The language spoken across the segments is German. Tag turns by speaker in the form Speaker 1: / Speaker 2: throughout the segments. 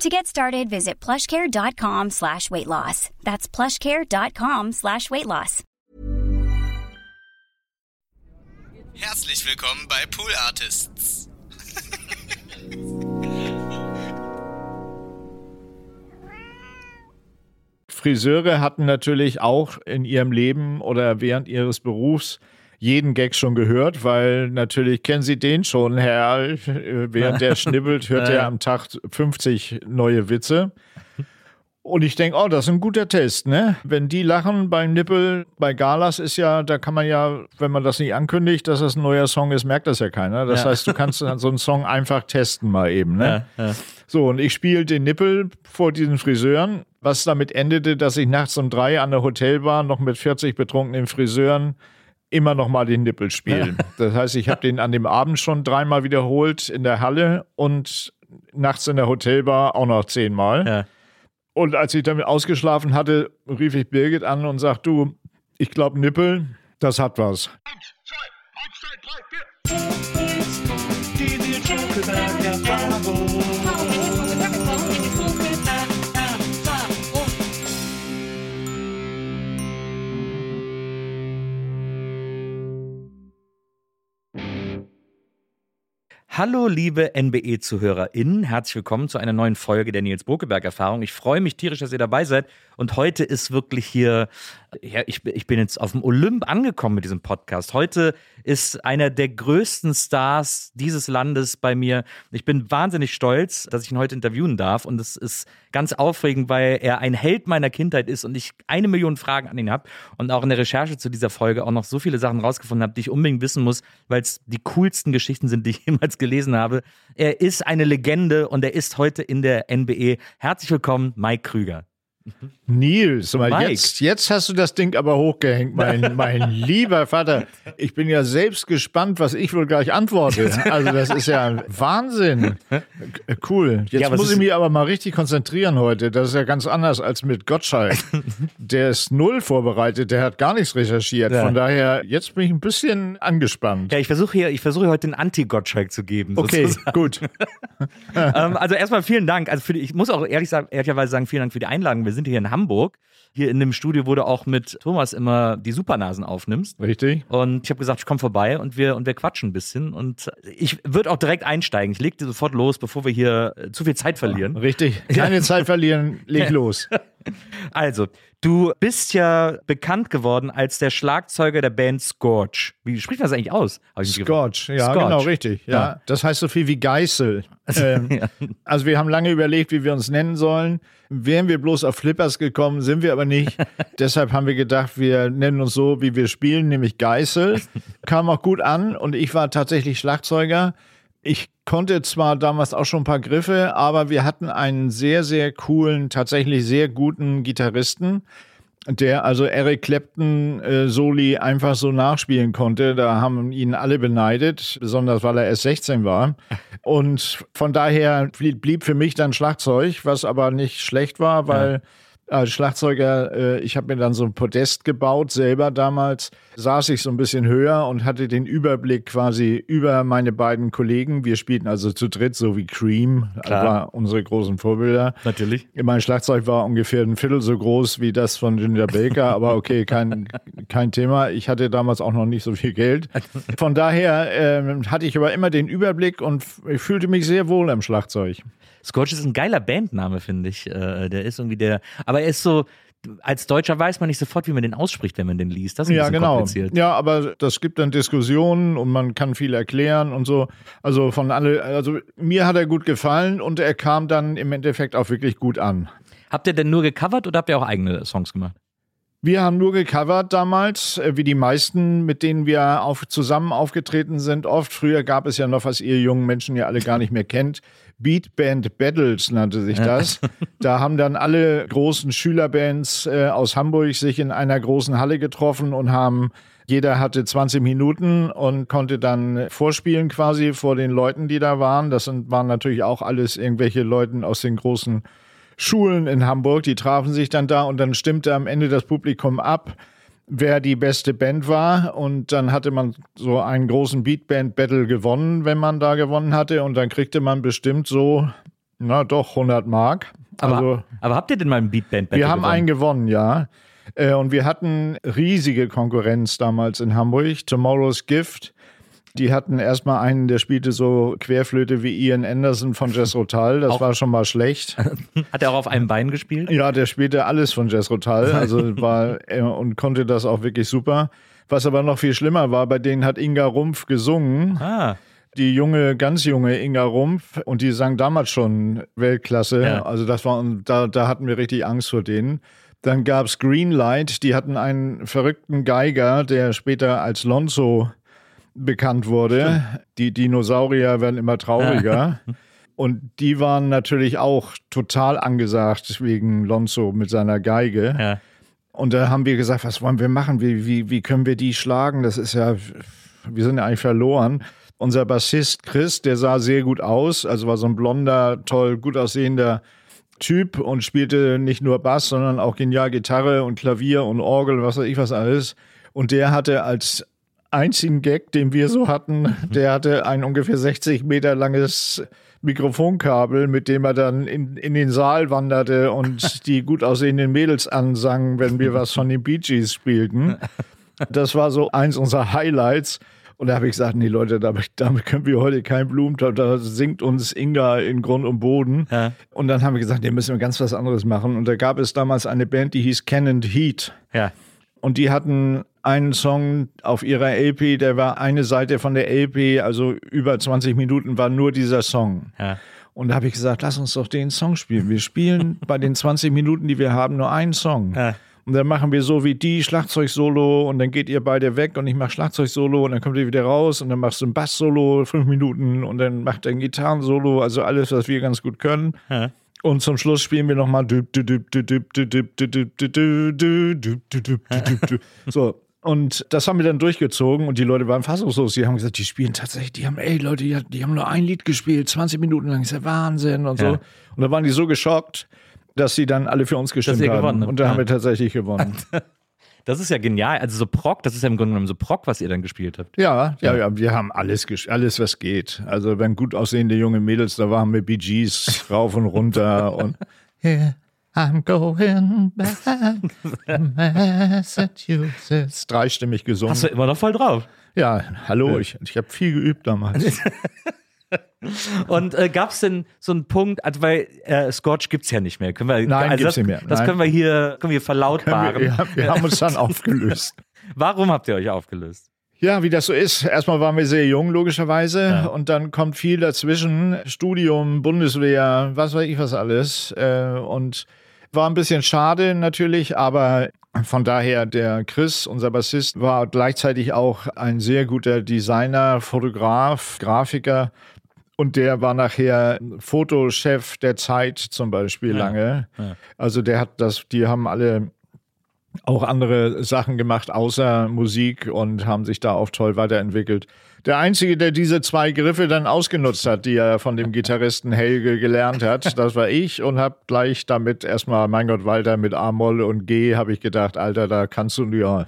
Speaker 1: To get started, visit plushcare.com slash weight loss. That's plushcare.com slash weight loss.
Speaker 2: Herzlich willkommen bei Pool Artists.
Speaker 3: Friseure hatten natürlich auch in ihrem Leben oder während ihres Berufs jeden Gag schon gehört, weil natürlich kennen Sie den schon, Herr. Während der schnibbelt, hört er am Tag 50 neue Witze. Und ich denke, oh, das ist ein guter Test, ne? Wenn die lachen beim Nippel, bei Galas ist ja, da kann man ja, wenn man das nicht ankündigt, dass das ein neuer Song ist, merkt das ja keiner. Das
Speaker 4: Ja.
Speaker 3: heißt, du kannst so einen Song einfach testen mal eben, ne?
Speaker 4: Ja, ja.
Speaker 3: So, und ich spiele den Nippel vor diesen Friseuren, was damit endete, dass ich nachts um drei an der Hotelbar noch mit 40 betrunkenen Friseuren immer noch mal den Nippel spielen. Das heißt, ich habe den an dem Abend schon dreimal wiederholt in der Halle und nachts in der Hotelbar auch noch zehnmal.
Speaker 4: Ja.
Speaker 3: Und als ich damit ausgeschlafen hatte, rief ich Birgit an und sagte, du, ich glaube Nippel, das hat was.
Speaker 4: Hallo, liebe NBE-ZuhörerInnen. Herzlich willkommen zu einer neuen Folge der Nils Bokeberg-Erfahrung. Ich freue mich tierisch, dass ihr dabei seid. Und heute ist wirklich hier, ja, ich, ich bin jetzt auf dem Olymp angekommen mit diesem Podcast. Heute ist einer der größten Stars dieses Landes bei mir. Ich bin wahnsinnig stolz, dass ich ihn heute interviewen darf. Und es ist ganz aufregend, weil er ein Held meiner Kindheit ist und ich eine Million Fragen an ihn habe. Und auch in der Recherche zu dieser Folge auch noch so viele Sachen rausgefunden habe, die ich unbedingt wissen muss, weil es die coolsten Geschichten sind, die ich jemals gelesen habe. Er ist eine Legende und er ist heute in der NBE. Herzlich willkommen, Mike Krüger.
Speaker 3: Nils, mal
Speaker 4: Mike.
Speaker 3: jetzt, jetzt hast du das Ding aber hochgehängt, mein, mein lieber Vater. Ich bin ja selbst gespannt, was ich wohl gleich antworte. Also das ist ja Wahnsinn. Cool. Jetzt
Speaker 4: Ja,
Speaker 3: muss ich mich aber mal richtig konzentrieren heute. Das ist ja ganz anders als mit Gottschalk. Der ist null vorbereitet, der hat gar nichts recherchiert.
Speaker 4: Ja.
Speaker 3: Von daher, jetzt bin ich ein bisschen angespannt.
Speaker 4: Ja, ich versuche hier, ich versuche heute den Anti-Gottschalk zu geben.
Speaker 3: Okay,
Speaker 4: sozusagen.
Speaker 3: gut.
Speaker 4: ähm, also erstmal vielen Dank. Also die, ich muss auch ehrlich sagen, ehrlicherweise sagen, vielen Dank für die Einladung. Wir sind hier in Hamburg. Hier in dem Studio, wo du auch mit Thomas immer die Supernasen aufnimmst.
Speaker 3: Richtig.
Speaker 4: Und ich habe gesagt, ich komme vorbei und wir, und wir quatschen ein bisschen. Und ich würde auch direkt einsteigen. Ich leg dir sofort los, bevor wir hier äh, zu viel Zeit verlieren.
Speaker 3: Richtig. Keine Zeit verlieren, leg los.
Speaker 4: Also, du bist ja bekannt geworden als der Schlagzeuger der Band Scorch. Wie spricht man das eigentlich aus?
Speaker 3: Scotch, ja,
Speaker 4: Scotch.
Speaker 3: genau, richtig. Ja.
Speaker 4: Ja.
Speaker 3: Das heißt so viel wie Geißel. Ähm, Also wir haben lange überlegt, wie wir uns nennen sollen. Wären wir bloß auf Flippers gekommen, sind wir aber nicht. Deshalb haben wir gedacht, wir nennen uns so, wie wir spielen, nämlich Geißel. Kam auch gut an und ich war tatsächlich Schlagzeuger. Ich konnte zwar damals auch schon ein paar Griffe, aber wir hatten einen sehr, sehr coolen, tatsächlich sehr guten Gitarristen, der also Eric Clapton äh, Soli einfach so nachspielen konnte. Da haben ihn alle beneidet, besonders weil er erst 16 war. Und von daher blieb blieb für mich dann Schlagzeug, was aber nicht schlecht war, weil als Schlagzeuger, äh, ich habe mir dann so ein Podest gebaut, selber damals, saß ich so ein bisschen höher und hatte den Überblick quasi über meine beiden Kollegen. Wir spielten also zu dritt, so wie Cream,
Speaker 4: Klar.
Speaker 3: war unsere großen Vorbilder.
Speaker 4: Natürlich.
Speaker 3: Mein Schlagzeug war ungefähr ein Viertel so groß wie das von Ginger Baker, aber okay, kein, kein Thema. Ich hatte damals auch noch nicht so viel Geld. Von daher ähm, hatte ich aber immer den Überblick und ich fühlte mich sehr wohl am Schlagzeug.
Speaker 4: Scorch ist ein geiler Bandname, finde ich. Äh, der ist irgendwie der, aber er ist so, als Deutscher weiß man nicht sofort, wie man den ausspricht, wenn man den liest. Das ist ein
Speaker 3: ja,
Speaker 4: bisschen
Speaker 3: genau.
Speaker 4: kompliziert.
Speaker 3: Ja, aber das gibt dann Diskussionen und man kann viel erklären und so. Also von alle, also mir hat er gut gefallen und er kam dann im Endeffekt auch wirklich gut an.
Speaker 4: Habt ihr denn nur gecovert oder habt ihr auch eigene Songs gemacht?
Speaker 3: Wir haben nur gecovert damals, äh, wie die meisten, mit denen wir auf, zusammen aufgetreten sind. Oft früher gab es ja noch, was ihr jungen Menschen ja alle gar nicht mehr kennt. Beat Band Battles nannte sich das. Da haben dann alle großen Schülerbands äh, aus Hamburg sich in einer großen Halle getroffen und haben jeder hatte 20 Minuten und konnte dann vorspielen quasi vor den Leuten, die da waren. Das sind, waren natürlich auch alles irgendwelche Leute aus den großen Schulen in Hamburg. Die trafen sich dann da und dann stimmte am Ende das Publikum ab, wer die beste Band war. Und dann hatte man so einen großen Beatband-Battle gewonnen, wenn man da gewonnen hatte. Und dann kriegte man bestimmt so, na doch, 100 Mark.
Speaker 4: Aber, also, aber habt ihr denn mal ein Beatband-Battle
Speaker 3: Wir haben
Speaker 4: gewonnen?
Speaker 3: einen gewonnen, ja. Äh, und wir hatten riesige Konkurrenz damals in Hamburg. Tomorrow's Gift. Die hatten erstmal einen, der spielte so Querflöte wie Ian Anderson von Jazz Rotal. Das
Speaker 4: Auch-
Speaker 3: war schon mal schlecht.
Speaker 4: Hat er auch auf einem Bein gespielt?
Speaker 3: Ja, der spielte alles von Jazz Rotal, also war äh, und konnte das auch wirklich super. Was aber noch viel schlimmer war, bei denen hat Inga Rumpf gesungen.
Speaker 4: Ah,
Speaker 3: Die junge, ganz junge Inga Rumpf und die sang damals schon Weltklasse.
Speaker 4: Ja.
Speaker 3: Also das war da, da hatten wir richtig Angst vor denen. Dann gab's Greenlight, die hatten einen verrückten Geiger, der später als Lonzo bekannt wurde. Die Dinosaurier werden immer trauriger. Und die waren natürlich auch total angesagt wegen Lonzo mit seiner Geige.
Speaker 4: ja.
Speaker 3: Und da haben wir gesagt, was wollen wir machen? Wie, wie, wie können wir die schlagen? Das ist ja, wir sind ja eigentlich verloren. Unser Bassist Chris, der sah sehr gut aus, also war so ein blonder, toll, gut aussehender Typ und spielte nicht nur Bass, sondern auch genial Gitarre und Klavier und Orgel, was weiß ich was alles. Und der hatte als einzigen Gag, den wir so hatten, der hatte ein ungefähr 60 Meter langes Mikrofonkabel, mit dem er dann in, in den Saal wanderte und die gut aussehenden Mädels ansang, wenn wir was von den Bee Gees spielten. Das war so eins unserer Highlights. Und da habe ich gesagt, nee Leute, damit, damit können wir heute kein Blumentopf, da singt uns Inga in Grund und Boden.
Speaker 4: Ja.
Speaker 3: Und dann haben wir gesagt, nee, müssen wir ganz was anderes machen. Und da gab es damals eine Band, die hieß Can and Heat.
Speaker 4: ja.
Speaker 3: Und die hatten einen Song auf ihrer LP, der war eine Seite von der LP, also über 20 Minuten war nur dieser Song.
Speaker 4: Ja.
Speaker 3: Und da habe ich gesagt, lass uns doch den Song spielen. Wir spielen bei den 20 Minuten, die wir haben, nur einen Song.
Speaker 4: Ja.
Speaker 3: Und dann machen wir so wie die Schlagzeug-Solo und dann geht ihr beide weg und ich mache Schlagzeug-Solo und dann kommt ihr wieder raus und dann machst du ein Bass-Solo, fünf Minuten und dann macht er ein Gitarren-Solo, also alles, was wir ganz gut können.
Speaker 4: Ja.
Speaker 3: Und zum Schluss spielen wir nochmal so. Und das haben wir dann durchgezogen und die Leute waren fassungslos. Die haben gesagt, die spielen tatsächlich, die haben, ey Leute, die, haben nur ein Lied gespielt, 20 Minuten lang, ist ja Wahnsinn und so.
Speaker 4: Ja.
Speaker 3: Und da waren die so geschockt, dass sie dann alle für uns gestimmt haben.
Speaker 4: gewonnen.
Speaker 3: Und da
Speaker 4: Ja.
Speaker 3: haben wir tatsächlich gewonnen.
Speaker 4: Das ist ja genial. Also so Proc, das ist ja im Grunde genommen so Proc, was ihr dann gespielt habt.
Speaker 3: Ja, ja, ja, wir haben alles, alles, was geht. Also wenn gut aussehende junge Mädels, da waren wir Gees rauf und runter und Yeah, I'm going back to Massachusetts. Dreistimmig gesungen.
Speaker 4: Hast du immer noch voll drauf.
Speaker 3: Ja, hallo, ich, ich habe viel geübt damals.
Speaker 4: Und äh, gab es denn so einen Punkt, also weil äh, Scotch gibt's ja nicht mehr. Können wir,
Speaker 3: Nein,
Speaker 4: also
Speaker 3: gibt's
Speaker 4: das,
Speaker 3: nicht mehr.
Speaker 4: Das
Speaker 3: Nein.
Speaker 4: können wir hier, können wir verlautbaren.
Speaker 3: wir, wir haben uns dann aufgelöst.
Speaker 4: Warum habt ihr euch aufgelöst?
Speaker 3: Ja, wie das so ist. Erstmal waren wir sehr jung, logischerweise.
Speaker 4: Ja.
Speaker 3: Und dann kommt viel dazwischen. Studium, Bundeswehr, was weiß ich was alles. Äh, Und war ein bisschen schade natürlich, aber von daher der Chris, unser Bassist, war gleichzeitig auch ein sehr guter Designer, Fotograf, Grafiker. Und der war nachher Fotochef der Zeit zum Beispiel lange.
Speaker 4: ja.
Speaker 3: Also der hat das, die haben alle auch andere Sachen gemacht außer Musik und haben sich da auch toll weiterentwickelt. Der Einzige, der diese zwei Griffe dann ausgenutzt hat, die er von dem Gitarristen Helge gelernt hat, das war ich und habe gleich damit erstmal Mein Gott Walter mit A-Moll und G, habe ich gedacht, Alter, da kannst du ja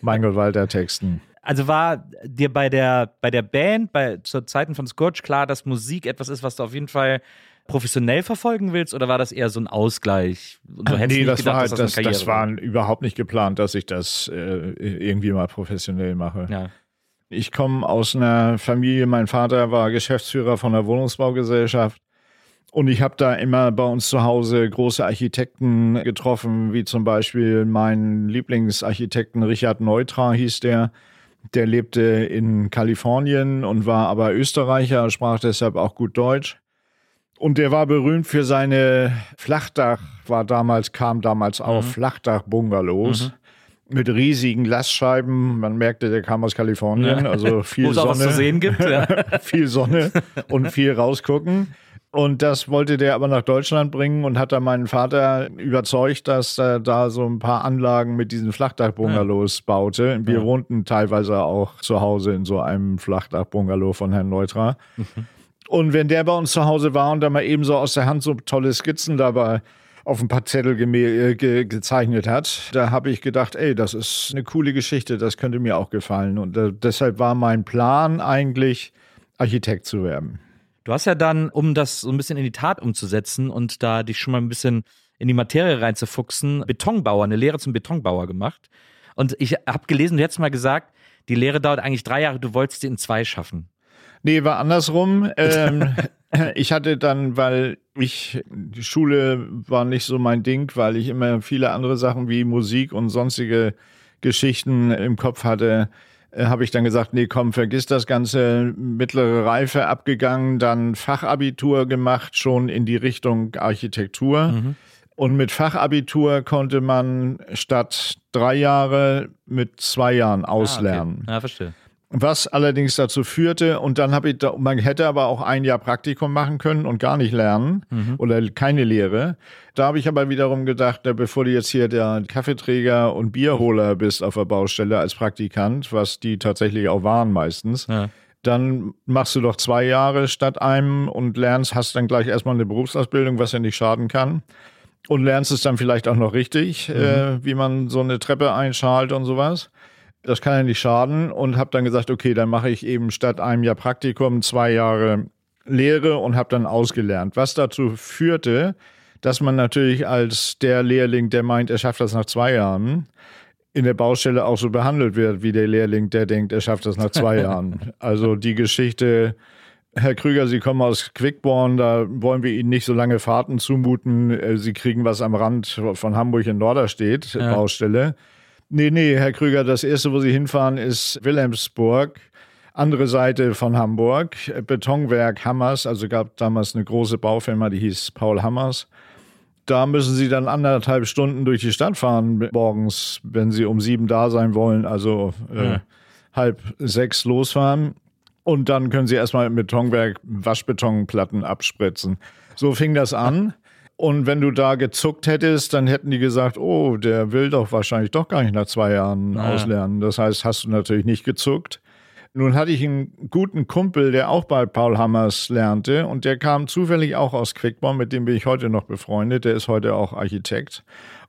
Speaker 3: Mein Gott Walter texten.
Speaker 4: Also war dir bei der, bei der Band, bei, zu Zeiten von Scorch klar, dass Musik etwas ist, was du auf jeden Fall professionell verfolgen willst, oder war das eher so ein Ausgleich? Hättest
Speaker 3: nee, das
Speaker 4: gedacht,
Speaker 3: war, halt,
Speaker 4: das,
Speaker 3: das, das war überhaupt nicht geplant, dass ich das äh, irgendwie mal professionell mache.
Speaker 4: Ja.
Speaker 3: Ich komme aus einer Familie, mein Vater war Geschäftsführer von einer Wohnungsbaugesellschaft Und ich habe da immer bei uns zu Hause große Architekten getroffen, wie zum Beispiel mein Lieblingsarchitekten Richard Neutra hieß der. Der lebte in Kalifornien und war aber Österreicher, sprach deshalb auch gut Deutsch. Und der war berühmt für seine Flachdach, war damals, kam damals auf, mhm. Flachdach-Bungalows. Mhm mit riesigen Glasscheiben. Man merkte, der kam aus Kalifornien, also viel Sonne.
Speaker 4: was zu sehen gibt. Ja.
Speaker 3: viel Sonne und viel rausgucken. Und das wollte der aber nach Deutschland bringen und hat dann meinen Vater überzeugt, dass er da so ein paar Anlagen mit diesen Flachdach-Bungalows ja. baute. Wir ja. wohnten teilweise auch zu Hause in so einem Flachdach-Bungalow von Herrn Neutra. Mhm. Und wenn der bei uns zu Hause war und dann mal eben so aus der Hand so tolle Skizzen dabei auf ein paar Zettel ge ge gezeichnet hat, da habe ich gedacht, ey, das ist eine coole Geschichte, das könnte mir auch gefallen. Und äh, deshalb war mein Plan eigentlich, Architekt zu werden.
Speaker 4: Du hast ja dann, um das so ein bisschen in die Tat umzusetzen und da dich schon mal ein bisschen in die Materie reinzufuchsen, Betonbauer, eine Lehre zum Betonbauer gemacht. Und ich habe gelesen, du hättest mal gesagt, die Lehre dauert eigentlich drei Jahre, du wolltest sie in zwei schaffen.
Speaker 3: Nee, war andersrum. Ähm, ich hatte dann, weil ich, die Schule war nicht so mein Ding, weil ich immer viele andere Sachen wie Musik und sonstige Geschichten im Kopf hatte, äh, habe ich dann gesagt, nee, komm, vergiss das ganze mittlere Reife abgegangen, dann Fachabitur gemacht, schon in die Richtung Architektur. Mhm. Und mit Fachabitur konnte man statt drei Jahre mit zwei Jahren auslernen.
Speaker 4: Ah, okay. Ja, verstehe.
Speaker 3: Was allerdings dazu führte, und dann habe ich, da, man hätte aber auch ein Jahr Praktikum machen können und gar nicht lernen mhm. oder keine Lehre. Da habe ich aber wiederum gedacht, bevor du jetzt hier der Kaffeeträger und Bierholer bist auf der Baustelle als Praktikant, was die tatsächlich auch waren meistens, ja. dann machst du doch zwei Jahre statt einem und lernst, hast dann gleich erstmal eine Berufsausbildung, was ja nicht schaden kann. Und lernst es dann vielleicht auch noch richtig, mhm. äh, wie man so eine Treppe einschalt und sowas das kann ja nicht schaden und habe dann gesagt, okay, dann mache ich eben statt einem Jahr Praktikum zwei Jahre Lehre und habe dann ausgelernt. Was dazu führte, dass man natürlich als der Lehrling, der meint, er schafft das nach zwei Jahren, in der Baustelle auch so behandelt wird, wie der Lehrling, der denkt, er schafft das nach zwei Jahren. Also die Geschichte, Herr Krüger, Sie kommen aus Quickborn, da wollen wir Ihnen nicht so lange Fahrten zumuten. Äh, Sie kriegen was am Rand von Hamburg in Norderstedt, ja. Baustelle. Nee, nee, Herr Krüger, das erste, wo Sie hinfahren, ist Wilhelmsburg. Andere Seite von Hamburg, Betonwerk Hammers, also gab damals eine große Baufirma, die hieß Paul Hammers. Da müssen Sie dann anderthalb Stunden durch die Stadt fahren morgens, wenn Sie um sieben da sein wollen, also äh, halb sechs losfahren. Und dann können Sie erstmal im Betonwerk Waschbetonplatten abspritzen. So fing das an. Und wenn du da gezuckt hättest, dann hätten die gesagt, oh, der will doch wahrscheinlich doch gar nicht nach zwei Jahren naja. auslernen. Das heißt, hast du natürlich nicht gezuckt. Nun hatte ich einen guten Kumpel, der auch bei Paul Hammers lernte und der kam zufällig auch aus Quickborn, mit dem bin ich heute noch befreundet. Der ist heute auch Architekt.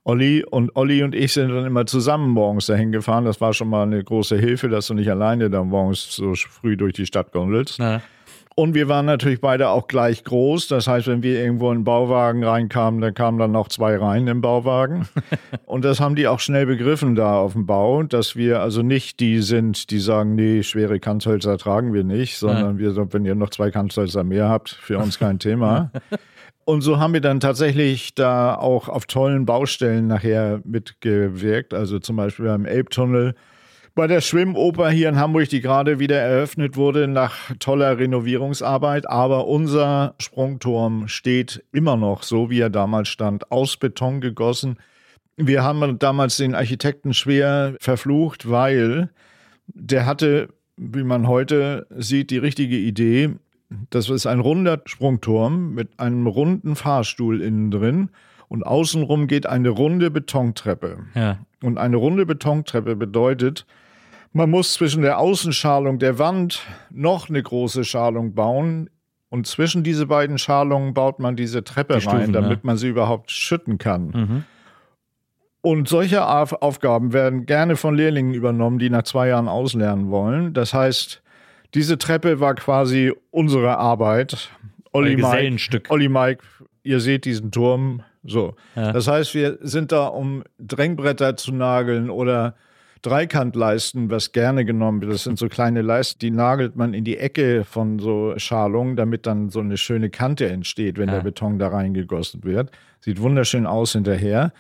Speaker 3: Olli und Olli und ich sind dann immer zusammen morgens dahin gefahren. Das war schon mal eine große Hilfe, dass du nicht alleine da morgens so früh durch die Stadt gondelst. Ja. Und wir waren natürlich beide auch gleich groß. Das heißt, wenn wir irgendwo in den Bauwagen reinkamen, dann kamen dann noch zwei rein im Bauwagen. Und das haben die auch schnell begriffen da auf dem Bau, dass wir also nicht die sind, die sagen, nee, schwere Kanzhölzer tragen wir nicht, sondern ja. wir, wenn ihr noch zwei Kanzhölzer mehr habt, für uns kein Thema. Und so haben wir dann tatsächlich da auch auf tollen Baustellen nachher mitgewirkt. Also zum Beispiel beim Elbtunnel bei der Schwimmoper hier in Hamburg, die gerade wieder eröffnet wurde nach toller Renovierungsarbeit. Aber unser Sprungturm steht immer noch so, wie er damals stand, aus Beton gegossen. Wir haben damals den Architekten schwer verflucht, weil der hatte, wie man heute sieht, die richtige Idee. Das ist ein runder Sprungturm mit einem runden Fahrstuhl innen drin und außenrum geht eine runde Betontreppe. Ja. Und eine runde Betontreppe bedeutet, man muss zwischen der Außenschalung der Wand noch eine große Schalung bauen. Und zwischen diese beiden Schalungen baut man diese Treppe die rein, Stufen, damit ja. man sie überhaupt schütten kann. Mhm. Und solche Aufgaben werden gerne von Lehrlingen übernommen, die nach zwei Jahren auslernen wollen. Das heißt, diese Treppe war quasi unsere Arbeit.
Speaker 4: Olli Mike,
Speaker 3: Olli Mike, ihr seht diesen Turm. So. Ja. Das heißt, wir sind da, um Drängbretter zu nageln oder Dreikantleisten, was gerne genommen wird. Das sind so kleine Leisten, die nagelt man in die Ecke von so Schalungen, damit dann so eine schöne Kante entsteht, wenn ja. der Beton da reingegossen wird. Sieht wunderschön aus hinterher.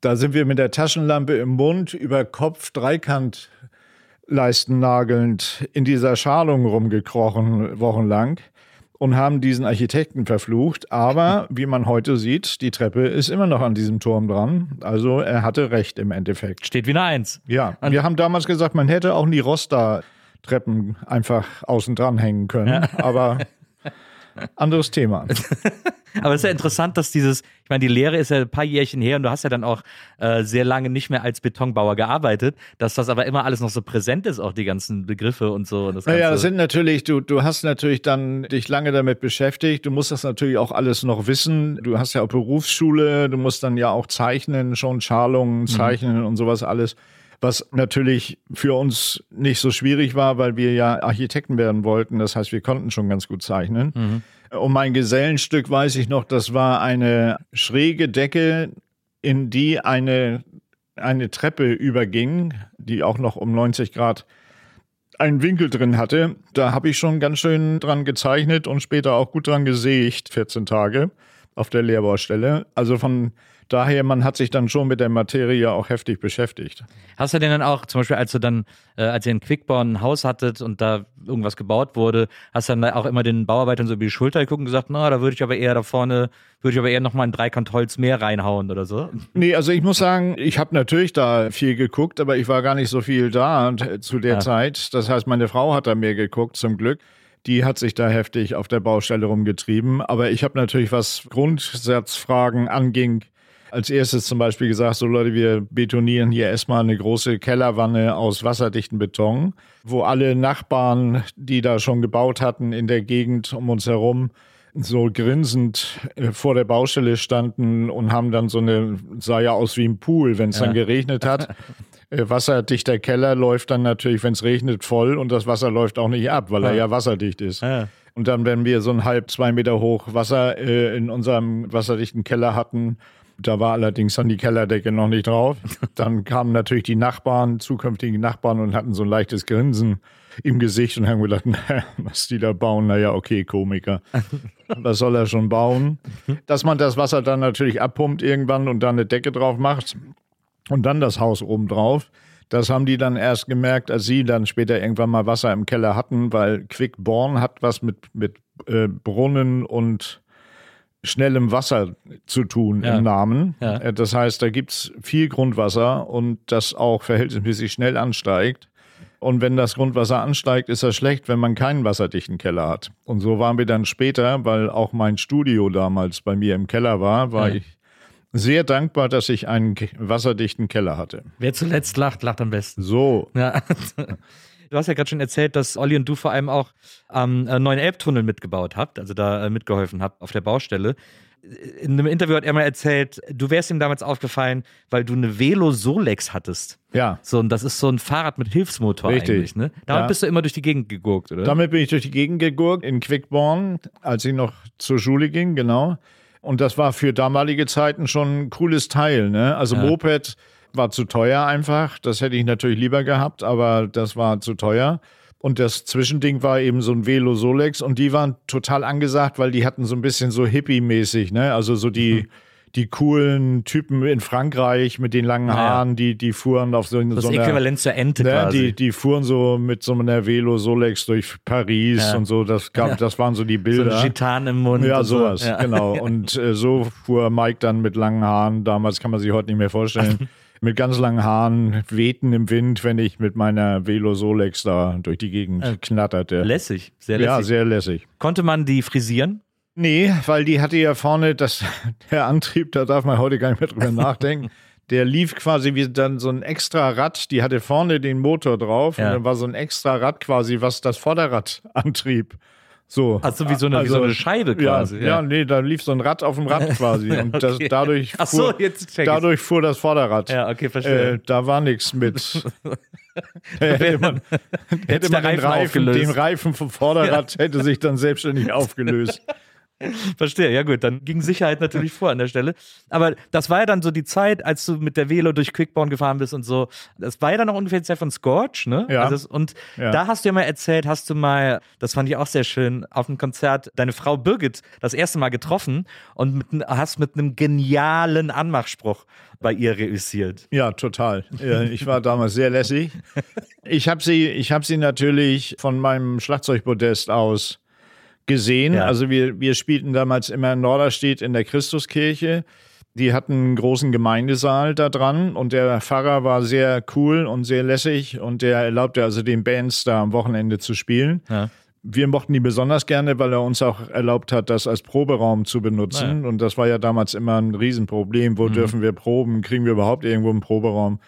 Speaker 3: Da sind wir mit der Taschenlampe im Mund über Kopf Dreikantleisten nagelnd in dieser Schalung rumgekrochen, wochenlang und haben diesen Architekten verflucht. Aber wie man heute sieht, die Treppe ist immer noch an diesem Turm dran. Also er hatte recht im Endeffekt.
Speaker 4: Steht wie eine Eins.
Speaker 3: Ja, wir haben damals gesagt, man hätte auch die Rosta-Treppen einfach außen dran hängen können. Ja. Aber anderes Thema.
Speaker 4: Aber es ist ja interessant, dass dieses, ich meine, die Lehre ist ja ein paar Jährchen her und du hast ja dann auch äh, sehr lange nicht mehr als Betonbauer gearbeitet, dass das aber immer alles noch so präsent ist, auch die ganzen Begriffe und so. Und
Speaker 3: das naja, das sind natürlich, du, du hast natürlich dann dich lange damit beschäftigt, du musst das natürlich auch alles noch wissen. Du hast ja auch Berufsschule, du musst dann ja auch zeichnen, schon Schalungen mhm. zeichnen mhm. und sowas alles was natürlich für uns nicht so schwierig war, weil wir ja Architekten werden wollten. Das heißt, wir konnten schon ganz gut zeichnen. Mhm. Und mein Gesellenstück weiß ich noch, das war eine schräge Decke, in die eine, eine Treppe überging, die auch noch um 90 Grad einen Winkel drin hatte. Da habe ich schon ganz schön dran gezeichnet und später auch gut dran gesägt, 14 Tage auf der Lehrbaustelle. Also von daher, man hat sich dann schon mit der Materie auch heftig beschäftigt.
Speaker 4: Hast du denn dann auch, zum Beispiel, als du dann, äh, als ihr in Quickborn ein Haus hattet und da irgendwas gebaut wurde, hast du dann auch immer den Bauarbeitern so über die Schulter geguckt und gesagt, na, da würde ich aber eher da vorne, würde ich aber eher nochmal ein Dreikant Holz mehr reinhauen oder so?
Speaker 3: Nee, also ich muss sagen, ich habe natürlich da viel geguckt, aber ich war gar nicht so viel da zu der ja. Zeit. Das heißt, meine Frau hat da mehr geguckt, zum Glück die hat sich da heftig auf der Baustelle rumgetrieben. Aber ich habe natürlich, was Grundsatzfragen anging, als erstes zum Beispiel gesagt, so Leute, wir betonieren hier erstmal eine große Kellerwanne aus wasserdichten Beton, wo alle Nachbarn, die da schon gebaut hatten in der Gegend um uns herum, so grinsend äh, vor der Baustelle standen und haben dann so eine, sah ja aus wie ein Pool, wenn es ja. dann geregnet hat. Äh, wasserdichter Keller läuft dann natürlich, wenn es regnet, voll und das Wasser läuft auch nicht ab, weil ja. er ja wasserdicht ist. Ja. Und dann, wenn wir so ein halb, zwei Meter hoch Wasser äh, in unserem wasserdichten Keller hatten, da war allerdings dann die Kellerdecke noch nicht drauf. Dann kamen natürlich die Nachbarn, zukünftigen Nachbarn und hatten so ein leichtes Grinsen im Gesicht und haben gedacht, naja, was die da bauen, naja, okay, Komiker. Was soll er schon bauen? Dass man das Wasser dann natürlich abpumpt irgendwann und dann eine Decke drauf macht und dann das Haus oben drauf. Das haben die dann erst gemerkt, als sie dann später irgendwann mal Wasser im Keller hatten, weil Quickborn hat was mit, mit äh, Brunnen und schnellem Wasser zu tun ja. im Namen. Ja. Äh, das heißt, da gibt es viel Grundwasser und das auch verhältnismäßig schnell ansteigt. Und wenn das Grundwasser ansteigt, ist das schlecht, wenn man keinen wasserdichten Keller hat. Und so waren wir dann später, weil auch mein Studio damals bei mir im Keller war, war ja. ich sehr dankbar, dass ich einen wasserdichten Keller hatte.
Speaker 4: Wer zuletzt lacht, lacht am besten.
Speaker 3: So. Ja.
Speaker 4: Du hast ja gerade schon erzählt, dass Olli und du vor allem auch am äh, neuen Elbtunnel mitgebaut habt, also da äh, mitgeholfen habt auf der Baustelle. In einem Interview hat er mal erzählt, du wärst ihm damals aufgefallen, weil du eine Velo Solex hattest.
Speaker 3: Ja.
Speaker 4: So, und das ist so ein Fahrrad mit Hilfsmotor Richtig. eigentlich, ne? Damit ja. bist du immer durch die Gegend gegurkt, oder?
Speaker 3: Damit bin ich durch die Gegend gegurkt in Quickborn, als ich noch zur Schule ging, genau. Und das war für damalige Zeiten schon ein cooles Teil, ne? Also ja. Moped war zu teuer einfach. Das hätte ich natürlich lieber gehabt, aber das war zu teuer. Und das Zwischending war eben so ein Velo Solex und die waren total angesagt, weil die hatten so ein bisschen so Hippie-mäßig, ne? Also so die, mhm. die coolen Typen in Frankreich mit den langen Haaren, ja. die, die fuhren auf so,
Speaker 4: das
Speaker 3: so
Speaker 4: einer. Äquivalent zur Ente ne? quasi.
Speaker 3: Die, die fuhren so mit so einer Velo Solex durch Paris ja. und so. Das gab, ja. das waren so die Bilder. So
Speaker 4: ein Gitan im Mund.
Speaker 3: Ja, sowas, so. genau. Und äh, so fuhr Mike dann mit langen Haaren. Damals kann man sich heute nicht mehr vorstellen. mit ganz langen Haaren, wehten im Wind, wenn ich mit meiner Velo Solex da durch die Gegend äh, knatterte.
Speaker 4: Lässig, sehr lässig.
Speaker 3: Ja, sehr lässig.
Speaker 4: Konnte man die frisieren?
Speaker 3: Nee, weil die hatte ja vorne, das, der Antrieb, da darf man heute gar nicht mehr drüber nachdenken. Der lief quasi wie dann so ein extra Rad, die hatte vorne den Motor drauf ja. und dann war so ein extra Rad quasi, was das Vorderrad antrieb. So.
Speaker 4: Also wie so eine, also, wie so eine Scheibe quasi.
Speaker 3: Ja, ja, nee, da lief so ein Rad auf dem Rad quasi. Und das, okay. dadurch, fuhr, so, jetzt dadurch fuhr das Vorderrad.
Speaker 4: Ja, okay, verstehe.
Speaker 3: Äh, da war nichts mit. hätte man, hätte man den, Reifen, den Reifen vom Vorderrad ja. hätte sich dann selbstständig aufgelöst.
Speaker 4: Verstehe, ja gut, dann ging Sicherheit natürlich vor an der Stelle. Aber das war ja dann so die Zeit, als du mit der Velo durch Quickborn gefahren bist und so. Das war ja dann auch ungefähr die Zeit von Scorch, ne?
Speaker 3: Ja.
Speaker 4: Also, und
Speaker 3: Ja.
Speaker 4: da hast du ja mal erzählt, hast du mal, das fand ich auch sehr schön, auf einem Konzert deine Frau Birgit das erste Mal getroffen und mit, hast mit einem genialen Anmachspruch bei ihr reüssiert.
Speaker 3: Ja, total. Ich war damals sehr lässig. Ich habe sie, ich habe sie natürlich von meinem Schlagzeugpodest aus gesehen.
Speaker 4: Ja.
Speaker 3: Also wir, wir spielten damals immer in Norderstedt in der Christuskirche. Die hatten einen großen Gemeindesaal da dran und der Pfarrer war sehr cool und sehr lässig und der erlaubte also den Bands da am Wochenende zu spielen.
Speaker 4: Ja.
Speaker 3: Wir mochten die besonders gerne, weil er uns auch erlaubt hat, das als Proberaum zu benutzen. Und das war ja damals immer ein Riesenproblem. Wo dürfen wir proben? Kriegen wir überhaupt irgendwo einen Proberaum?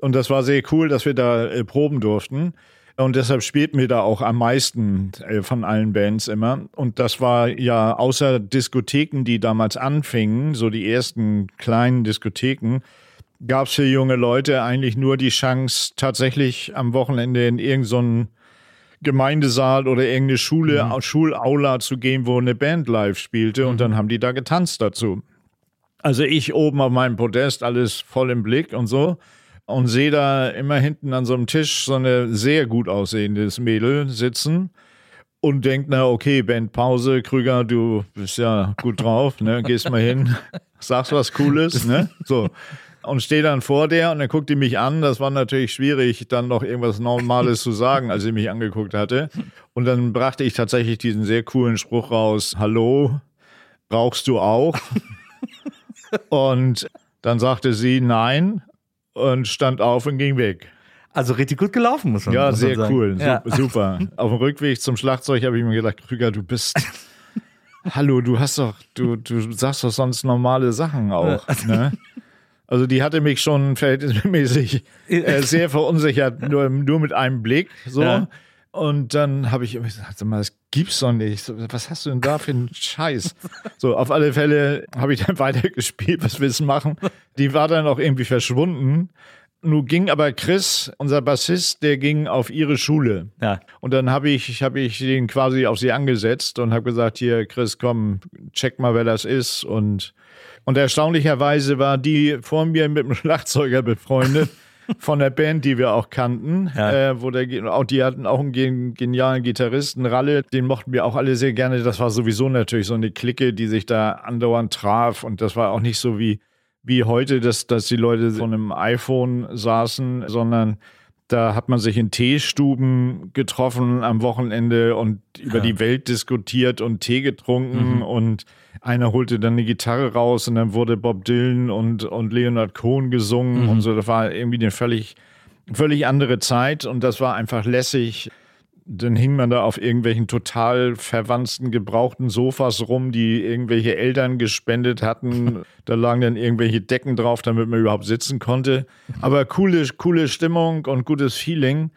Speaker 3: Und das war sehr cool, dass wir da äh, proben durften. Und deshalb spielten wir da auch am meisten äh, von allen Bands immer. Und das war ja außer Diskotheken, die damals anfingen, so die ersten kleinen Diskotheken, gab es für junge Leute eigentlich nur die Chance, tatsächlich am Wochenende in irgendeinen Gemeindesaal oder irgendeine Schule, Schulaula zu gehen, wo eine Band live spielte und dann haben die da getanzt dazu. Also ich oben auf meinem Podest, alles voll im Blick und so und sehe da immer hinten an so einem Tisch so eine sehr gut aussehendes Mädel sitzen und denkt, na okay, Bandpause, Krüger, du bist ja gut drauf, ne? Gehst mal hin, sagst was Cooles, ne? So. Und stehe dann vor der und dann guckt die mich an. Das war natürlich schwierig, dann noch irgendwas Normales zu sagen, als sie mich angeguckt hatte. Und dann brachte ich tatsächlich diesen sehr coolen Spruch raus: Hallo, rauchst du auch? und dann sagte sie nein und stand auf und ging weg.
Speaker 4: Also richtig gut gelaufen, muss man
Speaker 3: Ja,
Speaker 4: muss man
Speaker 3: sehr
Speaker 4: sagen.
Speaker 3: cool.
Speaker 4: Ja.
Speaker 3: Su- Super. Auf dem Rückweg zum Schlagzeug habe ich mir gedacht, Krüger, du bist. Hallo, du hast doch, du, du sagst doch sonst normale Sachen auch. Ne? Also die hatte mich schon verhältnismäßig äh, sehr verunsichert, nur, nur mit einem Blick. So.
Speaker 4: Ja.
Speaker 3: Und dann habe ich immer gesagt, sag mal, das gibt's doch nicht. So, Was hast du denn da für einen Scheiß? So, auf alle Fälle habe ich dann weitergespielt, was willst du machen? Die war dann auch irgendwie verschwunden. Nun ging aber Chris, unser Bassist, der ging auf ihre Schule.
Speaker 4: Ja.
Speaker 3: Und dann habe ich, hab ich den quasi auf sie angesetzt und habe gesagt, hier, Chris, komm, check mal, wer das ist. Und, und erstaunlicherweise war die vor mir mit einem Schlagzeuger befreundet. Von der Band, die wir auch kannten,
Speaker 4: Ja.
Speaker 3: äh, wo der, auch, die hatten auch einen gen- genialen Gitarristen, Ralle, den mochten wir auch alle sehr gerne. Das war sowieso natürlich so eine Clique, die sich da andauernd traf. Und das war auch nicht so wie, wie heute, dass, dass die Leute von einem iPhone saßen, sondern da hat man sich in Teestuben getroffen am Wochenende und über die Welt diskutiert und Tee getrunken und einer holte dann eine Gitarre raus und dann wurde Bob Dylan und, und Leonard Cohen gesungen und so. Das war irgendwie eine völlig, völlig andere Zeit und das war einfach lässig. Dann hing man da auf irgendwelchen total verwandten, gebrauchten Sofas rum, die irgendwelche Eltern gespendet hatten. Da lagen dann irgendwelche Decken drauf, damit man überhaupt sitzen konnte. Aber coole, coole Stimmung und gutes Feeling.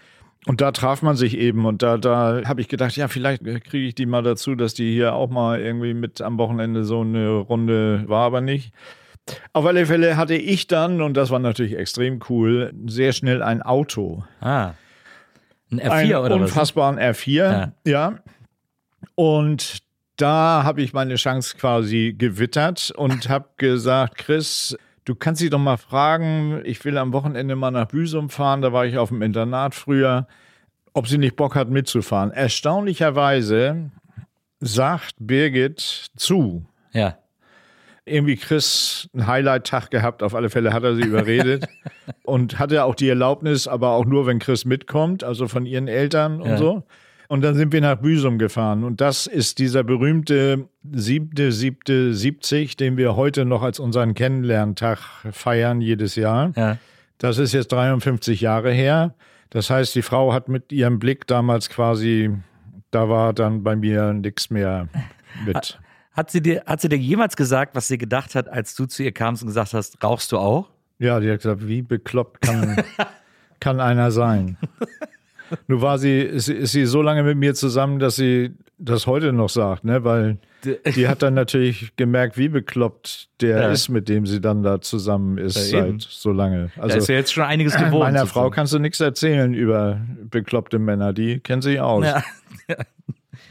Speaker 3: Und da traf man sich eben. Und da, da habe ich gedacht, ja, vielleicht kriege ich die mal dazu, dass die hier auch mal irgendwie mit am Wochenende so eine Runde war, aber nicht. Auf alle Fälle hatte ich dann, und das war natürlich extrem cool, sehr schnell ein Auto
Speaker 4: Ah. Ein F4
Speaker 3: einen
Speaker 4: oder was?
Speaker 3: unfassbaren R4, ja. Und da habe ich meine Chance quasi gewittert und habe gesagt, Chris, du kannst sie doch mal fragen, ich will am Wochenende mal nach Büsum fahren, da war ich auf dem Internat früher, ob sie nicht Bock hat mitzufahren. Erstaunlicherweise sagt Birgit zu.
Speaker 4: Ja.
Speaker 3: Irgendwie Chris einen Highlight-Tag gehabt, auf alle Fälle hat er sie überredet und hatte auch die Erlaubnis, aber auch nur, wenn Chris mitkommt, also von ihren Eltern und
Speaker 4: Ja.
Speaker 3: so. Und dann sind wir nach Büsum gefahren. Und das ist dieser berühmte siebte, siebte, siebzig, den wir heute noch als unseren Kennenlerntag feiern jedes Jahr.
Speaker 4: Ja.
Speaker 3: Das ist jetzt 53 Jahre her. Das heißt, die Frau hat mit ihrem Blick damals quasi, da war dann bei mir nichts mehr mit.
Speaker 4: Hat sie, dir, hat sie dir jemals gesagt, was sie gedacht hat, als du zu ihr kamst und gesagt hast, rauchst du auch?
Speaker 3: Ja, die hat gesagt, wie bekloppt kann, kann einer sein? Nur war sie, ist, sie- ist sie so lange mit mir zusammen, dass sie das heute noch sagt, ne? Weil die hat dann natürlich gemerkt, wie bekloppt der
Speaker 4: Ja.
Speaker 3: ist, mit dem sie dann da zusammen ist
Speaker 4: Ja,
Speaker 3: seit so lange.
Speaker 4: Da
Speaker 3: Also
Speaker 4: ist ja jetzt schon einiges gewohnt.
Speaker 3: meiner Frau
Speaker 4: sozusagen.
Speaker 3: kannst du nichts erzählen über bekloppte Männer, die kennen sich aus.
Speaker 4: Ja.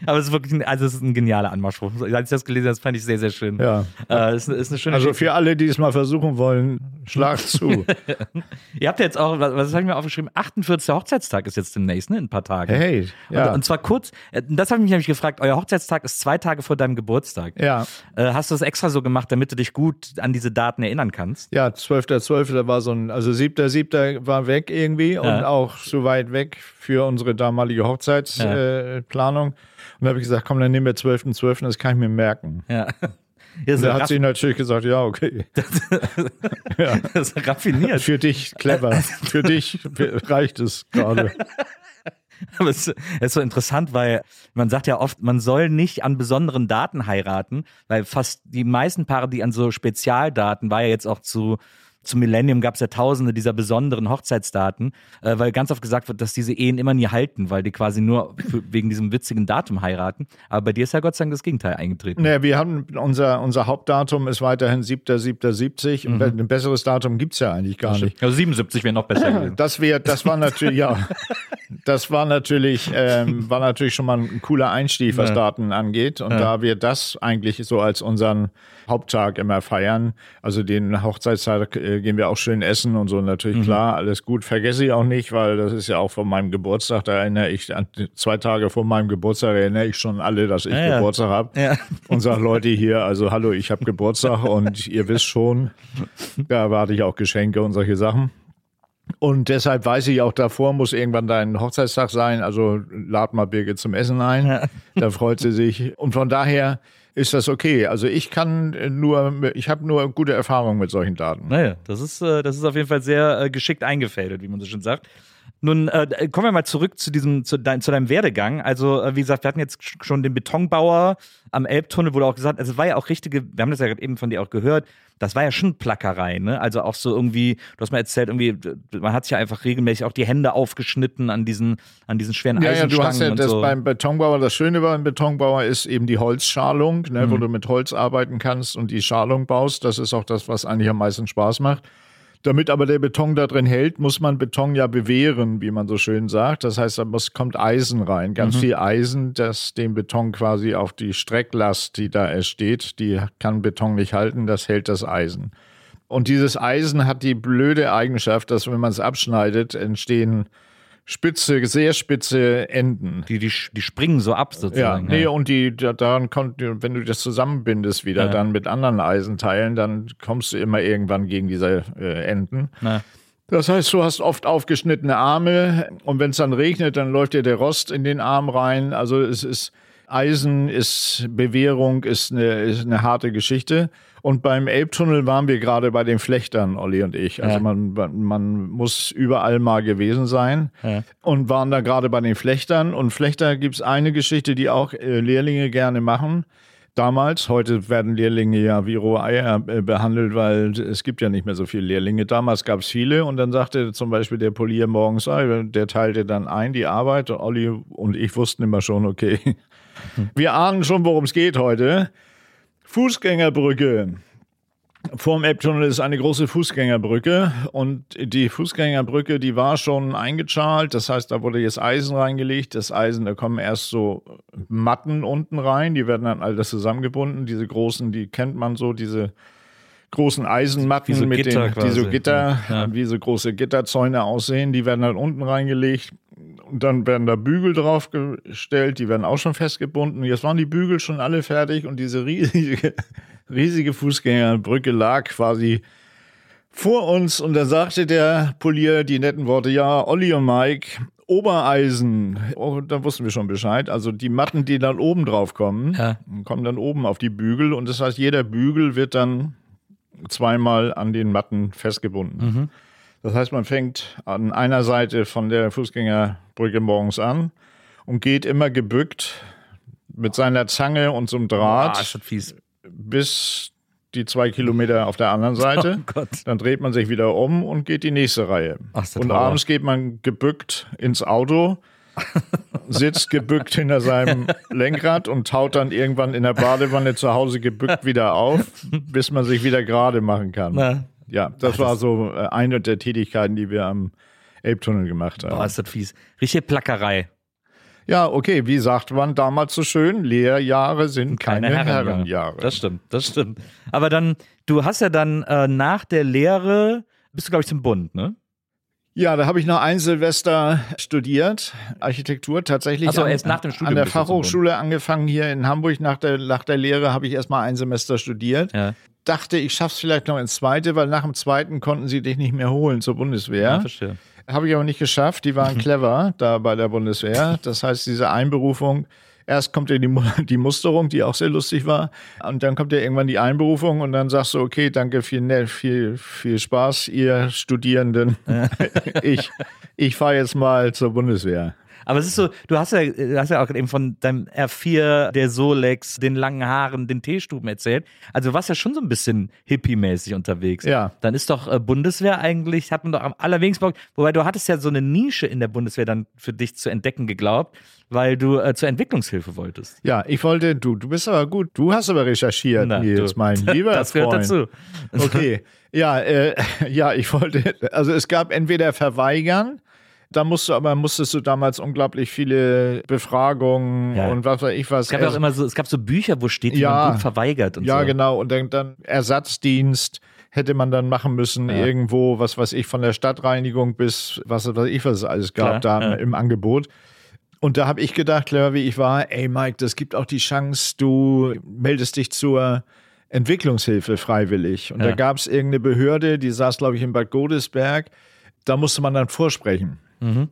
Speaker 4: Aber es ist wirklich, ein, also es ist ein genialer Anmachspruch. Als ich das gelesen habe, fand ich sehr, sehr schön.
Speaker 3: Ja.
Speaker 4: Äh, ist, ist eine schöne
Speaker 3: Also für alle, die es mal versuchen wollen, schlag zu.
Speaker 4: Ihr habt ja jetzt auch, was, was habe ich mir aufgeschrieben? 48. Hochzeitstag ist jetzt demnächst, ne? In ein paar Tagen.
Speaker 3: Hey, ja.
Speaker 4: Und, und zwar kurz, äh, das habe ich mich nämlich gefragt, euer Hochzeitstag ist zwei Tage vor deinem Geburtstag.
Speaker 3: Ja,
Speaker 4: Äh, hast du das extra so gemacht, damit du dich gut an diese Daten erinnern kannst?
Speaker 3: ja, 12.12. da war so ein, also 7.7. war weg irgendwie und
Speaker 4: Ja.
Speaker 3: auch so weit weg für unsere damalige Hochzeitsplanung. Äh, Planung. Und da habe ich gesagt, komm, dann nehmen wir 12.12., das kann ich mir merken.
Speaker 4: Ja. Ja, so
Speaker 3: da hat sie natürlich gesagt, ja, okay. ja.
Speaker 4: das ist raffiniert.
Speaker 3: Für dich clever. Für dich reicht es gerade.
Speaker 4: Aber es ist so interessant, weil man sagt ja oft, man soll nicht an besonderen Daten heiraten, weil fast die meisten Paare, die an so Spezialdaten, war ja jetzt auch zu zu Millennium gab es ja tausende dieser besonderen Hochzeitsdaten, äh, weil ganz oft gesagt wird, dass diese Ehen immer nie halten, weil die quasi nur für, wegen diesem witzigen Datum heiraten. Aber bei dir ist ja Gott sei Dank das Gegenteil eingetreten.
Speaker 3: Naja, wir haben unser, unser Hauptdatum ist weiterhin 7.7.70 und ein besseres Datum gibt es ja eigentlich gar nicht.
Speaker 4: Also 77 wäre noch besser gewesen.
Speaker 3: Das wäre, das war natürlich, ja, das war natürlich, ähm, war natürlich schon mal ein cooler Einstieg, was
Speaker 4: Ja.
Speaker 3: Daten angeht. Und da wir das eigentlich so als unseren Haupttag immer feiern, also den Hochzeitstag äh, gehen wir auch schön essen und so, natürlich klar, alles gut. Vergesse ich auch nicht, weil das ist ja auch von meinem Geburtstag, da erinnere ich, an zwei Tage vor meinem Geburtstag erinnere ich schon alle, dass ich
Speaker 4: Ja, ja.
Speaker 3: Geburtstag habe.
Speaker 4: Ja.
Speaker 3: Und sag Leute hier, also hallo, ich habe Geburtstag und ihr wisst schon, da erwarte ich auch Geschenke und solche Sachen. Und deshalb weiß ich auch, davor muss irgendwann dein Hochzeitstag sein. Also lad mal Birgit zum Essen ein. Da freut sie sich. Und von daher ist das okay. Also ich kann nur, ich habe nur gute Erfahrungen mit solchen Daten.
Speaker 4: Naja, das ist, äh, das ist auf jeden Fall sehr äh, geschickt eingefädelt, wie man so schön sagt. Nun äh, kommen wir mal zurück zu diesem, zu, dein, zu deinem Werdegang. Also, äh, wie gesagt, wir hatten jetzt sch- schon den Betonbauer am Elbtunnel, wo du auch gesagt also es war ja auch richtige, wir haben das ja gerade eben von dir auch gehört, das war ja schon Plackerei, ne? Also auch so irgendwie, du hast mal erzählt, irgendwie, man hat sich ja einfach regelmäßig auch die Hände aufgeschnitten an diesen, an diesen schweren
Speaker 3: Ja, ja,
Speaker 4: Eisenstangen
Speaker 3: du hast ja das
Speaker 4: so.
Speaker 3: beim Betonbauer, das Schöne beim Betonbauer ist eben die Holzschalung, ne,
Speaker 4: Mhm.
Speaker 3: wo du mit Holz arbeiten kannst und die Schalung baust. Das ist auch das, was eigentlich am meisten Spaß macht. Damit aber der Beton da drin hält, muss man Beton ja bewähren, wie man so schön sagt. Das heißt, da muss, kommt Eisen rein, ganz
Speaker 4: Mhm.
Speaker 3: viel Eisen, das den Beton quasi auf die Strecklast, die da entsteht, die kann Beton nicht halten, das hält das Eisen. Und dieses Eisen hat die blöde Eigenschaft, dass wenn man es abschneidet, entstehen spitze, sehr spitze Enden.
Speaker 4: die, die, die springen so ab
Speaker 3: Ja,
Speaker 4: sozusagen.
Speaker 3: nee, und die, da- daran kommt, wenn du das zusammenbindest wieder
Speaker 4: Ja.
Speaker 3: dann mit anderen Eisenteilen, dann kommst du immer irgendwann gegen diese äh, Enden.
Speaker 4: Na.
Speaker 3: Das heißt, du hast oft aufgeschnittene Arme und wenn es dann regnet, dann läuft dir der Rost in den Arm rein. Also es ist Eisen ist Bewährung, ist eine, ist eine harte Geschichte. Und beim Elbtunnel waren wir gerade bei den Flechtern, Olli und ich. Also
Speaker 4: Ja.
Speaker 3: man, man muss überall mal gewesen sein
Speaker 4: Ja.
Speaker 3: und waren da gerade bei den Flechtern. Und Flechter gibt es eine Geschichte, die auch äh, Lehrlinge gerne machen. Damals, heute werden Lehrlinge ja wie rohe Eier äh, behandelt, weil es gibt ja nicht mehr so viele Lehrlinge. Damals gab es viele und dann sagte zum Beispiel der Polier morgens, ah, der teilte dann ein die Arbeit. Und Olli und ich wussten immer schon, okay, wir ahnen schon, worum es geht heute. Fußgängerbrücke. Vorm Elbtunnel ist eine große Fußgängerbrücke und die Fußgängerbrücke, die war schon eingeschalt. Das heißt, da wurde jetzt Eisen reingelegt. Das Eisen, da kommen erst so Matten unten rein. Die werden dann alles zusammengebunden. Diese großen, die kennt man so, diese großen Eisenmatten
Speaker 4: so
Speaker 3: mit
Speaker 4: Gitter
Speaker 3: den, die so Gitter,
Speaker 4: Ja.
Speaker 3: wie so große Gitterzäune aussehen. Die werden dann unten reingelegt. Und dann werden da Bügel draufgestellt, die werden auch schon festgebunden. Jetzt waren die Bügel schon alle fertig und diese riesige, riesige Fußgängerbrücke lag quasi vor uns. Und da sagte der Polier die netten Worte, ja, Olli und Mike, Obereisen. Oh, da wussten wir schon Bescheid. Also die Matten, die dann oben drauf kommen,
Speaker 4: Ja.
Speaker 3: kommen dann oben auf die Bügel. Und das heißt, jeder Bügel wird dann zweimal an den Matten festgebunden. Das heißt, man fängt an einer Seite von der Fußgängerbrücke morgens an und geht immer gebückt mit seiner Zange und so einem
Speaker 4: Ah,
Speaker 3: Draht
Speaker 4: ist das fies.
Speaker 3: bis die zwei Kilometer auf der anderen Seite.
Speaker 4: Oh.
Speaker 3: Dann dreht man sich wieder um und geht die nächste Reihe.
Speaker 4: Ach,
Speaker 3: und
Speaker 4: Horror.
Speaker 3: abends geht man gebückt ins Auto, sitzt gebückt hinter seinem Lenkrad und taut dann irgendwann in der Badewanne zu Hause gebückt wieder auf, bis man sich wieder gerade machen kann.
Speaker 4: Na.
Speaker 3: Ja, das war so äh, eine der Tätigkeiten, die wir am Elbtunnel gemacht haben.
Speaker 4: Boah, ist das fies. Richtige Plackerei.
Speaker 3: Ja, okay, wie sagt man damals so schön, Lehrjahre sind keine, keine Herrenjahre. Herrenjahre.
Speaker 4: Das stimmt, das stimmt. Aber dann, du hast ja dann äh, nach der Lehre, bist du, glaube ich, zum Bund, ne?
Speaker 3: Ja, da habe ich noch ein Silvester studiert, Architektur tatsächlich.
Speaker 4: Also erst nach dem Studium.
Speaker 3: An der Fachhochschule angefangen hier in Hamburg. Nach der, nach der Lehre habe ich erst mal ein Semester studiert. Ja. Dachte, ich schaff's vielleicht noch ins zweite, weil nach dem zweiten konnten sie dich nicht mehr holen zur Bundeswehr. Ja, verstehe. Habe ich aber nicht geschafft. Die waren clever da bei der Bundeswehr. Das heißt, diese Einberufung Erst kommt ja die, die Musterung, die auch sehr lustig war. Und dann kommt ja irgendwann die Einberufung und dann sagst du, okay, danke, viel, viel, viel Spaß, ihr Studierenden. ich ich fahre jetzt mal zur Bundeswehr.
Speaker 4: Aber es ist so, du hast ja, du hast ja auch eben von deinem R4, der Solex, den langen Haaren, den Teestuben erzählt. Also du warst ja schon so ein bisschen hippie-mäßig unterwegs.
Speaker 3: Ja.
Speaker 4: Dann ist doch äh, Bundeswehr eigentlich, hat man doch am allerwenigsten Bock. Wobei du hattest ja so eine Nische in der Bundeswehr dann für dich zu entdecken geglaubt, weil du äh, zur Entwicklungshilfe wolltest.
Speaker 3: Ja, ich wollte, du, du bist aber gut, du hast aber recherchiert, Na, Nils, du, mein lieber
Speaker 4: Das gehört dazu.
Speaker 3: Okay. Ja, äh, ja, ich wollte, also es gab entweder verweigern, da musst du aber musstest du damals unglaublich viele Befragungen ja. und was weiß ich was.
Speaker 4: Es gab ja auch immer so, es gab so Bücher, wo steht,
Speaker 3: ja,
Speaker 4: man gut verweigert und
Speaker 3: ja,
Speaker 4: so.
Speaker 3: genau. Und dann, dann Ersatzdienst hätte man dann machen müssen, ja. irgendwo, was weiß ich, von der Stadtreinigung bis was weiß ich, was es alles gab Klar, da ja. im Angebot. Und da habe ich gedacht, clever wie ich war, ey Mike, das gibt auch die Chance, du meldest dich zur Entwicklungshilfe freiwillig. Und ja. da gab es irgendeine Behörde, die saß, glaube ich, in Bad Godesberg. Da musste man dann vorsprechen. Mhm.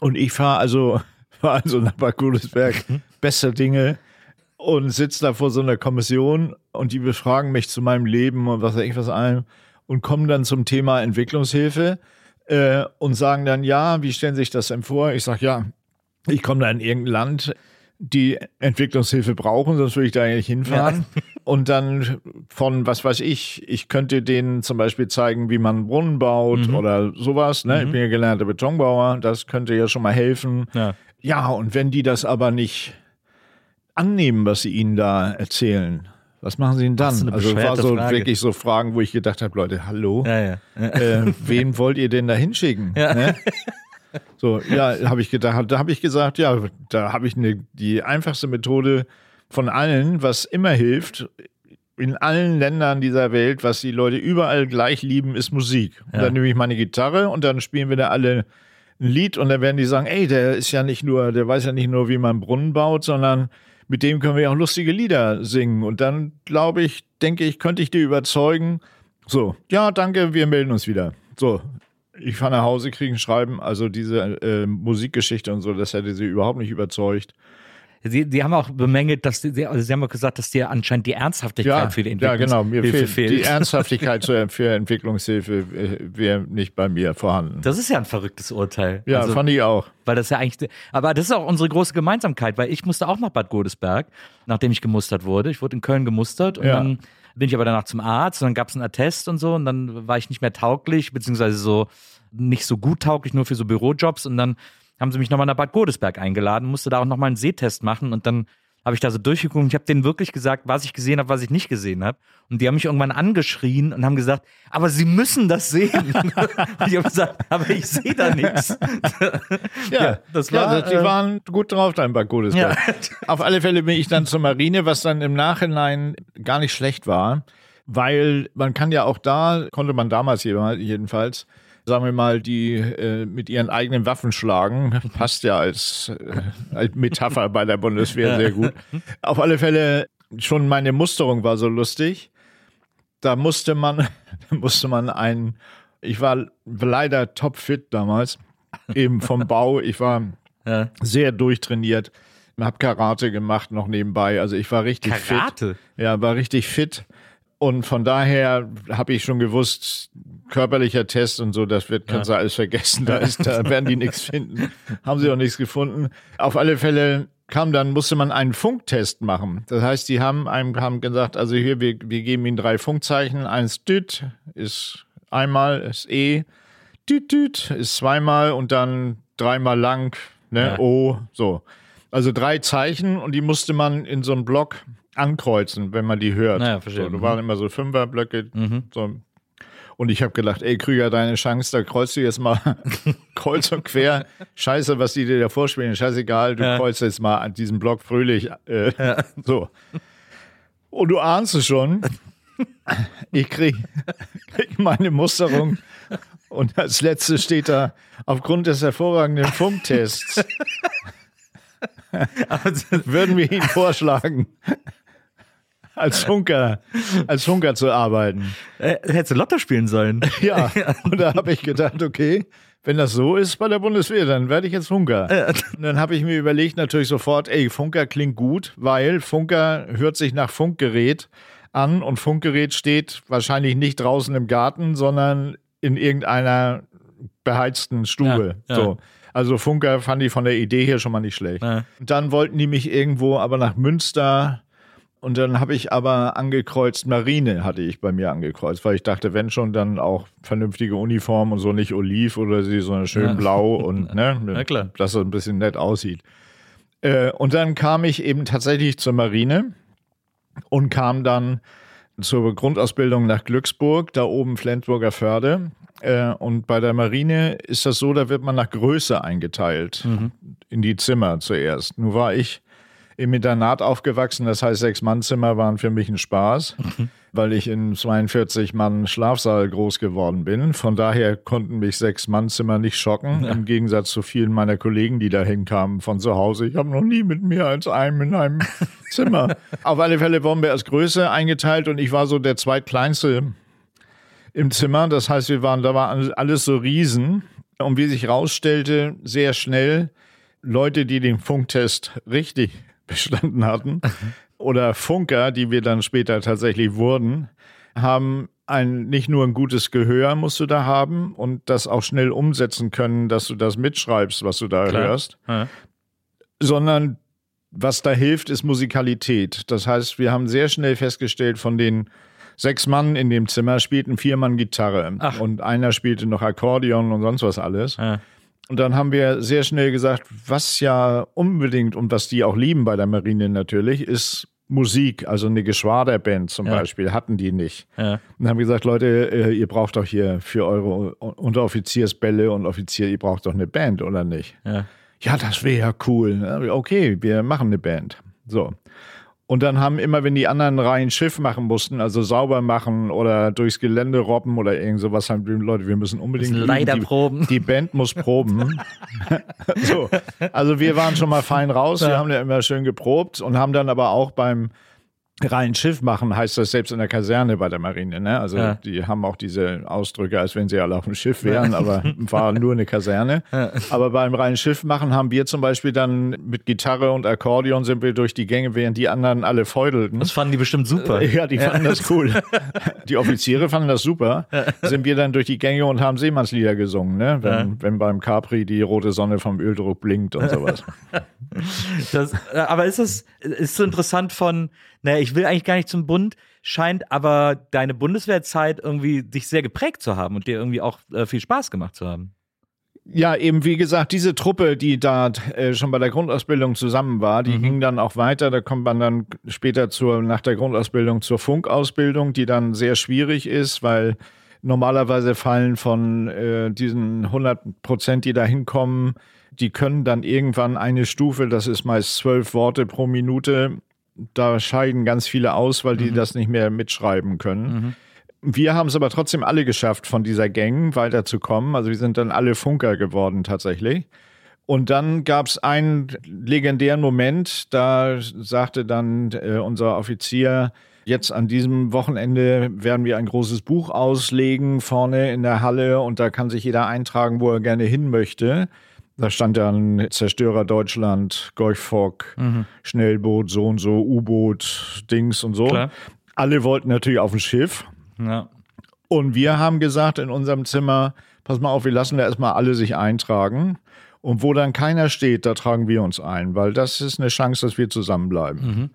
Speaker 3: Und ich fahre also, fahr also nach Bad Godesberg, mhm. bester Dinge und sitze da vor so einer Kommission und die befragen mich zu meinem Leben und was weiß ich was allem und kommen dann zum Thema Entwicklungshilfe äh, und sagen dann, ja, wie stellen Sie sich das denn vor? Ich sage, ja, ich komme da in irgendein Land, die Entwicklungshilfe brauchen, sonst würde ich da eigentlich hinfahren. Ja. Und dann von, was weiß ich, ich könnte denen zum Beispiel zeigen, wie man Brunnen baut mhm. oder sowas. Ne? Mhm. Ich bin ja gelernter Betonbauer, das könnte ja schon mal helfen. Ja. ja, und wenn die das aber nicht annehmen, was sie ihnen da erzählen, was machen sie denn dann? Also war so Frage. wirklich so Fragen, wo ich gedacht habe, Leute, hallo, ja, ja. Äh, wen wollt ihr denn da hinschicken? Ja. Ne? So, ja, habe ich gedacht, da habe ich gesagt, ja, da habe ich eine, die einfachste Methode von allen, was immer hilft, in allen Ländern dieser Welt, was die Leute überall gleich lieben, ist Musik. Und dann nehme ich meine Gitarre und dann spielen wir da alle ein Lied und dann werden die sagen, ey, der ist ja nicht nur, der weiß ja nicht nur, wie man Brunnen baut, sondern mit dem können wir auch lustige Lieder singen. Und dann glaube ich, denke ich, könnte ich dir überzeugen. So, ja, danke, wir melden uns wieder. So, ich fahre nach Hause, kriege ein Schreiben. Also diese äh, Musikgeschichte und so, das hätte sie überhaupt nicht überzeugt.
Speaker 4: Sie, Sie haben auch bemängelt, dass die, also Sie haben auch gesagt, dass dir anscheinend die Ernsthaftigkeit
Speaker 3: ja,
Speaker 4: für die
Speaker 3: Entwicklungshilfe ja, genau, mir fehlt, fehlt. Die Ernsthaftigkeit für Entwicklungshilfe äh, wäre nicht bei mir vorhanden.
Speaker 4: Das ist ja ein verrücktes Urteil.
Speaker 3: Ja, also, fand ich auch.
Speaker 4: Weil das ja eigentlich, aber das ist auch unsere große Gemeinsamkeit, weil ich musste auch nach Bad Godesberg, nachdem ich gemustert wurde. Ich wurde in Köln gemustert und ja. dann bin ich aber danach zum Arzt und dann gab es einen Attest und so und dann war ich nicht mehr tauglich, beziehungsweise so nicht so gut tauglich, nur für so Bürojobs und dann haben sie mich nochmal nach Bad Godesberg eingeladen, musste da auch nochmal einen Sehtest machen und dann habe ich da so durchgeguckt. Ich habe denen wirklich gesagt, was ich gesehen habe, was ich nicht gesehen habe. Und die haben mich irgendwann angeschrien und haben gesagt, aber sie müssen das sehen. ich habe gesagt, aber ich sehe da nichts.
Speaker 3: ja, ja, das war. Ja, die äh, waren gut drauf da in Bad Godesberg. Ja. Auf alle Fälle bin ich dann zur Marine, was dann im Nachhinein gar nicht schlecht war, weil man kann ja auch da, konnte man damals jedenfalls, sagen wir mal, die äh, mit ihren eigenen Waffen schlagen. Passt ja als, äh, als Metapher bei der Bundeswehr sehr gut. Auf alle Fälle, schon meine Musterung war so lustig. Da musste man, musste man ein, ich war leider topfit damals, eben vom Bau. Ich war ja. sehr durchtrainiert. Hab Karate gemacht noch nebenbei. Also ich war richtig
Speaker 4: Karate?
Speaker 3: fit. Ja, war richtig fit. Und von daher habe ich schon gewusst, körperlicher Test und so, das wird, kannst ja. du alles vergessen. Da, ist, da werden die nichts finden. Haben sie auch nichts gefunden. Auf alle Fälle kam dann, musste man einen Funktest machen. Das heißt, die haben einem haben gesagt, also hier, wir, wir geben ihnen drei Funkzeichen. Eins düt ist einmal, ist E. Düt düt ist zweimal und dann dreimal lang, ne, ja. O, so. Also drei Zeichen und die musste man in so einem Block ankreuzen, wenn man die hört.
Speaker 4: Naja, verstehe.
Speaker 3: So, da waren immer so Fünferblöcke. Mhm. So. Und ich habe gedacht, ey Krüger, deine Chance, da kreuzt du jetzt mal kreuz und quer. Scheiße, was die dir da vorspielen, scheißegal, du ja. kreuzt jetzt mal an diesem Block fröhlich. Äh, ja. So. Und du ahnst es schon. Ich krieg, krieg meine Musterung und als letztes steht da, aufgrund des hervorragenden Funktests würden wir Ihnen vorschlagen, als Funker, als Funker zu arbeiten.
Speaker 4: Äh, hättest du Lotto spielen sollen.
Speaker 3: Ja, und da habe ich gedacht, okay, wenn das so ist bei der Bundeswehr, dann werde ich jetzt Funker. Und dann habe ich mir überlegt natürlich sofort, ey, Funker klingt gut, weil Funker hört sich nach Funkgerät an und Funkgerät steht wahrscheinlich nicht draußen im Garten, sondern in irgendeiner beheizten Stube. Ja, ja. So. Also Funker fand ich von der Idee hier schon mal nicht schlecht. Ja. Dann wollten die mich irgendwo aber nach Münster und dann habe ich aber angekreuzt, Marine hatte ich bei mir angekreuzt, weil ich dachte, wenn schon, dann auch vernünftige Uniform und so nicht oliv oder sie, sondern schön ja. blau und ne,
Speaker 4: ja, klar.
Speaker 3: dass es ein bisschen nett aussieht. Äh, und dann kam ich eben tatsächlich zur Marine und kam dann zur Grundausbildung nach Glücksburg, da oben Flensburger Förde. Äh, und bei der Marine ist das so, da wird man nach Größe eingeteilt mhm. in die Zimmer zuerst. Nun war ich im Internat aufgewachsen. Das heißt, Sechs-Mann-Zimmer waren für mich ein Spaß, mhm. weil ich in 42 Mann Schlafsaal groß geworden bin. Von daher konnten mich Sechs-Mann-Zimmer nicht schocken, ja. im Gegensatz zu vielen meiner Kollegen, die da hinkamen von zu Hause. Ich habe noch nie mit mehr als einem in einem Zimmer. Auf alle Fälle wurden wir als Größe eingeteilt und ich war so der zweitkleinste im Zimmer. Das heißt, wir waren, da war alles so Riesen. Und wie sich rausstellte, sehr schnell Leute, die den Funktest richtig bestanden hatten, oder Funker, die wir dann später tatsächlich wurden, haben ein, nicht nur ein gutes Gehör musst du da haben und das auch schnell umsetzen können, dass du das mitschreibst, was du da Klar. hörst, ja. sondern was da hilft, ist Musikalität. Das heißt, wir haben sehr schnell festgestellt, von den sechs Mann in dem Zimmer spielten vier Mann Gitarre Ach. und einer spielte noch Akkordeon und sonst was alles. Ja. Und dann haben wir sehr schnell gesagt, was ja unbedingt und was die auch lieben bei der Marine natürlich, ist Musik, also eine Geschwaderband zum ja. Beispiel, hatten die nicht. Ja. Und haben gesagt, Leute, äh, ihr braucht doch hier für eure Unteroffiziersbälle und Offizier, ihr braucht doch eine Band, oder nicht? Ja, ja das wäre ja cool. Okay, wir machen eine Band. So. Und dann haben immer, wenn die anderen Reihen Schiff machen mussten, also sauber machen oder durchs Gelände robben oder irgend sowas, haben die Leute, wir müssen unbedingt.
Speaker 4: Müssen leider
Speaker 3: die,
Speaker 4: proben.
Speaker 3: Die Band muss proben. so. Also wir waren schon mal fein raus, wir haben ja immer schön geprobt und haben dann aber auch beim rein Schiff machen heißt das selbst in der Kaserne bei der Marine. Ne? Also ja. die haben auch diese Ausdrücke, als wenn sie alle auf dem Schiff wären, aber war nur eine Kaserne. Ja. Aber beim reinen Schiff machen haben wir zum Beispiel dann mit Gitarre und Akkordeon sind wir durch die Gänge, während die anderen alle feudelten.
Speaker 4: Das fanden die bestimmt super.
Speaker 3: Ja, die fanden ja. das cool. Die Offiziere fanden das super. Sind wir dann durch die Gänge und haben Seemannslieder gesungen, ne? wenn, wenn beim Capri die rote Sonne vom Öldruck blinkt und sowas.
Speaker 4: Das, äh, aber ist es ist so interessant von naja, ich will eigentlich gar nicht zum Bund, scheint aber deine Bundeswehrzeit irgendwie dich sehr geprägt zu haben und dir irgendwie auch äh, viel Spaß gemacht zu haben.
Speaker 3: Ja, eben wie gesagt, diese Truppe, die da äh, schon bei der Grundausbildung zusammen war, die mhm. ging dann auch weiter. Da kommt man dann später zur, nach der Grundausbildung zur Funkausbildung, die dann sehr schwierig ist, weil normalerweise fallen von äh, diesen 100 Prozent, die da hinkommen, die können dann irgendwann eine Stufe, das ist meist zwölf Worte pro Minute, da scheiden ganz viele aus, weil die mhm. das nicht mehr mitschreiben können. Mhm. Wir haben es aber trotzdem alle geschafft, von dieser Gang weiterzukommen. Also wir sind dann alle Funker geworden tatsächlich. Und dann gab es einen legendären Moment, da sagte dann äh, unser Offizier, jetzt an diesem Wochenende werden wir ein großes Buch auslegen vorne in der Halle und da kann sich jeder eintragen, wo er gerne hin möchte. Da stand dann Zerstörer Deutschland, Gorchfock, mhm. Schnellboot, so und so, U-Boot, Dings und so. Klar. Alle wollten natürlich auf ein Schiff. Ja. Und wir haben gesagt in unserem Zimmer, pass mal auf, wir lassen da erstmal alle sich eintragen. Und wo dann keiner steht, da tragen wir uns ein, weil das ist eine Chance, dass wir zusammenbleiben. Mhm.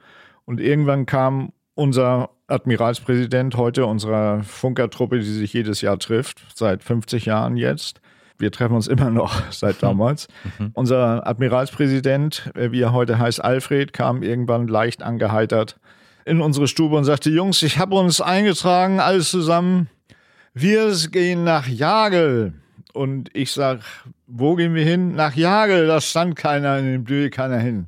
Speaker 3: Und irgendwann kam unser Admiralspräsident heute unserer Funkertruppe, die sich jedes Jahr trifft, seit 50 Jahren jetzt, wir treffen uns immer noch seit damals. Mhm. Unser Admiralspräsident, äh, wie er heute heißt, Alfred, kam irgendwann leicht angeheitert in unsere Stube und sagte, Jungs, ich habe uns eingetragen, alles zusammen. wir gehen nach Jagel. Und ich sag, wo gehen wir hin? Nach Jagel, da stand keiner, in dem Blöde keiner hin.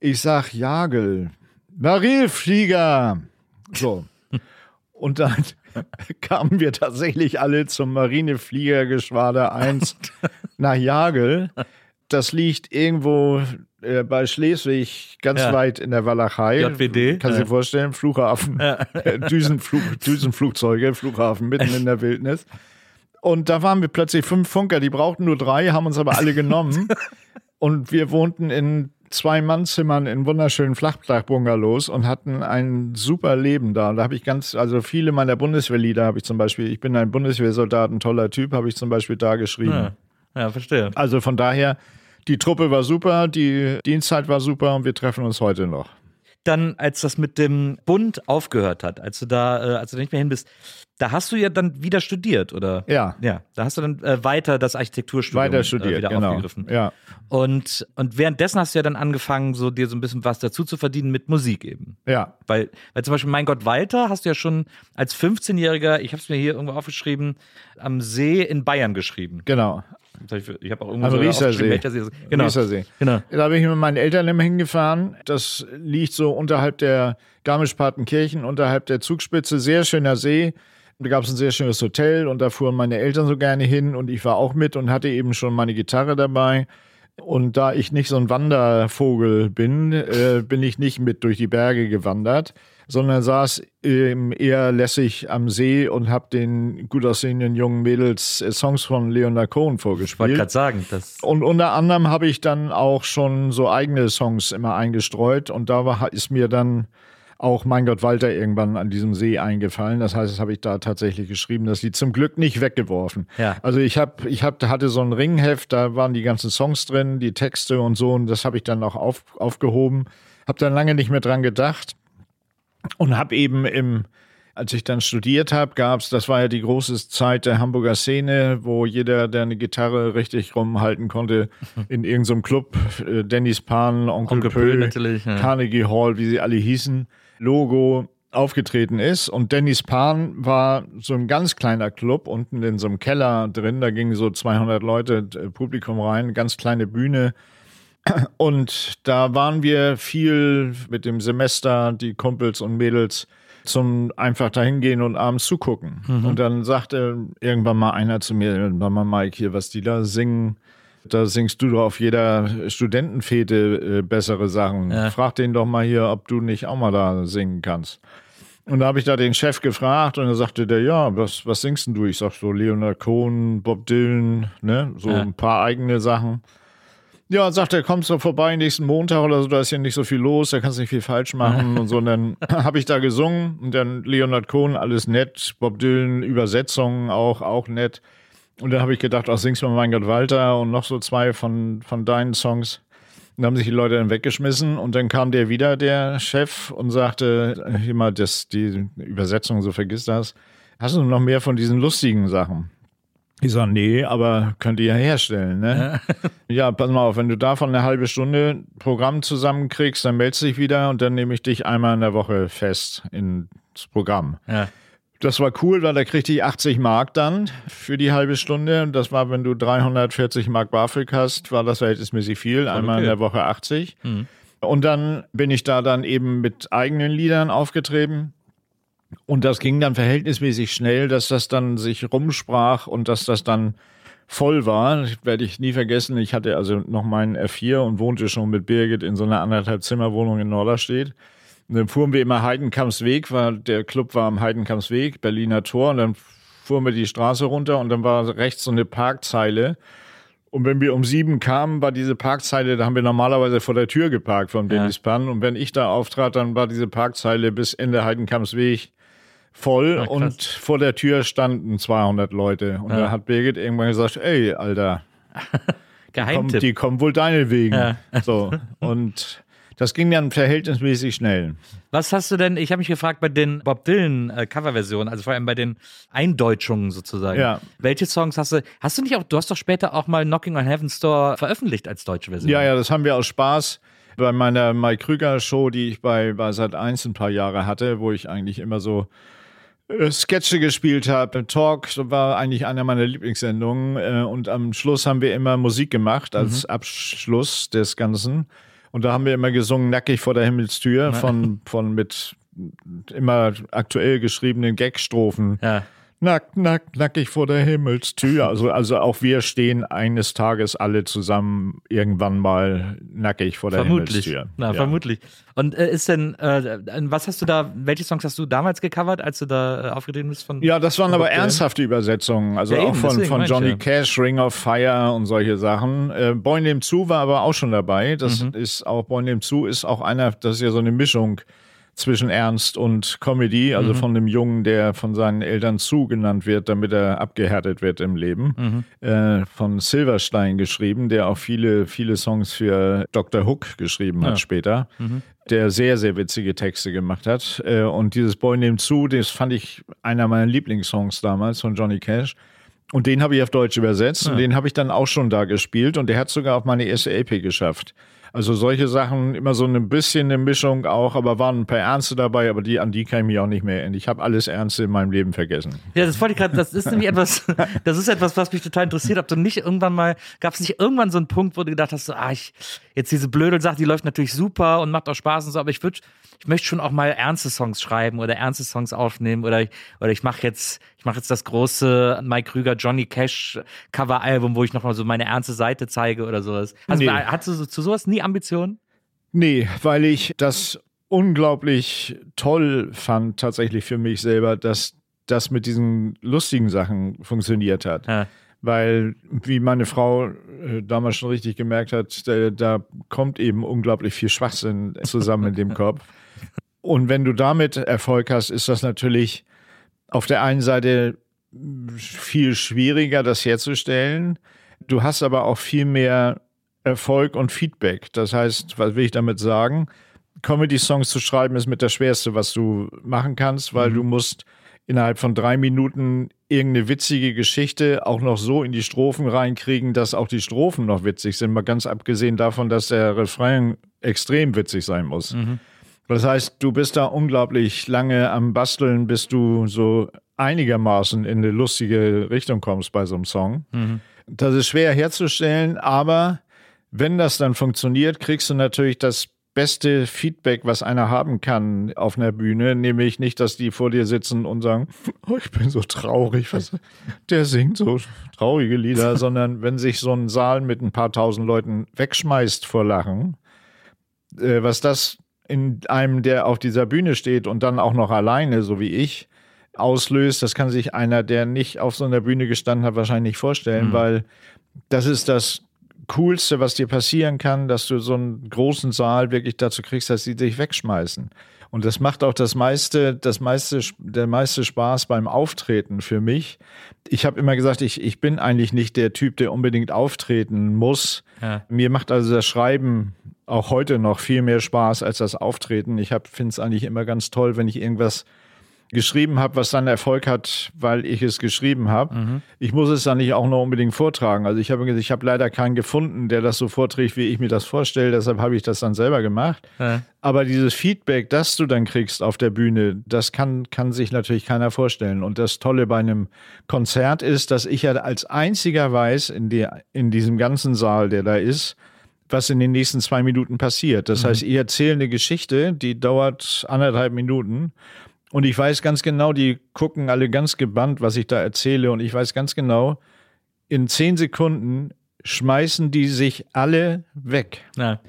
Speaker 3: Ich sag, Jagel, Marineflieger. So. Und dann kamen wir tatsächlich alle zum Marinefliegergeschwader 1 nach Jagel. Das liegt irgendwo äh, bei Schleswig, ganz
Speaker 4: Ja.
Speaker 3: weit in der Walachei.
Speaker 4: JWD,
Speaker 3: Kannst du
Speaker 4: ja.
Speaker 3: dir vorstellen, Flughafen, äh, Düsenflug, Düsenflugzeuge, Flughafen mitten in der Wildnis. Und da waren wir plötzlich fünf Funker, die brauchten nur drei, haben uns aber alle genommen. Und wir wohnten in zwei Mannzimmern in wunderschönen Flachdach-Bungalows und hatten ein super Leben da. Und da habe ich ganz, also viele meiner Bundeswehrlieder habe ich zum Beispiel, ich bin ein Bundeswehrsoldat, ein toller Typ, habe ich zum Beispiel da geschrieben.
Speaker 4: Ja, ja verstehe.
Speaker 3: Also von daher, die Truppe war super, die Dienstzeit war super und wir treffen uns heute noch.
Speaker 4: Dann, als das mit dem Bund aufgehört hat, als du da, äh, als du da nicht mehr hin bist, da hast du ja dann wieder studiert, oder?
Speaker 3: Ja.
Speaker 4: Ja, da hast du dann äh, weiter das Architekturstudium
Speaker 3: Weiter
Speaker 4: äh,
Speaker 3: studiert,
Speaker 4: wieder
Speaker 3: genau.
Speaker 4: aufgegriffen.
Speaker 3: Ja.
Speaker 4: Und, und währenddessen hast du ja dann angefangen, so dir so ein bisschen was dazu zu verdienen mit Musik eben.
Speaker 3: Ja,
Speaker 4: Weil, weil zum Beispiel Mein Gott Walter hast du ja schon als 15-Jähriger, ich habe es mir hier irgendwo aufgeschrieben, am See in Bayern geschrieben.
Speaker 3: genau.
Speaker 4: Ich habe auch irgendwo
Speaker 3: Am
Speaker 4: sogar
Speaker 3: Riesersee.
Speaker 4: Genau.
Speaker 3: Riesersee.
Speaker 4: Genau.
Speaker 3: Da bin ich mit meinen Eltern immer hingefahren. Das liegt so unterhalb der Garmisch-Partenkirchen, unterhalb der Zugspitze. Sehr schöner See. Da gab es ein sehr schönes Hotel und da fuhren meine Eltern so gerne hin und ich war auch mit und hatte eben schon meine Gitarre dabei. Und da ich nicht so ein Wandervogel bin, äh, bin ich nicht mit durch die Berge gewandert, sondern saß ähm, eher lässig am See und habe den gut aussehenden jungen Mädels äh, Songs von Leonard Cohen
Speaker 4: Ich wollte
Speaker 3: vorgespielt.
Speaker 4: gerade sagen, das
Speaker 3: Und unter anderem habe ich dann auch schon so eigene Songs immer eingestreut und da war, ist mir dann auch Mein Gott Walter irgendwann an diesem See eingefallen. Das heißt, das habe ich da tatsächlich geschrieben, das Lied zum Glück nicht weggeworfen.
Speaker 4: Ja.
Speaker 3: Also ich habe, ich hab, hatte so ein Ringheft, da waren die ganzen Songs drin, die Texte und so und das habe ich dann auch auf, aufgehoben. Habe dann lange nicht mehr dran gedacht und habe eben im als ich dann studiert habe, gab's, das war ja die große Zeit der Hamburger Szene, wo jeder, der eine Gitarre richtig rumhalten konnte, in irgendeinem Club, äh, Dennis Pan, Onkel,
Speaker 4: Onkel
Speaker 3: Pö,
Speaker 4: Pö natürlich, ja.
Speaker 3: Carnegie Hall, wie sie alle hießen, Logo aufgetreten ist. Und Dennis Pan war so ein ganz kleiner Club unten in so einem Keller drin. Da gingen so 200 Leute äh, Publikum rein, ganz kleine Bühne. Und da waren wir viel mit dem Semester, die Kumpels und Mädels, zum einfach dahin gehen und abends zugucken. Und dann sagte irgendwann mal einer zu mir, irgendwann mal Mike hier, was die da singen, da singst du doch auf jeder Studentenfete äh, bessere Sachen.
Speaker 4: Ja.
Speaker 3: Frag den doch mal hier, ob du nicht auch mal da singen kannst. Und da habe ich da den Chef gefragt und er sagte der, ja, was, was singst denn du? Ich sag so Leonard Cohen, Bob Dylan, ne, so
Speaker 4: Ja.
Speaker 3: ein paar eigene Sachen. Ja, sagt er, kommst du vorbei nächsten Montag oder so, da ist hier nicht so viel los, da kannst du nicht viel falsch machen und so. Und dann habe ich da gesungen und dann Leonard Cohen, alles nett, Bob Dylan, Übersetzungen auch, auch nett. Und dann habe ich gedacht, ach, singst du mal Mein Gott Walter und noch so zwei von, von deinen Songs. Und dann haben sich die Leute dann weggeschmissen und dann kam der wieder, der Chef, und sagte, mal, das, die Übersetzung, so vergiss das. Hast du noch mehr von diesen lustigen Sachen? Ich sage, nee, aber könnt ihr ja herstellen, ne? Ja, pass mal auf, wenn du davon eine halbe Stunde Programm zusammenkriegst, dann meldest dich wieder und dann nehme ich dich einmal in der Woche fest ins Programm.
Speaker 4: Ja.
Speaker 3: Das war cool, weil da kriegte ich 80 Mark dann für die halbe Stunde. Und das war, wenn du 340 Mark BAföG hast, war das verhältnismäßig viel. Einmal in
Speaker 4: okay.
Speaker 3: der Woche 80. Und dann bin ich da dann eben mit eigenen Liedern aufgetreten. Und das ging dann verhältnismäßig schnell, dass das dann sich rumsprach und dass das dann voll war. Das werde ich nie vergessen. Ich hatte also noch meinen R4 und wohnte schon mit Birgit in so einer anderthalb Zimmerwohnung in Norderstedt. Und dann fuhren wir immer Heidenkampsweg, war, der Club war am Heidenkampsweg, Berliner Tor, und dann fuhren wir die Straße runter und dann war rechts so eine Parkzeile. Und wenn wir um sieben kamen, war diese Parkzeile, da haben wir normalerweise vor der Tür geparkt von Dennis Pan. Und wenn ich da auftrat, dann war diese Parkzeile bis Ende Heidenkampsweg voll
Speaker 4: krass.
Speaker 3: und vor der Tür standen 200 Leute. Und da hat Birgit irgendwann gesagt, ey, Alter,
Speaker 4: Geheimtipp.
Speaker 3: die kommen wohl deine Wegen.
Speaker 4: Ja.
Speaker 3: So. Und das ging dann verhältnismäßig schnell.
Speaker 4: Was hast du denn, ich habe mich gefragt, bei den Bob Dylan äh, Coverversionen, also vor allem bei den Eindeutschungen sozusagen.
Speaker 3: Ja.
Speaker 4: Welche Songs hast du, hast du nicht auch, du hast doch später auch mal Knocking on Heaven's Door veröffentlicht als deutsche Version.
Speaker 3: Ja, ja, das haben wir aus Spaß bei meiner Mike Krüger Show, die ich bei, bei Sat 1 ein paar Jahre hatte, wo ich eigentlich immer so Sketche gespielt habe. Talk war eigentlich einer meiner Lieblingssendungen. Äh, und am Schluss haben wir immer Musik gemacht als mhm. Abschluss des Ganzen. Und da haben wir immer gesungen, nackig vor der Himmelstür, von, von mit immer aktuell geschriebenen Gagstrophen. Ja nackt, nackt, nackig vor der Himmelstür. Also, also auch wir stehen eines Tages alle zusammen irgendwann mal nackig vor der
Speaker 4: vermutlich.
Speaker 3: Himmelstür.
Speaker 4: Na, ja. vermutlich. Und äh, ist denn, äh, was hast du da, welche Songs hast du damals gecovert, als du da äh, aufgetreten bist? Von,
Speaker 3: ja, das waren aber ernsthafte Übersetzungen. Also ja, auch von, von Johnny Cash, Ring of Fire und solche Sachen. Äh, Boy Name Zu war aber auch schon dabei. Das mhm. ist auch, Boy Name Zu ist auch einer, das ist ja so eine Mischung zwischen Ernst und Comedy, also mhm. von dem Jungen, der von seinen Eltern Zu genannt wird, damit er abgehärtet wird im Leben. Mhm. Äh, von Silverstein geschrieben, der auch viele, viele Songs für Dr. Hook geschrieben hat ja. später. Mhm. Der sehr, sehr witzige Texte gemacht hat. Äh, und dieses Boy Name Zu, das fand ich einer meiner Lieblingssongs damals von Johnny Cash. Und den habe ich auf Deutsch übersetzt ja. und den habe ich dann auch schon da gespielt und der hat sogar auf meine erste LP geschafft. Also solche Sachen, immer so ein bisschen eine Mischung auch, aber waren ein paar Ernste dabei, aber die, an die kann ich mich auch nicht mehr erinnern. Ich habe alles Ernste in meinem Leben vergessen.
Speaker 4: Ja, das wollte ich gerade, das ist nämlich etwas, das ist etwas, was mich total interessiert. Ob du nicht irgendwann mal, gab es nicht irgendwann so einen Punkt, wo du gedacht hast, so, ah, ich, jetzt diese Blödel-Sache, die läuft natürlich super und macht auch Spaß und so, aber ich würde, ich möchte schon auch mal ernste Songs schreiben oder ernste Songs aufnehmen oder, oder ich mache jetzt, ich mache jetzt das große Mike Krüger Johnny Cash Cover-Album, wo ich nochmal so meine ernste Seite zeige oder sowas. Also, nee. Hast du zu sowas nie Ambitionen?
Speaker 3: Nee, weil ich das unglaublich toll fand, tatsächlich für mich selber, dass das mit diesen lustigen Sachen funktioniert hat. Ja. Weil, wie meine Frau äh, damals schon richtig gemerkt hat, da, da kommt eben unglaublich viel Schwachsinn zusammen in dem Kopf. Und wenn du damit Erfolg hast, ist das natürlich auf der einen Seite viel schwieriger, das herzustellen. Du hast aber auch viel mehr Erfolg und Feedback. Das heißt, was will ich damit sagen? Comedy-Songs zu schreiben ist mit das Schwerste, was du machen kannst, weil mhm. du musst innerhalb von drei Minuten irgendeine witzige Geschichte auch noch so in die Strophen reinkriegen, dass auch die Strophen noch witzig sind. Mal ganz abgesehen davon, dass der Refrain extrem witzig sein muss. Mhm. Das heißt, du bist da unglaublich lange am Basteln, bis du so einigermaßen in eine lustige Richtung kommst bei so einem Song. Mhm. Das ist schwer herzustellen, aber wenn das dann funktioniert, kriegst du natürlich das beste Feedback, was einer haben kann auf einer Bühne, nämlich nicht, dass die vor dir sitzen und sagen, oh, ich bin so traurig, was, der singt so traurige Lieder, sondern wenn sich so ein Saal mit ein paar tausend Leuten wegschmeißt vor Lachen, äh, was das in einem, der auf dieser Bühne steht und dann auch noch alleine, so wie ich, auslöst, das kann sich einer, der nicht auf so einer Bühne gestanden hat, wahrscheinlich nicht vorstellen, mhm. weil das ist das Coolste, was dir passieren kann, dass du so einen großen Saal wirklich dazu kriegst, dass sie dich wegschmeißen. Und das macht auch das meiste, das meiste, der meiste Spaß beim Auftreten für mich. Ich habe immer gesagt, ich, ich bin eigentlich nicht der Typ, der unbedingt auftreten muss. Ja. Mir macht also das Schreiben auch heute noch viel mehr Spaß als das Auftreten. Ich finde es eigentlich immer ganz toll, wenn ich irgendwas geschrieben habe, was dann Erfolg hat, weil ich es geschrieben habe. Mhm. Ich muss es dann nicht auch noch unbedingt vortragen. Also ich habe ich habe leider keinen gefunden, der das so vorträgt, wie ich mir das vorstelle. Deshalb habe ich das dann selber gemacht. Ja. Aber dieses Feedback, das du dann kriegst auf der Bühne, das kann, kann sich natürlich keiner vorstellen. Und das Tolle bei einem Konzert ist, dass ich ja als einziger weiß in, der, in diesem ganzen Saal, der da ist, was in den nächsten zwei Minuten passiert. Das mhm. heißt, ich erzähle eine Geschichte, die dauert anderthalb Minuten und ich weiß ganz genau, die gucken alle ganz gebannt, was ich da erzähle. Und ich weiß ganz genau, in zehn Sekunden schmeißen die sich alle weg. Ja.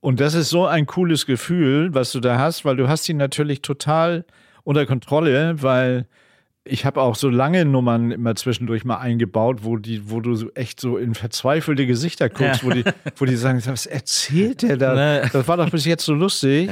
Speaker 3: Und das ist so ein cooles Gefühl, was du da hast, weil du hast sie natürlich total unter Kontrolle, weil ich habe auch so lange Nummern immer zwischendurch mal eingebaut, wo die, wo du so echt so in verzweifelte Gesichter guckst, ja. wo, die, wo die sagen, was erzählt der da? Ne. Das war doch bis jetzt so lustig.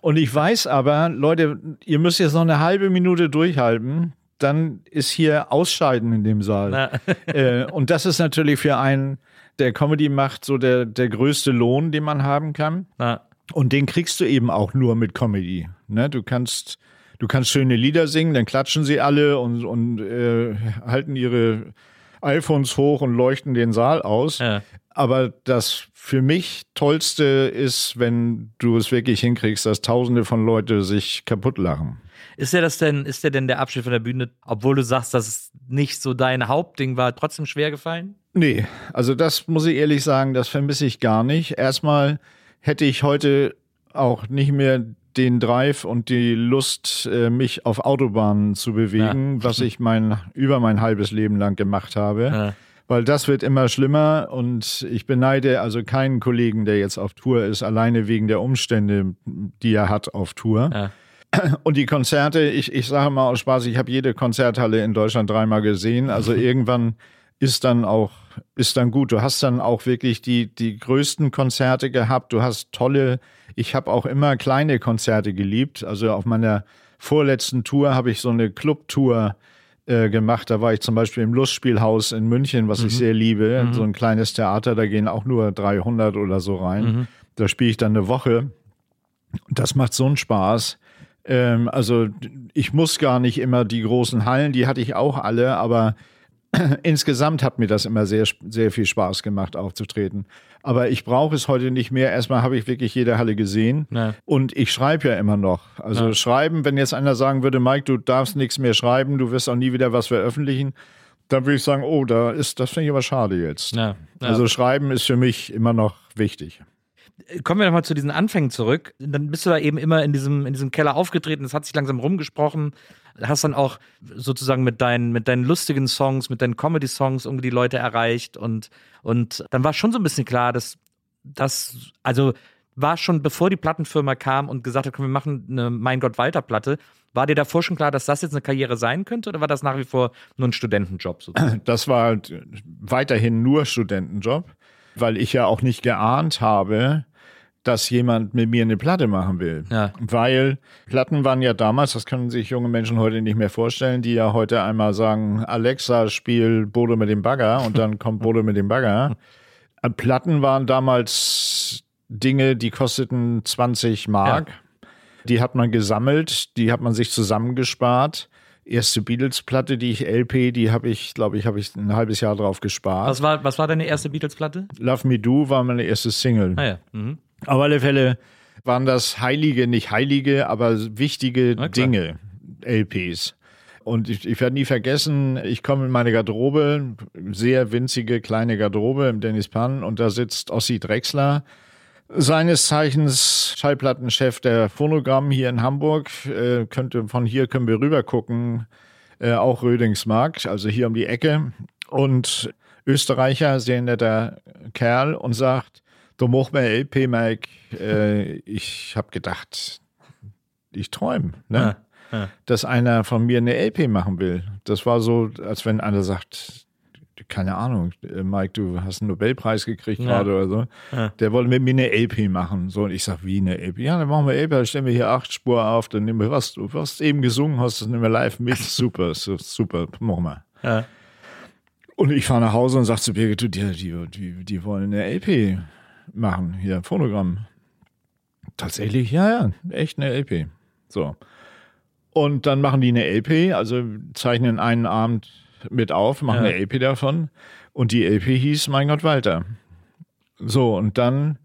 Speaker 3: Und ich weiß aber, Leute, ihr müsst jetzt noch eine halbe Minute durchhalten, dann ist hier Ausscheiden in dem Saal. Äh, und das ist natürlich für einen, der Comedy macht, so der, der größte Lohn, den man haben kann. Na. Und den kriegst du eben auch nur mit Comedy. Ne? Du kannst du kannst schöne Lieder singen, dann klatschen sie alle und, und äh, halten ihre iPhones hoch und leuchten den Saal aus. Ja. Aber das für mich Tollste ist, wenn du es wirklich hinkriegst, dass Tausende von Leuten sich kaputt lachen.
Speaker 4: Ist der das denn, ist der denn der Abschied von der Bühne, obwohl du sagst, dass es nicht so dein Hauptding war, trotzdem schwer gefallen?
Speaker 3: Nee, also das muss ich ehrlich sagen, das vermisse ich gar nicht. Erstmal hätte ich heute auch nicht mehr den Drive und die Lust, äh, mich auf Autobahnen zu bewegen, ja. was ich mein, über mein halbes Leben lang gemacht habe. Ja. Weil das wird immer schlimmer und ich beneide also keinen Kollegen, der jetzt auf Tour ist, alleine wegen der Umstände, die er hat auf Tour. Ja. Und die Konzerte, ich, ich sage mal aus Spaß, ich habe jede Konzerthalle in Deutschland dreimal gesehen. Also irgendwann ist dann auch, ist dann gut. Du hast dann auch wirklich die, die größten Konzerte gehabt. Du hast tolle, ich habe auch immer kleine Konzerte geliebt. Also auf meiner vorletzten Tour habe ich so eine Clubtour äh, gemacht. Da war ich zum Beispiel im Lustspielhaus in München, was mhm. ich sehr liebe. Mhm. So ein kleines Theater, da gehen auch nur 300 oder so rein. Mhm. Da spiele ich dann eine Woche. Das macht so einen Spaß. Ähm, also ich muss gar nicht immer die großen Hallen, die hatte ich auch alle, aber insgesamt hat mir das immer sehr, sehr viel Spaß gemacht, aufzutreten. Aber ich brauche es heute nicht mehr. Erstmal habe ich wirklich jede Halle gesehen. Nee. Und ich schreibe ja immer noch. Also ja. schreiben, wenn jetzt einer sagen würde, Mike, du darfst nichts mehr schreiben, du wirst auch nie wieder was veröffentlichen, dann würde ich sagen, oh, da ist, das finde ich aber schade jetzt. Ja. Ja. Also schreiben ist für mich immer noch wichtig.
Speaker 4: Kommen wir nochmal zu diesen Anfängen zurück. Dann bist du da eben immer in diesem, in diesem Keller aufgetreten, es hat sich langsam rumgesprochen. Hast dann auch sozusagen mit deinen, mit deinen lustigen Songs, mit deinen Comedy-Songs irgendwie die Leute erreicht und, und dann war schon so ein bisschen klar, dass das, also war schon bevor die Plattenfirma kam und gesagt hat, komm, wir machen eine Mein Gott Walter Platte, war dir davor schon klar, dass das jetzt eine Karriere sein könnte oder war das nach wie vor nur ein Studentenjob?
Speaker 3: Sozusagen? Das war weiterhin nur Studentenjob weil ich ja auch nicht geahnt habe, dass jemand mit mir eine Platte machen will. Ja. Weil Platten waren ja damals, das können sich junge Menschen heute nicht mehr vorstellen, die ja heute einmal sagen, Alexa, spiel Bodo mit dem Bagger und dann kommt Bodo mit dem Bagger. Äh, Platten waren damals Dinge, die kosteten 20 Mark. Ja. Die hat man gesammelt, die hat man sich zusammengespart erste Beatles-Platte, die ich LP, die habe ich, glaube ich, habe ich ein halbes Jahr drauf gespart.
Speaker 4: Was war, was war deine erste Beatles-Platte?
Speaker 3: Love Me Do war meine erste Single. Ah ja. Mhm. Auf alle Fälle waren das heilige, nicht heilige, aber wichtige Dinge, LPs. Und ich, ich werde nie vergessen, ich komme in meine Garderobe, sehr winzige kleine Garderobe im Dennis Pan und da sitzt Ossi Drexler, seines Zeichens Schallplattenchef der Phonogramm hier in Hamburg. Äh, könnte, von hier können wir rüber gucken, äh, auch Rödingsmarkt, also hier um die Ecke. Und Österreicher, sehr netter Kerl und sagt, du mach mir LP, Mike. Äh, ich habe gedacht, ich träume, ne? Ja, ja. dass einer von mir eine LP machen will. Das war so, als wenn einer sagt, keine Ahnung, äh, Mike, du hast einen Nobelpreis gekriegt ja. gerade oder so. Ja. Der wollte mit mir eine LP machen. So, und ich sag, wie eine LP? Ja, dann machen wir LP, dann stellen wir hier acht Spur auf, dann nehmen wir was, du hast eben gesungen hast, das nehmen wir live mit. Super, so, super, machen wir. Ja. Und ich fahre nach Hause und sag zu Birgit, du, die, die, die, die wollen eine LP machen, hier, Phonogramm. Tatsächlich, ja, ja, echt eine LP. So. Und dann machen die eine LP, also zeichnen einen Abend mit auf, machen ja. eine LP davon. Und die LP hieß Mein Gott Walter. So, und dann,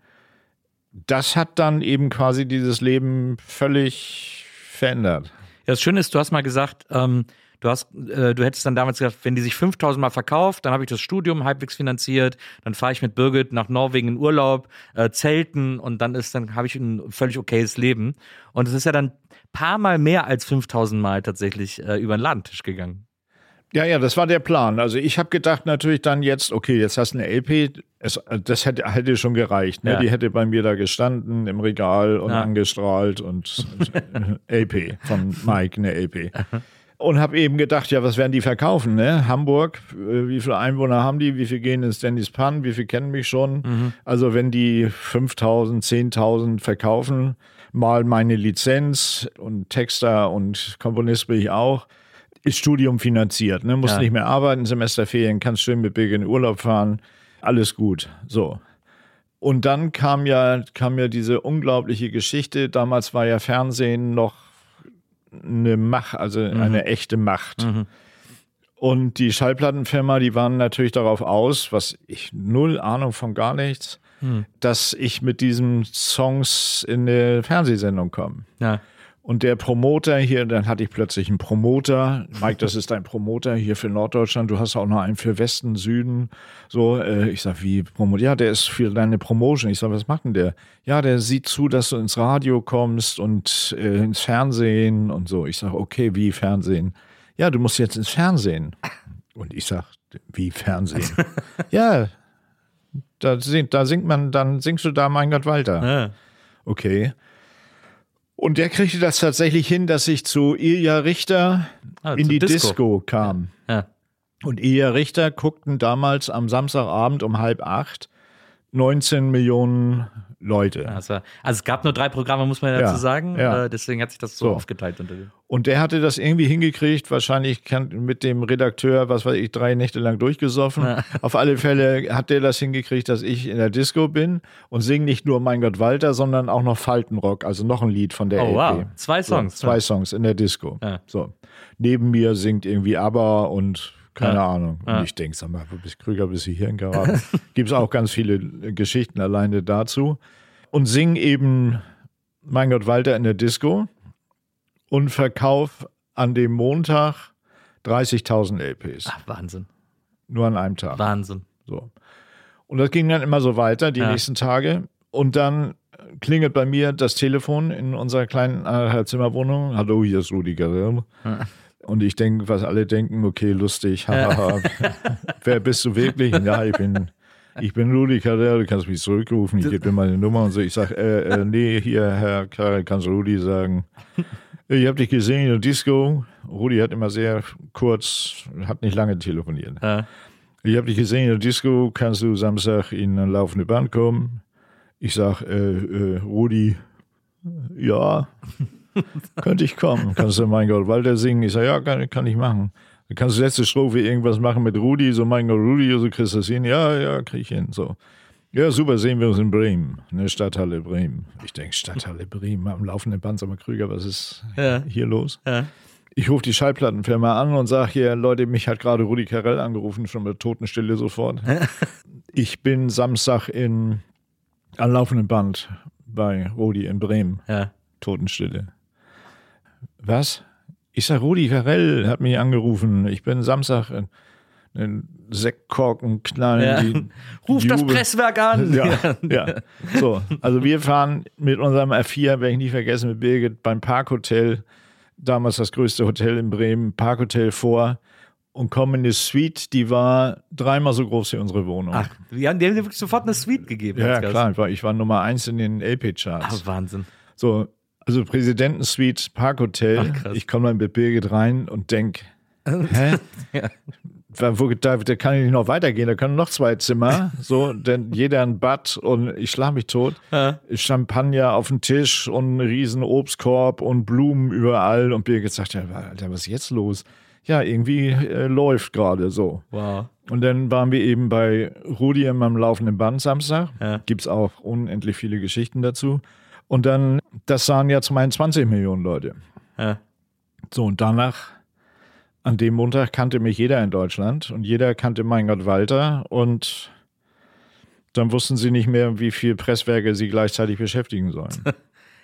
Speaker 3: das hat dann eben quasi dieses Leben völlig verändert.
Speaker 4: Ja, das Schöne ist, du hast mal gesagt, ähm, du hast, äh, du hättest dann damals gesagt, wenn die sich 5000 Mal verkauft, dann habe ich das Studium halbwegs finanziert, dann fahre ich mit Birgit nach Norwegen in Urlaub, äh, zelten und dann ist, dann habe ich ein völlig okayes Leben. Und es ist ja dann paar Mal mehr als 5000 Mal tatsächlich äh, über den Ladentisch gegangen.
Speaker 3: Ja, ja, das war der Plan. Also ich habe gedacht natürlich dann jetzt, okay, jetzt hast du eine LP, es, das hätte, hätte schon gereicht. Ne? Ja. Die hätte bei mir da gestanden im Regal und ja. angestrahlt und LP von Mike, eine LP. und habe eben gedacht, ja, was werden die verkaufen? Ne? Hamburg, äh, wie viele Einwohner haben die? Wie viele gehen ins Dennis Pan? Wie viele kennen mich schon? Mhm. Also wenn die 5000, 10.000 verkaufen, mal meine Lizenz und Texter und Komponist bin ich auch ist Studium finanziert, ne? Musst ja. nicht mehr arbeiten, Semesterferien, kannst schön mit Big in Urlaub fahren, alles gut. So. Und dann kam ja, kam ja diese unglaubliche Geschichte. Damals war ja Fernsehen noch eine Macht, also mhm. eine echte Macht. Mhm. Und die Schallplattenfirma, die waren natürlich darauf aus, was ich null Ahnung von gar nichts, hm. dass ich mit diesen Songs in eine Fernsehsendung komme.
Speaker 4: Ja.
Speaker 3: Und der Promoter hier, dann hatte ich plötzlich einen Promoter. Mike, das ist dein Promoter hier für Norddeutschland. Du hast auch noch einen für Westen, Süden. So, äh, ich sag, wie Promoter? Ja, der ist für deine Promotion. Ich sag, was macht denn der? Ja, der sieht zu, dass du ins Radio kommst und äh, ins Fernsehen und so. Ich sag, okay, wie Fernsehen? Ja, du musst jetzt ins Fernsehen. Und ich sag, wie Fernsehen? ja, da singt, da singt man, dann singst du da Mein Gott Walter.
Speaker 4: Ja.
Speaker 3: Okay. Und der kriegte das tatsächlich hin, dass ich zu Ilja Richter ah, in die Disco, Disco kam.
Speaker 4: Ja.
Speaker 3: Und Ilja Richter guckten damals am Samstagabend um halb acht 19 Millionen Leute.
Speaker 4: Also, also, es gab nur drei Programme, muss man dazu ja, sagen. Ja. Äh, deswegen hat sich das so, so, aufgeteilt unter dem.
Speaker 3: Und der hatte das irgendwie hingekriegt, wahrscheinlich mit dem Redakteur, was weiß ich, drei Nächte lang durchgesoffen. Ja. Auf alle Fälle hat der das hingekriegt, dass ich in der Disco bin und singe nicht nur Mein Gott Walter, sondern auch noch Faltenrock, also noch ein Lied von der
Speaker 4: oh,
Speaker 3: LP.
Speaker 4: Wow. Zwei Songs.
Speaker 3: So, zwei Songs in der Disco. So. Neben mir singt irgendwie ABBA und keine ja. Ahnung. Und ich denke, sag mal, du bist Krüger, bis sie hier geraten. Gibt es auch ganz viele Geschichten alleine dazu. Und sing eben Mein Gott Walter in der Disco und verkauf an dem Montag 30.000 LPs.
Speaker 4: Ach, Wahnsinn.
Speaker 3: Nur an einem Tag.
Speaker 4: Wahnsinn.
Speaker 3: So. Und das ging dann immer so weiter, die ja. nächsten Tage. Und dann klingelt bei mir das Telefon in unserer kleinen Zimmerwohnung. Hallo, hier ist Rudi Garel. Und ich denke, was alle denken, okay, lustig, hahaha. Wer bist du wirklich? Ja, ich bin, ich bin Rudi Karel, du kannst mich zurückrufen, ich gebe dir meine Nummer und so. Ich sage, äh, äh, nee, hier, Herr Karel, kannst du Rudi sagen. Ich habe dich gesehen in der Disco. Rudi hat immer sehr kurz, hat nicht lange telefoniert.
Speaker 4: Ja.
Speaker 3: Ich habe dich gesehen in der Disco, kannst du Samstag in eine laufende Band kommen? Ich sage, äh, äh, Rudi, ja. Könnte ich kommen. Kannst du Mein Gott Walter singen? Ich sage, ja, kann, kann ich machen. Dann kannst du letzte Strophe irgendwas machen mit Rudi, so Mein Gott Rudi, so kriegst du das hin. Ja, ja, krieg ich hin. So. Ja, super, sehen wir uns in Bremen, in der Stadthalle Bremen. Ich denke, Stadthalle Bremen, am laufenden Band, aber Krüger, was ist ja. hier los?
Speaker 4: Ja.
Speaker 3: Ich rufe die Schallplattenfirma an und sage hier, Leute, mich hat gerade Rudi Carell angerufen, schon mit Totenstille sofort. ich bin Samstag in, am laufenden Band bei Rudi in Bremen.
Speaker 4: Ja.
Speaker 3: Totenstille. Was? Ich sag, Rudi Carell hat mich angerufen. Ich bin Samstag einen Sektkorken knallen. Ja.
Speaker 4: Ruf das Presswerk an.
Speaker 3: Ja, ja. So, also wir fahren mit unserem R4, werde ich nie vergessen, mit Birgit beim Parkhotel, damals das größte Hotel in Bremen, Parkhotel vor und kommen in eine Suite, die war dreimal so groß wie unsere Wohnung.
Speaker 4: Ach, die haben, die haben dir wirklich sofort eine Suite gegeben.
Speaker 3: Ja, klar, ich war, ich war Nummer eins in den LP-Charts.
Speaker 4: Ach, Wahnsinn.
Speaker 3: So, also Präsidentensuite, Parkhotel. Ach, ich komme dann mit Birgit rein und denke, hä? ja. Wo, da, da kann ich nicht noch weitergehen, da können noch zwei Zimmer, so, denn jeder ein Bad und ich schlage mich tot.
Speaker 4: Ja.
Speaker 3: Champagner auf dem Tisch und ein riesen Obstkorb und Blumen überall und Birgit sagt, ja, Alter, was ist jetzt los? Ja, irgendwie äh, läuft gerade so.
Speaker 4: Wow.
Speaker 3: Und dann waren wir eben bei Rudi in meinem laufenden Band Samstag.
Speaker 4: Ja.
Speaker 3: Gibt es auch unendlich viele Geschichten dazu. Und dann, das sahen jetzt meinen 20 Millionen Leute.
Speaker 4: Ja.
Speaker 3: So, und danach, an dem Montag kannte mich jeder in Deutschland und jeder kannte mein Gott Walter und dann wussten sie nicht mehr, wie viele Presswerke sie gleichzeitig beschäftigen sollen.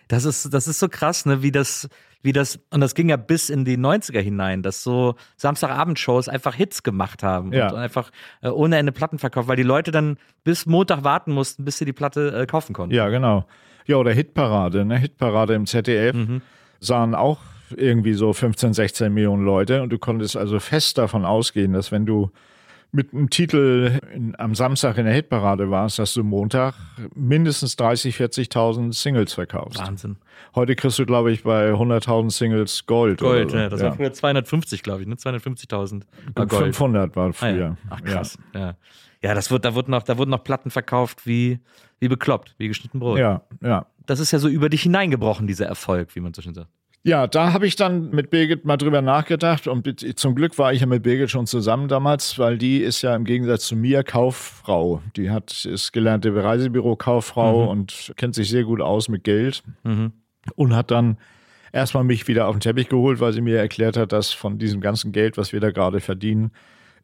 Speaker 4: Das ist, das ist so krass, ne, wie das, wie das, und das ging ja bis in die 90er hinein, dass so Samstagabendshows einfach Hits gemacht haben
Speaker 3: ja.
Speaker 4: und einfach äh, ohne Ende Platten verkauft, weil die Leute dann bis Montag warten mussten, bis sie die Platte äh, kaufen konnten.
Speaker 3: Ja, genau. Ja, oder Hitparade, ne? Hitparade im ZDF mhm. sahen auch irgendwie so 15, 16 Millionen Leute und du konntest also fest davon ausgehen, dass wenn du mit einem Titel in, am Samstag in der Hitparade warst, dass du Montag mindestens 30, 40.000 Singles verkaufst.
Speaker 4: Wahnsinn.
Speaker 3: Heute kriegst du, glaube ich, bei 100.000 Singles Gold.
Speaker 4: Gold, so. ja. Das ja. war früher 250, glaube ich, ne? 250.000
Speaker 3: war Gold. 500 war früher.
Speaker 4: Ah, ja. Ach krass, ja. Ja. Das wird, da, wird noch, da wurden noch Platten verkauft wie, wie bekloppt, wie geschnitten Brot.
Speaker 3: Ja, ja.
Speaker 4: Das ist ja so über dich hineingebrochen, dieser Erfolg, wie man so schön sagt.
Speaker 3: Ja, da habe ich dann mit Birgit mal drüber nachgedacht und zum Glück war ich ja mit Birgit schon zusammen damals, weil die ist ja im Gegensatz zu mir Kauffrau. Die hat ist gelernte Reisebürokauffrau mhm. und kennt sich sehr gut aus mit Geld
Speaker 4: mhm.
Speaker 3: und hat dann erstmal mich wieder auf den Teppich geholt, weil sie mir erklärt hat, dass von diesem ganzen Geld, was wir da gerade verdienen,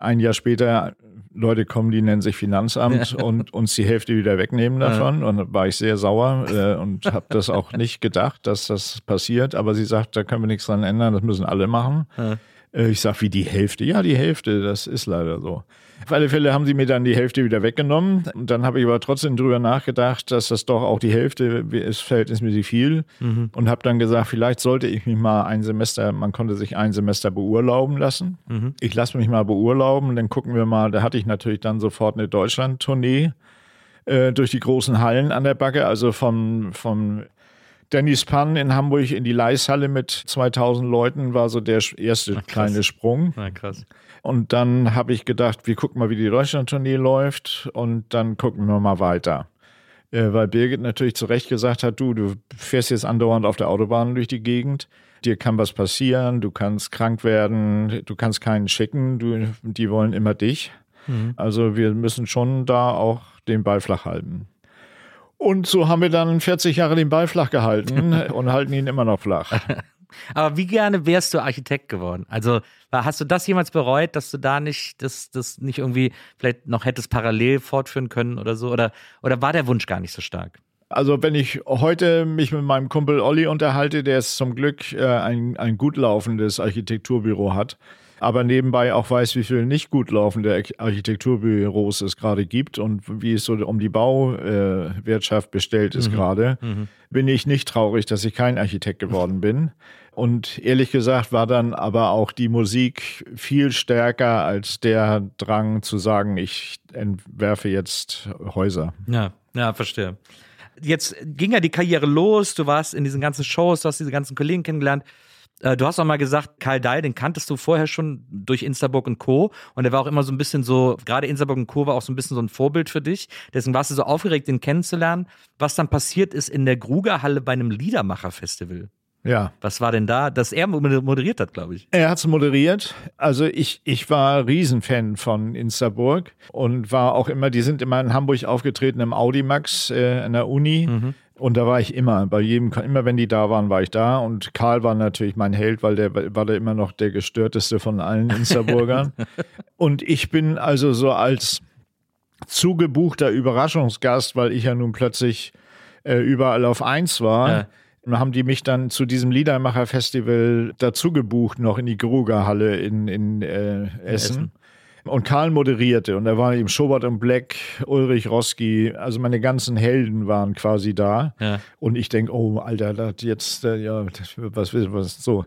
Speaker 3: ein Jahr später Leute kommen, die nennen sich Finanzamt und uns die Hälfte wieder wegnehmen davon. Und da war ich sehr sauer äh, und habe das auch nicht gedacht, dass das passiert. Aber sie sagt, da können wir nichts dran ändern, das müssen alle machen. Äh, ich sag, wie die Hälfte? Ja, die Hälfte, das ist leider so. Auf alle Fälle haben sie mir dann die Hälfte wieder weggenommen. Und dann habe ich aber trotzdem drüber nachgedacht, dass das doch auch die Hälfte ist verhältnismäßig viel. Mhm. Und habe dann gesagt, vielleicht sollte ich mich mal ein Semester, man konnte sich ein Semester beurlauben lassen. Mhm. Ich lasse mich mal beurlauben, dann gucken wir mal, da hatte ich natürlich dann sofort eine Deutschland-Tournee äh, durch die großen Hallen an der Backe, also vom, vom Dennis Pann in Hamburg in die Leishalle mit 2000 Leuten war so der erste Ach, kleine Sprung.
Speaker 4: Na, krass.
Speaker 3: Und dann habe ich gedacht, wir gucken mal, wie die Deutschland-Tournee läuft und dann gucken wir mal weiter. Äh, weil Birgit natürlich zu Recht gesagt hat, du, du fährst jetzt andauernd auf der Autobahn durch die Gegend, dir kann was passieren, du kannst krank werden, du kannst keinen schicken, du, die wollen immer dich. Mhm. Also wir müssen schon da auch den Ball flach halten. Und so haben wir dann 40 Jahre den Ball flach gehalten und halten ihn immer noch flach.
Speaker 4: Aber wie gerne wärst du Architekt geworden? Also hast du das jemals bereut, dass du da nicht das, das nicht irgendwie vielleicht noch hättest parallel fortführen können oder so? Oder, oder war der Wunsch gar nicht so stark?
Speaker 3: Also wenn ich heute mich mit meinem Kumpel Olli unterhalte, der es zum Glück äh, ein, ein gut laufendes Architekturbüro hat, aber nebenbei auch weiß, wie viele nicht gut laufende Architekturbüros es gerade gibt und wie es so um die Bauwirtschaft äh, bestellt ist mhm. gerade, mhm. bin ich nicht traurig, dass ich kein Architekt geworden bin. Und ehrlich gesagt war dann aber auch die Musik viel stärker als der Drang zu sagen, ich entwerfe jetzt Häuser.
Speaker 4: Ja, ja, verstehe. Jetzt ging ja die Karriere los, du warst in diesen ganzen Shows, du hast diese ganzen Kollegen kennengelernt. Äh, du hast auch mal gesagt, Karl Dall, den kanntest du vorher schon durch Instaburg und Co. Und er war auch immer so ein bisschen so, gerade Instaburg und Co. war auch so ein bisschen so ein Vorbild für dich. Deswegen warst du so aufgeregt, den kennenzulernen. Was dann passiert ist in der Grugerhalle bei einem Liedermacher-Festival.
Speaker 3: Ja.
Speaker 4: Was war denn da? Dass er moderiert hat, glaube ich.
Speaker 3: Er hat es moderiert. Also ich, ich war Riesenfan von Instaburg und war auch immer, die sind immer in Hamburg aufgetreten im Audimax äh, in der Uni. Mhm. Und da war ich immer, bei jedem, immer wenn die da waren, war ich da. Und Karl war natürlich mein Held, weil der war der immer noch der gestörteste von allen Instaburgern. und ich bin also so als zugebuchter Überraschungsgast, weil ich ja nun plötzlich äh, überall auf eins war. Ja haben die mich dann zu diesem Liedermacher-Festival dazu gebucht, noch in die Grugerhalle in, in äh, Essen. Essen. Und Karl moderierte und da waren eben Schobert und Black, Ulrich Roski, also meine ganzen Helden waren quasi da. Ja. Und ich denke, oh, Alter, das jetzt, äh, ja, was, was, so.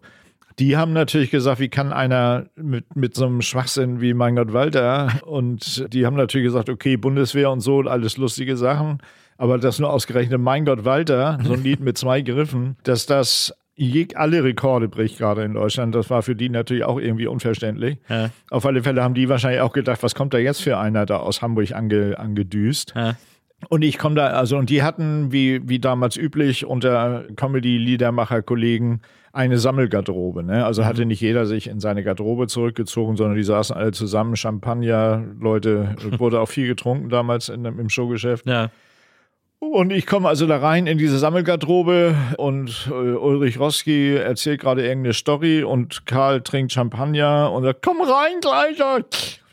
Speaker 3: Die haben natürlich gesagt, wie kann einer mit, mit so einem Schwachsinn wie mein Gott Walter und die haben natürlich gesagt, okay, Bundeswehr und so, alles lustige Sachen. Aber das nur ausgerechnet Mein Gott Walter, so ein Lied mit zwei Griffen, dass das alle Rekorde bricht gerade in Deutschland. Das war für die natürlich auch irgendwie unverständlich. Ja. Auf alle Fälle haben die wahrscheinlich auch gedacht, was kommt da jetzt für einer da aus Hamburg ange, angedüst. Ja. Und ich komme da, also, und die hatten, wie, wie damals üblich, unter Comedy-Liedermacher-Kollegen eine Sammelgarderobe. Ne? Also hatte mhm. nicht jeder sich in seine Garderobe zurückgezogen, sondern die saßen alle zusammen, Champagner, Leute, wurde auch viel getrunken damals in, im Showgeschäft. Ja. Und ich komme also da rein in diese Sammelgarderobe und äh, Ulrich Roski erzählt gerade irgendeine Story und Karl trinkt Champagner und sagt, komm rein gleich,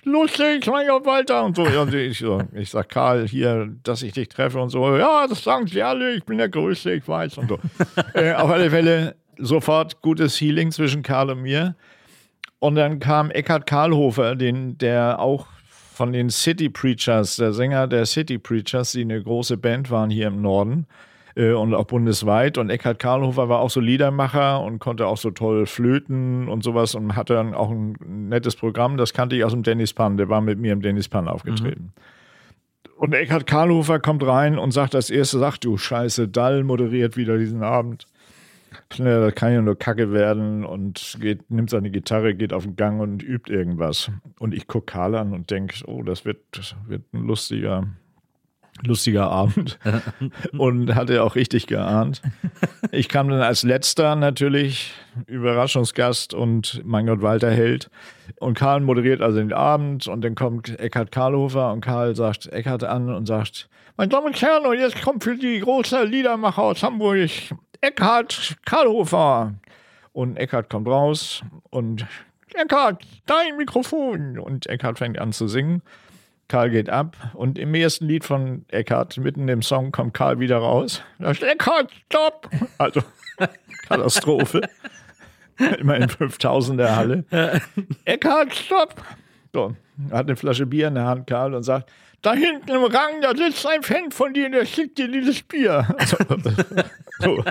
Speaker 3: lustig, mein Gott, weiter und so. Und ich, so, ich sag Karl hier, dass ich dich treffe und so. Ja, das sagen sie alle, ich bin der Größte, ich weiß und so. äh, auf alle Fälle sofort gutes Healing zwischen Karl und mir. Und dann kam Eckhard Karlhofer, den, der auch von den City Preachers, der Sänger der City Preachers, die eine große Band waren hier im Norden äh, und auch bundesweit. Und Eckhard Karlhofer war auch so Liedermacher und konnte auch so toll flöten und sowas und hatte dann auch ein nettes Programm. Das kannte ich aus dem Dennis Pan. Der war mit mir im Dennis Pan aufgetreten. Mhm. Und Eckhard Karlhofer kommt rein und sagt das erste, sagt du Scheiße, Dall moderiert wieder diesen Abend das kann ja nur Kacke werden und geht, nimmt seine Gitarre, geht auf den Gang und übt irgendwas. Und ich gucke Karl an und denke, oh, das wird, das wird ein lustiger, lustiger Abend. und hatte auch richtig geahnt. Ich kam dann als letzter natürlich, Überraschungsgast und mein Gott, Walter Held. Und Karl moderiert also den Abend und dann kommt Eckhard Karlhofer und Karl sagt Eckhard an und sagt, meine Damen und Herren, und jetzt kommt für die große Liedermacher aus Hamburg Eckhard Karlhofer. Und Eckhard kommt raus und Eckhard, dein Mikrofon. Und Eckhard fängt an zu singen. Karl geht ab und im ersten Lied von Eckhard, mitten im Song, kommt Karl wieder raus. Da sagt Eckhard, stopp! Also Katastrophe. Immer in 5000er Halle. Eckhard, stopp! So, hat eine Flasche Bier in der Hand, Karl, und sagt, da hinten im Rang, da sitzt ein Fan von dir, der schickt dir dieses Bier. Also, so,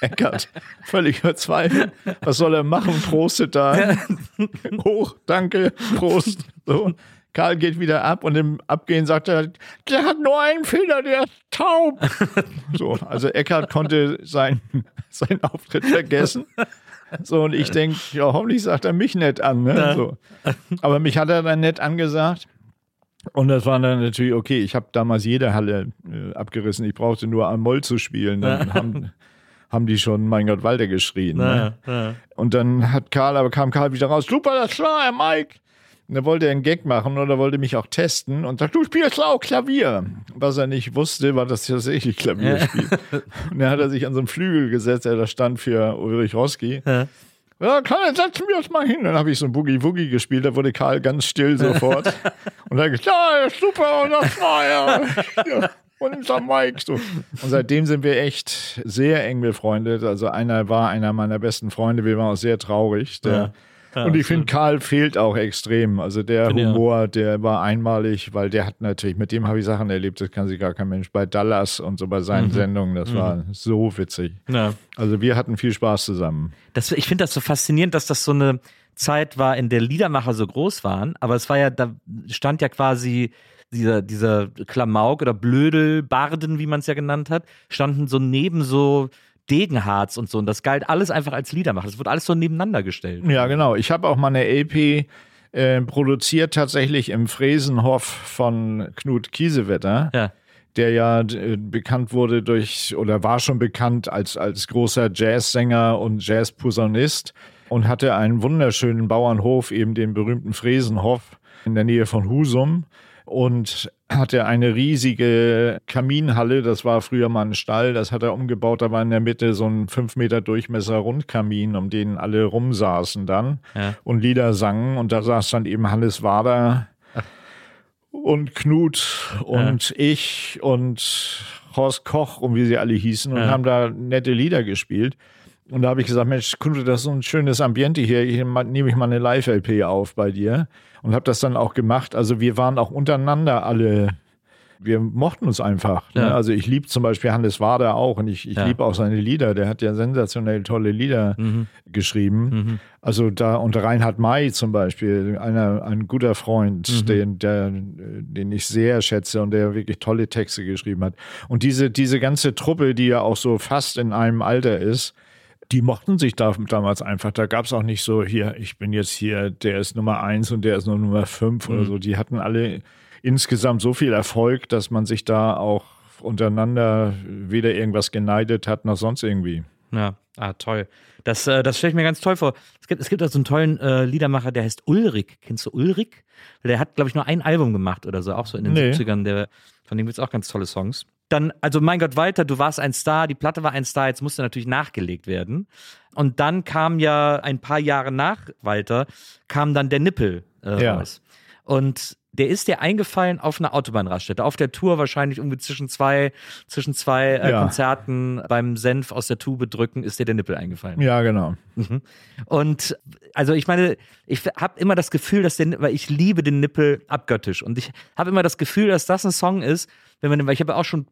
Speaker 3: Eckert, völlig verzweifelt. Was soll er machen? Prostet da. Hoch, danke, Prost. So. Karl geht wieder ab und im Abgehen sagt er, der hat nur einen Fehler, der ist taub. So, also Eckert konnte sein, seinen Auftritt vergessen. So, und ich denke, ja, hoffentlich sagt er mich nett an. Ne? So. Aber mich hat er dann nett angesagt. Und das war dann natürlich okay. Ich habe damals jede Halle äh, abgerissen. Ich brauchte nur am Moll zu spielen. Dann haben, haben die schon, mein Gott, Walter geschrien. Ne? Und dann hat Karl, aber kam Karl wieder raus. Super, das war Herr Mike. Und da wollte er einen Gag machen oder wollte mich auch testen und sagt, du spielst auch Klavier. Was er nicht wusste, war, dass ich tatsächlich Klavier spiele. und dann hat er sich an so einen Flügel gesetzt, der da stand für Ulrich Roski. Ja. Karl, setzen wir uns mal hin. Dann habe ich so ein Boogie-Woogie gespielt, da wurde Karl ganz still sofort. und dann gesagt, ja, super, und das war ja, ja unser Mike. So. Und seitdem sind wir echt sehr eng befreundet. Also einer war einer meiner besten Freunde, wir waren auch sehr traurig. Der, ja. Ja, und ich finde, Karl fehlt auch extrem. Also der Bin Humor, ja. der war einmalig, weil der hat natürlich, mit dem habe ich Sachen erlebt, das kann sich gar kein Mensch. Bei Dallas und so bei seinen mhm. Sendungen, das mhm. war so witzig. Ja. Also wir hatten viel Spaß zusammen.
Speaker 4: Das, ich finde das so faszinierend, dass das so eine Zeit war, in der Liedermacher so groß waren, aber es war ja, da stand ja quasi dieser, dieser Klamauk oder Blödel, Barden, wie man es ja genannt hat, standen so neben so Degenharz und so. Und das galt alles einfach als Liedermacher. Das wurde alles so nebeneinander gestellt.
Speaker 3: Ja, genau. Ich habe auch mal eine LP äh, produziert, tatsächlich im Fräsenhof von Knut Kiesewetter. Ja der ja äh, bekannt wurde durch oder war schon bekannt als, als großer Jazzsänger und Jazzposaunist und hatte einen wunderschönen Bauernhof, eben den berühmten Fräsenhof in der Nähe von Husum und hatte eine riesige Kaminhalle. Das war früher mal ein Stall. Das hat er umgebaut. Da war in der Mitte so ein fünf Meter Durchmesser Rundkamin, um den alle rumsaßen dann ja. und Lieder sangen. Und da saß dann eben Hannes Wader und Knut und ja. ich und Horst Koch und wie sie alle hießen und ja. haben da nette Lieder gespielt. Und da habe ich gesagt, Mensch, Kunde, das ist so ein schönes Ambiente hier. Hier nehme ich mal eine Live-LP auf bei dir. Und habe das dann auch gemacht. Also wir waren auch untereinander alle, wir mochten uns einfach. Ne? Ja. Also ich liebe zum Beispiel Hannes Wader auch und ich, ich ja. liebe auch seine Lieder. Der hat ja sensationell tolle Lieder mhm. geschrieben. Mhm. Also da, und Reinhard May zum Beispiel, einer, ein guter Freund, mhm. den, der, den ich sehr schätze und der wirklich tolle Texte geschrieben hat. Und diese, diese ganze Truppe, die ja auch so fast in einem Alter ist, die mochten sich da, damals einfach. Da gab es auch nicht so, hier, ich bin jetzt hier, der ist Nummer eins und der ist nur Nummer fünf mhm. oder so. Die hatten alle insgesamt so viel Erfolg, dass man sich da auch untereinander weder irgendwas geneidet hat noch sonst irgendwie.
Speaker 4: Ja, ah, toll. Das, äh, das stelle ich mir ganz toll vor. Es gibt, es gibt auch so einen tollen äh, Liedermacher, der heißt Ulrich. Kennst du Ulrich? Der hat, glaube ich, nur ein Album gemacht oder so, auch so in den nee. 70ern. Der, von dem gibt es auch ganz tolle Songs dann, also mein Gott, Walter, du warst ein Star, die Platte war ein Star, jetzt musste natürlich nachgelegt werden. Und dann kam ja ein paar Jahre nach Walter, kam dann der Nippel äh, ja. raus. Und der ist dir eingefallen auf einer Autobahnraststätte. Auf der Tour wahrscheinlich irgendwie zwischen zwei, zwischen zwei äh, ja. Konzerten beim Senf aus der Tube drücken, ist dir der Nippel eingefallen.
Speaker 3: Ja, genau.
Speaker 4: Mhm. Und also ich meine, ich habe immer das Gefühl, dass der, weil ich liebe den Nippel abgöttisch. Und ich habe immer das Gefühl, dass das ein Song ist, wenn man, weil ich habe auch schon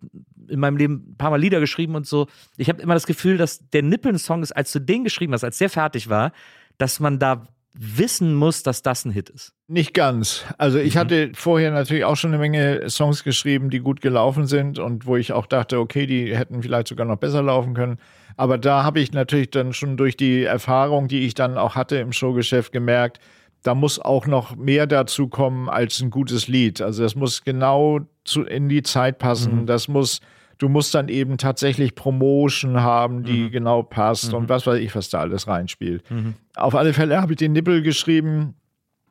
Speaker 4: in meinem Leben ein paar Mal Lieder geschrieben und so. Ich habe immer das Gefühl, dass der Nippel ein Song ist, als du den geschrieben hast, als der fertig war, dass man da wissen muss, dass das ein Hit ist.
Speaker 3: Nicht ganz. Also ich mhm. hatte vorher natürlich auch schon eine Menge Songs geschrieben, die gut gelaufen sind und wo ich auch dachte, okay, die hätten vielleicht sogar noch besser laufen können. Aber da habe ich natürlich dann schon durch die Erfahrung, die ich dann auch hatte im Showgeschäft gemerkt, da muss auch noch mehr dazu kommen als ein gutes Lied. Also das muss genau zu, in die Zeit passen. Mhm. Das muss du musst dann eben tatsächlich Promotion haben, die mhm. genau passt mhm. und was weiß ich, was da alles reinspielt. Mhm. Auf alle Fälle habe ich den Nippel geschrieben.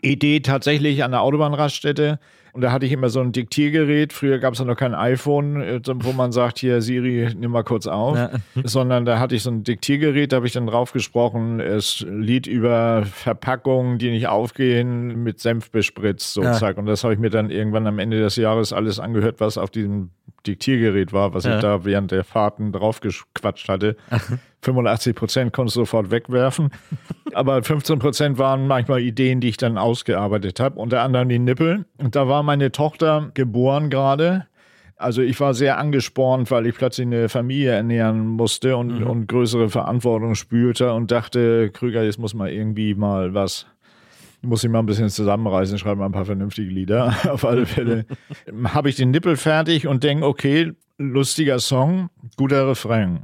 Speaker 3: Idee tatsächlich an der Autobahnraststätte. Und da hatte ich immer so ein Diktiergerät. Früher gab es ja noch kein iPhone, äh, wo man sagt, hier Siri, nimm mal kurz auf. Ja. Sondern da hatte ich so ein Diktiergerät, da habe ich dann drauf gesprochen, es Lied über Verpackungen, die nicht aufgehen, mit Senf bespritzt, so ja. zack. Und das habe ich mir dann irgendwann am Ende des Jahres alles angehört, was auf diesem Diktiergerät war, was ja. ich da während der Fahrten draufgequatscht hatte. 85 Prozent konntest du sofort wegwerfen. Aber 15 Prozent waren manchmal Ideen, die ich dann ausgearbeitet habe. Unter anderem die Nippel. Und da war meine Tochter geboren gerade. Also ich war sehr angespornt, weil ich plötzlich eine Familie ernähren musste und, mhm. und größere Verantwortung spürte und dachte, Krüger, jetzt muss man irgendwie mal was muss ich mal ein bisschen zusammenreißen, schreibe mal ein paar vernünftige Lieder. Auf alle Fälle habe ich den Nippel fertig und denke, okay, lustiger Song, guter Refrain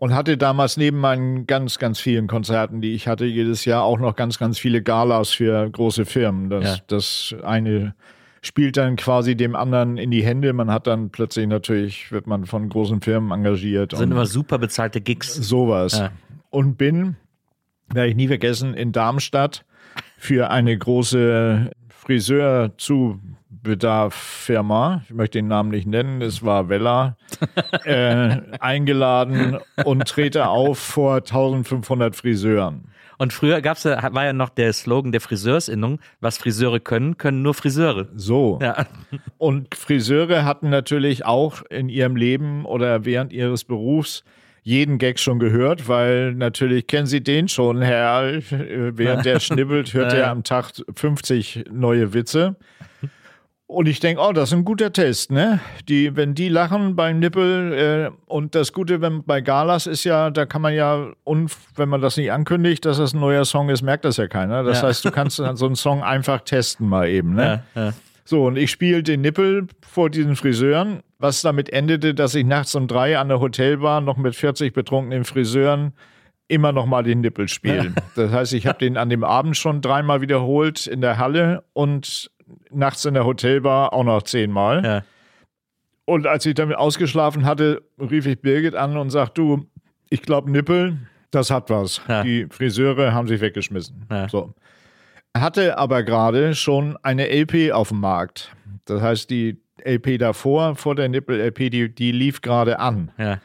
Speaker 3: und hatte damals neben meinen ganz, ganz vielen Konzerten, die ich hatte, jedes Jahr auch noch ganz, ganz viele Galas für große Firmen. Das, ja. das eine spielt dann quasi dem anderen in die Hände. Man hat dann plötzlich natürlich, wird man von großen Firmen engagiert.
Speaker 4: Das sind immer super bezahlte Gigs.
Speaker 3: Sowas. Ja. Und bin, werde ich nie vergessen, in Darmstadt für eine große Friseur zu Bedarf-Firma, ich möchte den Namen nicht nennen, es war Vella, äh, eingeladen und trete auf vor 1500 Friseuren.
Speaker 4: Und früher gab's war ja noch der Slogan der Friseursinnung, was Friseure können, können nur Friseure.
Speaker 3: So. Ja. Und Friseure hatten natürlich auch in ihrem Leben oder während ihres Berufs jeden Gag schon gehört, weil natürlich kennen Sie den schon, Herr. Während der schnibbelt, hört er am Tag 50 neue Witze. Und ich denke, oh, das ist ein guter Test, ne? Die, wenn die lachen beim Nippel äh, und das Gute wenn, bei Galas ist ja, da kann man ja, und wenn man das nicht ankündigt, dass das ein neuer Song ist, merkt das ja keiner. Das ja. heißt, du kannst dann so einen Song einfach testen mal eben, ne? Ja, ja. So, und ich spiele den Nippel vor diesen Friseuren, was damit endete, dass ich nachts um drei an der Hotelbar noch mit 40 betrunkenen Friseuren immer noch mal den Nippel spielen. Das heißt, ich habe den an dem Abend schon dreimal wiederholt in der Halle und nachts in der Hotelbar auch noch zehnmal. Ja. Und als ich damit ausgeschlafen hatte, rief ich Birgit an und sagte, du, ich glaube Nippel, das hat was. Ja. Die Friseure haben sich weggeschmissen. Ja. So. Hatte aber gerade schon eine LP auf dem Markt. Das heißt, die LP davor, vor der Nippel-LP, die, die lief gerade an. Ja.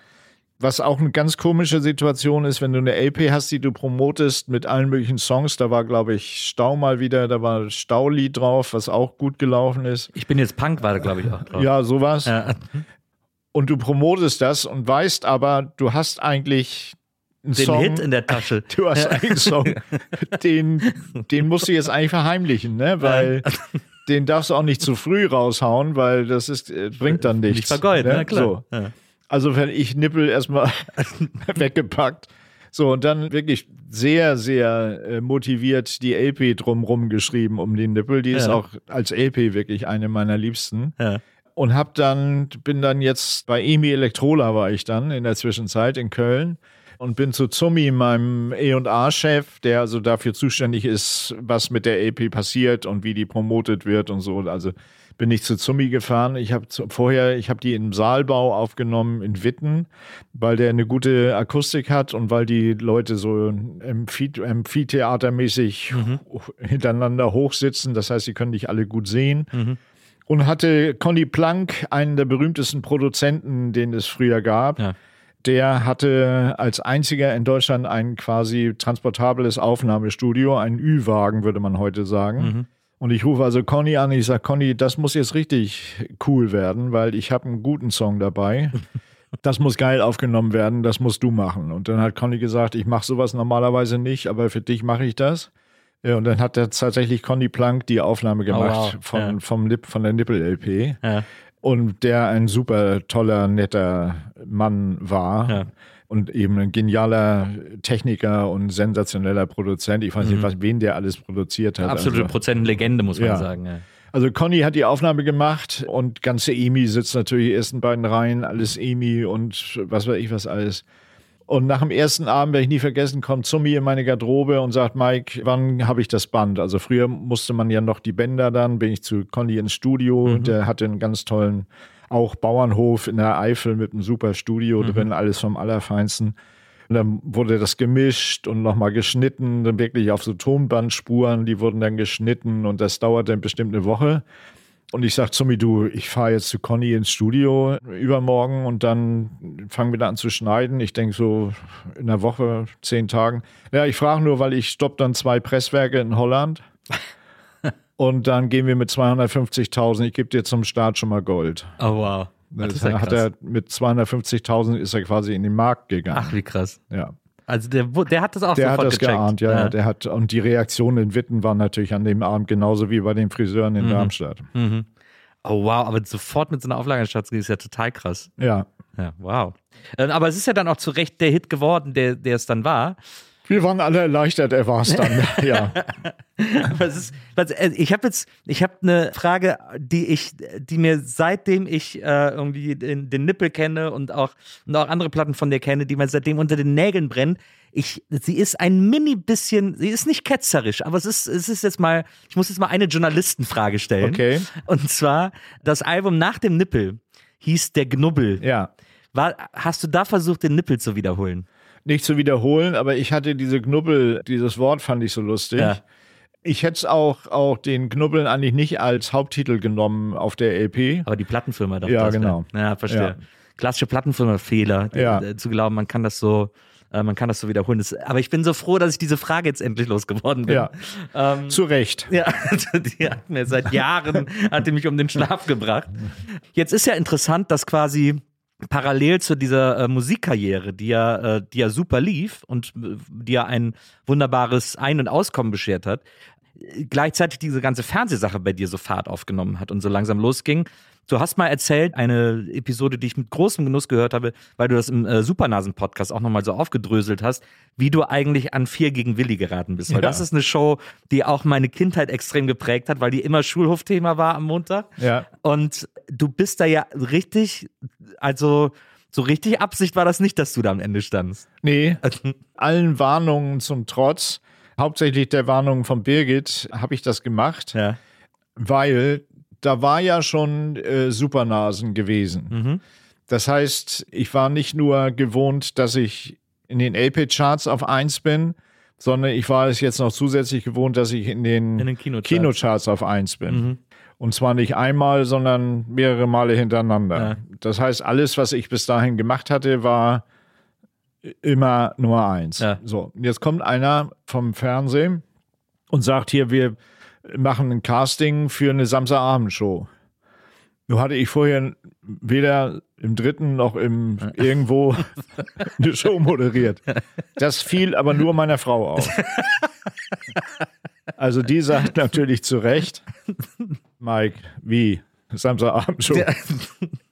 Speaker 3: Was auch eine ganz komische Situation ist, wenn du eine LP hast, die du promotest mit allen möglichen Songs. Da war, glaube ich, Stau mal wieder, da war Staulied drauf, was auch gut gelaufen ist.
Speaker 4: Ich bin jetzt Punk, war da, glaube ich, auch drauf.
Speaker 3: Ja, sowas. Ja. Und du promotest das und weißt aber, du hast eigentlich
Speaker 4: einen den Song, Hit in der Tasche.
Speaker 3: Du hast einen Song, den, den musst du jetzt eigentlich verheimlichen, ne? Weil den darfst du auch nicht zu früh raushauen, weil das ist, äh, bringt dann nichts. Nicht
Speaker 4: vergeuden, ne?
Speaker 3: ne? klar. So. Ja. Also wenn ich Nippel erstmal weggepackt. So, und dann wirklich sehr, sehr äh, motiviert die LP drumrum geschrieben um den Nippel. Die ja. ist auch als LP wirklich eine meiner liebsten. Ja. Und hab dann, bin dann jetzt bei Emi Elektrola war ich dann in der Zwischenzeit in Köln und bin zu Zummi, meinem E&A-Chef, der also dafür zuständig ist, was mit der LP passiert und wie die promotet wird und so. Also bin ich zu Zummi gefahren. Ich habe vorher, ich habe die im Saalbau aufgenommen in Witten, weil der eine gute Akustik hat und weil die Leute so Amphitheatermäßig mhm. hintereinander hochsitzen. Das heißt, sie können dich alle gut sehen. Mhm. Und hatte Conny Plank, einen der berühmtesten Produzenten, den es früher gab. Ja der hatte als einziger in Deutschland ein quasi transportables Aufnahmestudio, einen Ü-Wagen, würde man heute sagen. Mhm. Und ich rufe also Conny an, ich sage, Conny, das muss jetzt richtig cool werden, weil ich habe einen guten Song dabei. Das muss geil aufgenommen werden, das musst du machen. Und dann hat Conny gesagt, ich mache sowas normalerweise nicht, aber für dich mache ich das. Und dann hat er tatsächlich Conny Plank die Aufnahme gemacht oh, wow. von, ja. vom Lip, von der Nippel-LP. Ja. Und der ein super toller, netter Mann war. Ja und eben ein genialer Techniker und sensationeller Produzent. Ich weiß mhm. nicht, was, wen der alles produziert hat.
Speaker 4: Absolute also, Prozentlegende, muss man ja. sagen. Ja.
Speaker 3: Also Conny hat die Aufnahme gemacht und ganze EMI sitzt natürlich ersten beiden Reihen, alles EMI und was weiß ich was alles. Und nach dem ersten Abend, werde ich nie vergessen, kommt Zummi in meine Garderobe und sagt, Mike, wann habe ich das Band? Also früher musste man ja noch die Bänder dann, bin ich zu Conny ins Studio, mhm. der hatte einen ganz tollen auch Bauernhof in der Eifel mit einem super Studio mhm. drin, alles vom Allerfeinsten. Und dann wurde das gemischt und nochmal geschnitten, dann wirklich auf so Tonbandspuren, die wurden dann geschnitten und das dauerte dann bestimmt eine Woche. Und ich sage zu mir, du, ich fahre jetzt zu Conny ins Studio übermorgen und dann fangen wir da an zu schneiden. Ich denke so in der Woche, zehn Tagen. Ja, ich frage nur, weil ich stopp dann zwei Presswerke in Holland. und dann gehen wir mit 250.000. Ich gebe dir zum Start schon mal Gold.
Speaker 4: Oh wow.
Speaker 3: Das ja hat er mit 250.000 ist er quasi in den Markt gegangen.
Speaker 4: Ach, wie krass.
Speaker 3: Ja.
Speaker 4: Also der, der hat das auch
Speaker 3: der
Speaker 4: sofort
Speaker 3: hat das
Speaker 4: gecheckt.
Speaker 3: geahnt, ja, ja. Der hat, und die Reaktionen in Witten waren natürlich an dem Abend genauso wie bei den Friseuren in
Speaker 4: Mhm.
Speaker 3: Darmstadt.
Speaker 4: Mhm. Oh wow, aber sofort mit so einer Auflagenstadt ist ja total krass.
Speaker 3: Ja.
Speaker 4: Ja, wow. Äh, Aber es ist ja dann auch zu Recht der Hit geworden, der, der es dann war.
Speaker 3: Wir waren alle erleichtert, er war es dann. ja.
Speaker 4: Es ist, was, äh, ich habe jetzt, ich habe eine Frage, die ich, die mir seitdem ich äh, irgendwie den, den Nippel kenne und auch, und auch andere Platten von dir kenne, die mir seitdem unter den Nägeln brennen. Ich, sie ist ein mini bisschen, sie ist nicht ketzerisch, aber es ist, es ist jetzt mal, ich muss jetzt mal eine Journalistenfrage stellen.
Speaker 3: Okay.
Speaker 4: Und zwar, das Album nach dem Nippel hieß Der Gnubbel.
Speaker 3: Ja.
Speaker 4: War, hast du da versucht, den Nippel zu wiederholen?
Speaker 3: Nicht zu wiederholen, aber ich hatte diese Knubbel, dieses Wort fand ich so lustig.
Speaker 4: Ja.
Speaker 3: Ich hätte es auch, auch den Knubbeln eigentlich nicht als Haupttitel genommen auf der LP.
Speaker 4: Aber die Plattenfirma dachte
Speaker 3: Ja,
Speaker 4: das,
Speaker 3: genau.
Speaker 4: Ja, ja verstehe.
Speaker 3: Ja.
Speaker 4: Klassische Plattenfirma-Fehler,
Speaker 3: Ja.
Speaker 4: äh, zu glauben, man kann das so, äh, man kann das so wiederholen. Das, aber ich bin so froh, dass ich diese Frage jetzt endlich losgeworden bin.
Speaker 3: Ja.
Speaker 4: Ähm,
Speaker 3: Zu Recht.
Speaker 4: ja, die hat mir seit Jahren, hat die mich um den Schlaf gebracht. Jetzt ist ja interessant, dass quasi parallel zu dieser äh, Musikkarriere, die ja, äh, die ja super lief und äh, die ja ein wunderbares Ein- und Auskommen beschert hat, gleichzeitig diese ganze Fernsehsache bei dir so Fahrt aufgenommen hat und so langsam losging. Du hast mal erzählt, eine Episode, die ich mit großem Genuss gehört habe, weil du das im äh, Supernasen-Podcast auch nochmal so aufgedröselt hast, wie du eigentlich an Vier gegen Willi geraten bist. Weil
Speaker 3: Ja.
Speaker 4: das ist eine Show, die auch meine Kindheit extrem geprägt hat, weil die immer Schulhofthema war am Montag.
Speaker 3: Ja.
Speaker 4: Und du bist da ja richtig, also so richtig Absicht war das nicht, dass du da am Ende standst.
Speaker 3: Nee, allen Warnungen zum Trotz, hauptsächlich der Warnung von Birgit, habe ich das gemacht,
Speaker 4: Ja.
Speaker 3: weil da war ja schon äh, Supernasen gewesen.
Speaker 4: Mhm.
Speaker 3: Das heißt, ich war nicht nur gewohnt, dass ich in den LP-Charts auf 1 bin, sondern ich war es jetzt noch zusätzlich gewohnt, dass ich in den,
Speaker 4: In den Kinocharts.
Speaker 3: Kinocharts auf 1 bin.
Speaker 4: Mhm.
Speaker 3: Und zwar nicht einmal, sondern mehrere Male hintereinander.
Speaker 4: Ja.
Speaker 3: Das heißt, alles, was ich bis dahin gemacht hatte, war immer Nummer eins.
Speaker 4: Ja.
Speaker 3: So, jetzt kommt einer vom Fernsehen und sagt hier, wir machen ein Casting für eine Samstagabendshow. Nur hatte ich vorher weder im dritten noch im irgendwo eine Show moderiert. Das fiel aber nur meiner Frau auf. Also die sagt natürlich zu Recht, Mike, wie? Samstagabendshow.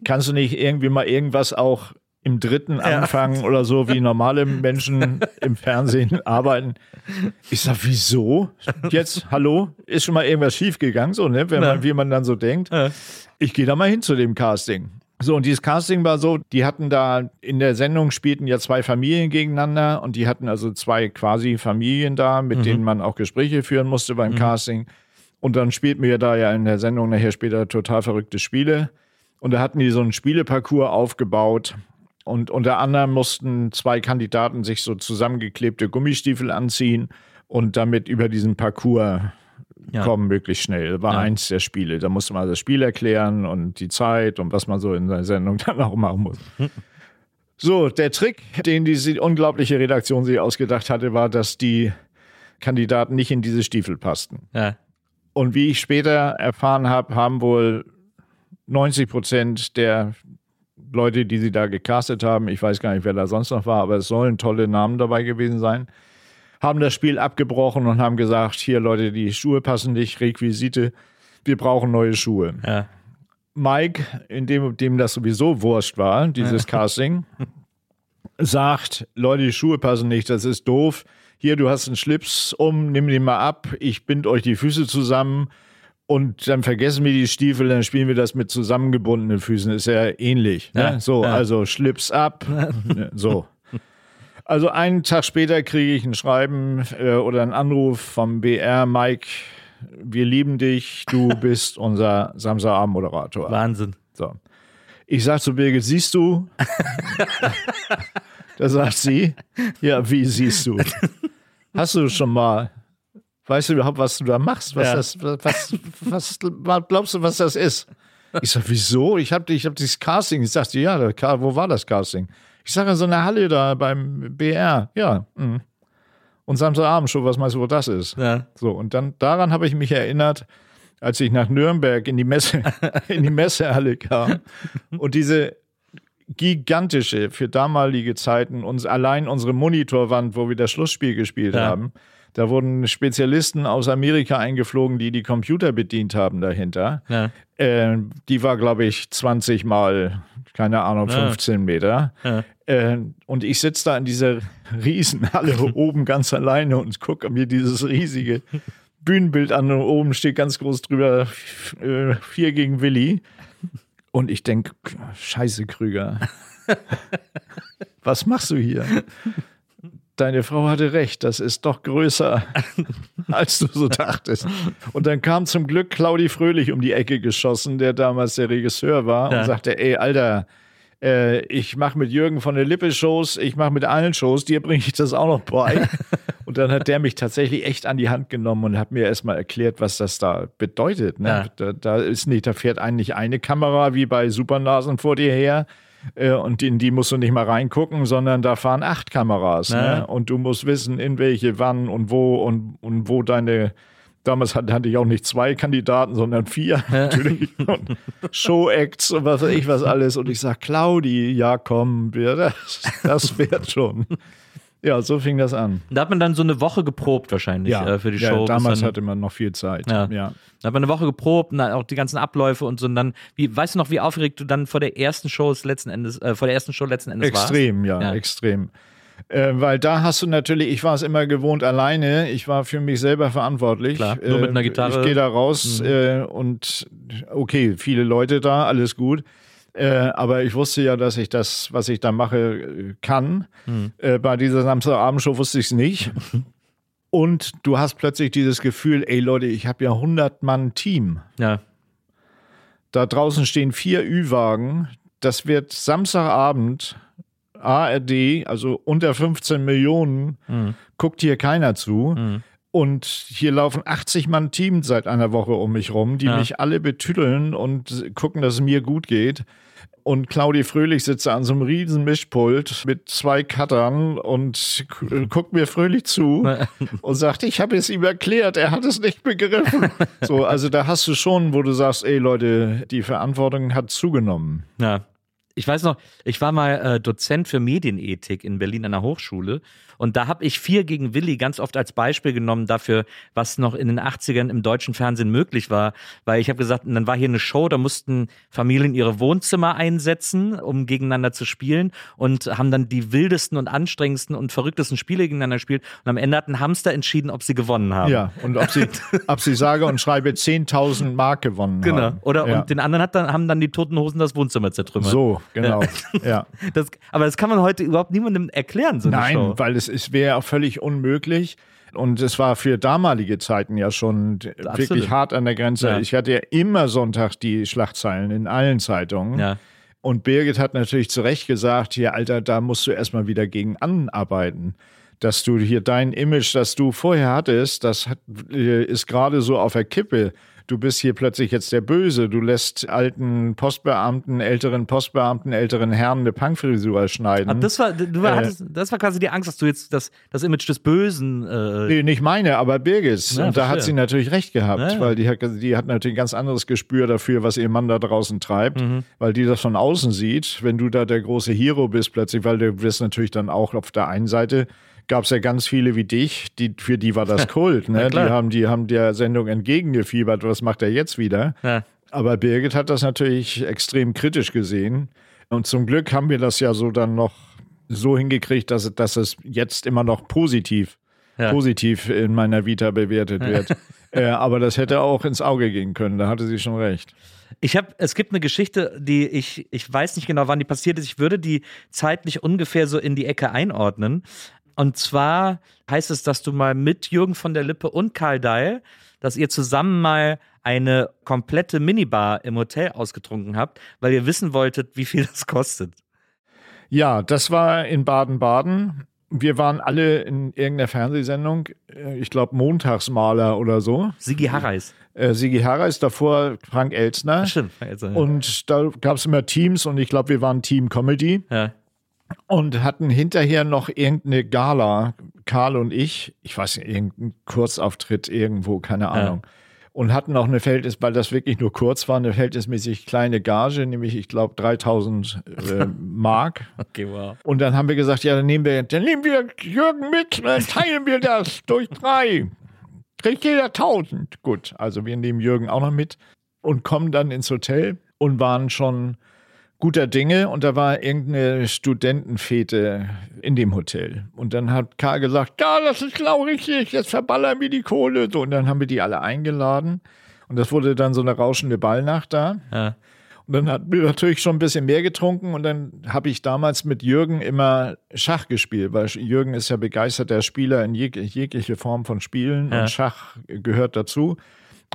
Speaker 3: Kannst du nicht irgendwie mal irgendwas auch im dritten anfangen oder so, wie normale Menschen im Fernsehen arbeiten? Ich sag, wieso? Jetzt, hallo? Ist schon mal irgendwas schiefgegangen, so, ne? Wenn man, wie man dann so denkt. Ich gehe da mal hin zu dem Casting. So, und dieses Casting war so, die hatten da in der Sendung spielten ja zwei Familien gegeneinander und die hatten also zwei quasi Familien da, mit denen man auch Gespräche führen musste beim Casting. Und dann spielten wir da ja in der Sendung nachher später total verrückte Spiele. Und da hatten die so einen Spieleparcours aufgebaut. Und unter anderem mussten zwei Kandidaten sich so zusammengeklebte Gummistiefel anziehen und damit über diesen Parcours
Speaker 4: Ja.
Speaker 3: kommen möglichst schnell. War
Speaker 4: Ja.
Speaker 3: eins der Spiele. Da musste man das Spiel erklären und die Zeit und was man so in der Sendung dann auch machen muss. So, der Trick, den diese unglaubliche Redaktion sich ausgedacht hatte, war, dass die Kandidaten nicht in diese Stiefel passten.
Speaker 4: Ja.
Speaker 3: Und wie ich später erfahren habe, haben wohl 90 Prozent der Leute, die sie da gecastet haben, ich weiß gar nicht, wer da sonst noch war, aber es sollen tolle Namen dabei gewesen sein, haben das Spiel abgebrochen und haben gesagt, hier Leute, die Schuhe passen nicht, Requisite, wir brauchen neue Schuhe.
Speaker 4: Ja.
Speaker 3: Mike, in dem, dem das sowieso wurscht war, dieses Casting, sagt, Leute, die Schuhe passen nicht, das ist doof. Hier, du hast einen Schlips um, nimm den mal ab, ich bind euch die Füße zusammen und dann vergessen wir die Stiefel, dann spielen wir das mit zusammengebundenen Füßen, ist ja ähnlich. Ne?
Speaker 4: Ja,
Speaker 3: so,
Speaker 4: ja.
Speaker 3: also Schlips ab, so. Also einen Tag später kriege ich ein Schreiben äh, oder einen Anruf vom BR, Mike, wir lieben dich, du bist unser Samstagabend-Moderator.
Speaker 4: Wahnsinn.
Speaker 3: So. Ich sag zu Birgit, siehst du? da sagt sie, ja, wie siehst du? Hast du schon mal weißt du überhaupt, was du da machst? Was,
Speaker 4: Ja.
Speaker 3: das, was, was, was glaubst du, was das ist? Ich sag, wieso? Ich habe ich hab dieses Casting. Ich sagte, ja, wo war das Casting? Ich sage, in so einer Halle da beim BR. Ja. mhm. Und Samstagabend schon, was meinst du, wo das ist?
Speaker 4: Ja.
Speaker 3: So, und dann daran habe ich mich erinnert, als ich nach Nürnberg in die Messe, in die Messehalle kam und diese gigantische, für damalige Zeiten, uns allein unsere Monitorwand, wo wir das Schlussspiel gespielt
Speaker 4: Ja.
Speaker 3: haben, da wurden Spezialisten aus Amerika eingeflogen, die die Computer bedient haben dahinter.
Speaker 4: Ja.
Speaker 3: Äh, die war, glaube ich, 20 mal, keine Ahnung,
Speaker 4: Ja.
Speaker 3: 15 Meter.
Speaker 4: Ja.
Speaker 3: Äh, und ich sitze da in dieser Riesenhalle oben ganz alleine und gucke mir dieses riesige Bühnenbild an und oben steht ganz groß drüber äh, vier gegen Willi. Und ich denke, scheiße Krüger, was machst du hier? Deine Frau hatte recht, das ist doch größer, als du so dachtest. Und dann kam zum Glück Claudi Fröhlich um die Ecke geschossen, der damals der Regisseur war,
Speaker 4: Ja.
Speaker 3: und sagte, ey, Alter, äh, ich mache mit Jürgen von der Lippe Shows, ich mache mit allen Shows, dir bringe ich das auch noch bei. und dann hat der mich tatsächlich echt an die Hand genommen und hat mir erstmal erklärt, was das da bedeutet. Ne?
Speaker 4: Ja.
Speaker 3: Da, da ist nicht, da fährt eigentlich eine Kamera wie bei Supernasen vor dir her. Äh, Und in die musst du nicht mal reingucken, sondern da fahren acht Kameras.
Speaker 4: Ja.
Speaker 3: Ne? Und du musst wissen, in welche, wann und wo und, und wo deine Damals hatte, hatte ich auch nicht zwei Kandidaten, sondern vier natürlich. Und Show-Acts und was weiß ich was alles. Und ich sag, Claudi, ja komm, wir, das, das wird schon. Ja, so fing das an.
Speaker 4: Da hat man dann so eine Woche geprobt wahrscheinlich äh, für die
Speaker 3: ja,
Speaker 4: Show.
Speaker 3: damals
Speaker 4: dann,
Speaker 3: hatte man noch viel Zeit.
Speaker 4: Ja.
Speaker 3: ja.
Speaker 4: Da hat man eine Woche geprobt und auch die ganzen Abläufe und so. Und dann, wie, weißt du noch, wie aufgeregt du dann vor der ersten Show letzten Endes, äh, vor der ersten Show letzten Endes
Speaker 3: Extrem, ja,
Speaker 4: Ja.
Speaker 3: extrem. Äh, weil da hast du natürlich, ich war es immer gewohnt alleine, ich war für mich selber verantwortlich.
Speaker 4: Klar, nur mit einer
Speaker 3: Äh,
Speaker 4: Gitarre. Mhm.
Speaker 3: Ich gehe da raus äh, und okay, viele Leute da, alles gut. Äh, aber ich wusste ja, dass ich das, was ich da mache, kann.
Speaker 4: Mhm.
Speaker 3: Äh, bei dieser Samstagabendshow wusste ich es nicht. Und du hast plötzlich dieses Gefühl, ey Leute, ich habe ja 100 Mann Team.
Speaker 4: Ja.
Speaker 3: Da draußen stehen vier Ü-Wagen. Das wird Samstagabend ARD, also unter 15 Millionen, guckt hier keiner zu. Und hier laufen 80 Mann Team seit einer Woche um mich rum, die
Speaker 4: Ja.
Speaker 3: mich alle betüdeln und gucken, dass es mir gut geht. Und Claudi Fröhlich sitzt an so einem riesen Mischpult mit zwei Cuttern und gu- guckt mir fröhlich zu und sagt, ich habe es ihm erklärt, er hat es nicht begriffen. so, also da hast du schon, wo du sagst, ey Leute, die Verantwortung hat zugenommen.
Speaker 4: Ja. Ich weiß noch, ich war mal äh, Dozent für Medienethik in Berlin an der Hochschule und da habe ich vier gegen Willi ganz oft als Beispiel genommen dafür, was noch in den 80ern im deutschen Fernsehen möglich war. Weil ich habe gesagt, dann war hier eine Show, da mussten Familien ihre Wohnzimmer einsetzen, um gegeneinander zu spielen und haben dann die wildesten und anstrengendsten und verrücktesten Spiele gegeneinander gespielt und am Ende hat ein Hamster entschieden, ob sie gewonnen haben.
Speaker 3: Ja, und ob sie, ob sie sage und schreibe 10.000 Mark gewonnen
Speaker 4: Genau.
Speaker 3: haben.
Speaker 4: Oder
Speaker 3: ja.
Speaker 4: und den anderen hat dann, haben dann die toten Hosen das Wohnzimmer zertrümmert.
Speaker 3: So, genau. Ja.
Speaker 4: Das, aber das kann man heute überhaupt niemandem erklären, so
Speaker 3: Nein, weil es, es wäre auch völlig unmöglich. Und es war für damalige Zeiten ja schon d- wirklich hart an der Grenze.
Speaker 4: Ja.
Speaker 3: Ich hatte ja immer Sonntag die Schlagzeilen in allen Zeitungen.
Speaker 4: Ja.
Speaker 3: Und Birgit hat natürlich zu Recht gesagt, hier, Alter, da musst du erstmal wieder gegen anarbeiten. Dass du hier dein Image, das du vorher hattest, das hat, äh, ist gerade so auf der Kippe. Du bist hier plötzlich jetzt der Böse. Du lässt alten Postbeamten, älteren Postbeamten, älteren Herren eine Punkfrisur schneiden.
Speaker 4: Aber das war, du
Speaker 3: Äh.
Speaker 4: hattest, das war quasi die Angst, dass du jetzt das, das Image des Bösen. Äh,
Speaker 3: Nee, nicht meine, aber Birgits.
Speaker 4: Ja,
Speaker 3: und da hat sie natürlich recht gehabt,
Speaker 4: Ja, ja.
Speaker 3: weil die hat, die hat natürlich ein ganz anderes Gespür dafür, was ihr Mann da draußen treibt,
Speaker 4: Mhm.
Speaker 3: weil die das von außen sieht, wenn du da der große Hero bist plötzlich, weil du wirst natürlich dann auch auf der einen Seite gab es ja ganz viele wie dich, die, für die war das Kult. Ne? Die, haben, die haben der Sendung entgegengefiebert, was macht er jetzt wieder?
Speaker 4: ja.
Speaker 3: Aber Birgit hat das natürlich extrem kritisch gesehen. Und zum Glück haben wir das ja so dann noch so hingekriegt, dass, es- dass es jetzt immer noch positiv,
Speaker 4: Ja.
Speaker 3: positiv in meiner Vita bewertet wird. äh, aber das hätte auch ins Auge gehen können, da hatte sie schon recht.
Speaker 4: Ich habe, es gibt eine Geschichte, die ich, ich weiß nicht genau, wann die passiert ist. Ich würde die zeitlich ungefähr so in die Ecke einordnen. Und zwar heißt es, dass du mal mit Jürgen von der Lippe und Karl Dahl, dass ihr zusammen mal eine komplette Minibar im Hotel ausgetrunken habt, weil ihr wissen wolltet, wie viel das kostet.
Speaker 3: Ja, das war in Baden-Baden. wir waren alle in irgendeiner Fernsehsendung, äh, ich glaube Montagsmaler oder so.
Speaker 4: Sigi Harreis.
Speaker 3: Äh, Sigi Harreis, davor Frank Elstner.
Speaker 4: Stimmt, Frank Elstner, ja.
Speaker 3: Und da gab es immer Teams und ich glaube, wir waren Team Comedy.
Speaker 4: Ja.
Speaker 3: Und hatten hinterher noch irgendeine Gala, Karl und ich, ich weiß nicht, irgendeinen Kurzauftritt irgendwo, keine Ahnung. Und hatten auch eine Verhältnis, weil das wirklich nur kurz war, eine verhältnismäßig kleine Gage, nämlich ich glaube 3000 äh, Mark.
Speaker 4: Okay, wow.
Speaker 3: Und dann haben wir gesagt, ja, dann nehmen wir, dann nehmen wir Jürgen mit, dann teilen wir das durch drei. Kriegt jeder 1000. Gut, also wir nehmen Jürgen auch noch mit und kommen dann ins Hotel und waren schon guter Dinge und da war irgendeine Studentenfete in dem Hotel. Und dann hat Karl gesagt, ja, das ist genau richtig, jetzt verballern wir die Kohle. So, und dann haben wir die alle eingeladen. Und das wurde dann so eine rauschende Ballnacht da.
Speaker 4: Ja.
Speaker 3: Und dann hatten wir natürlich schon ein bisschen mehr getrunken und dann habe ich damals mit Jürgen immer Schach gespielt, weil Jürgen ist ja begeisterter Spieler in jeg jegliche Form von Spielen
Speaker 4: Ja.
Speaker 3: und Schach gehört dazu.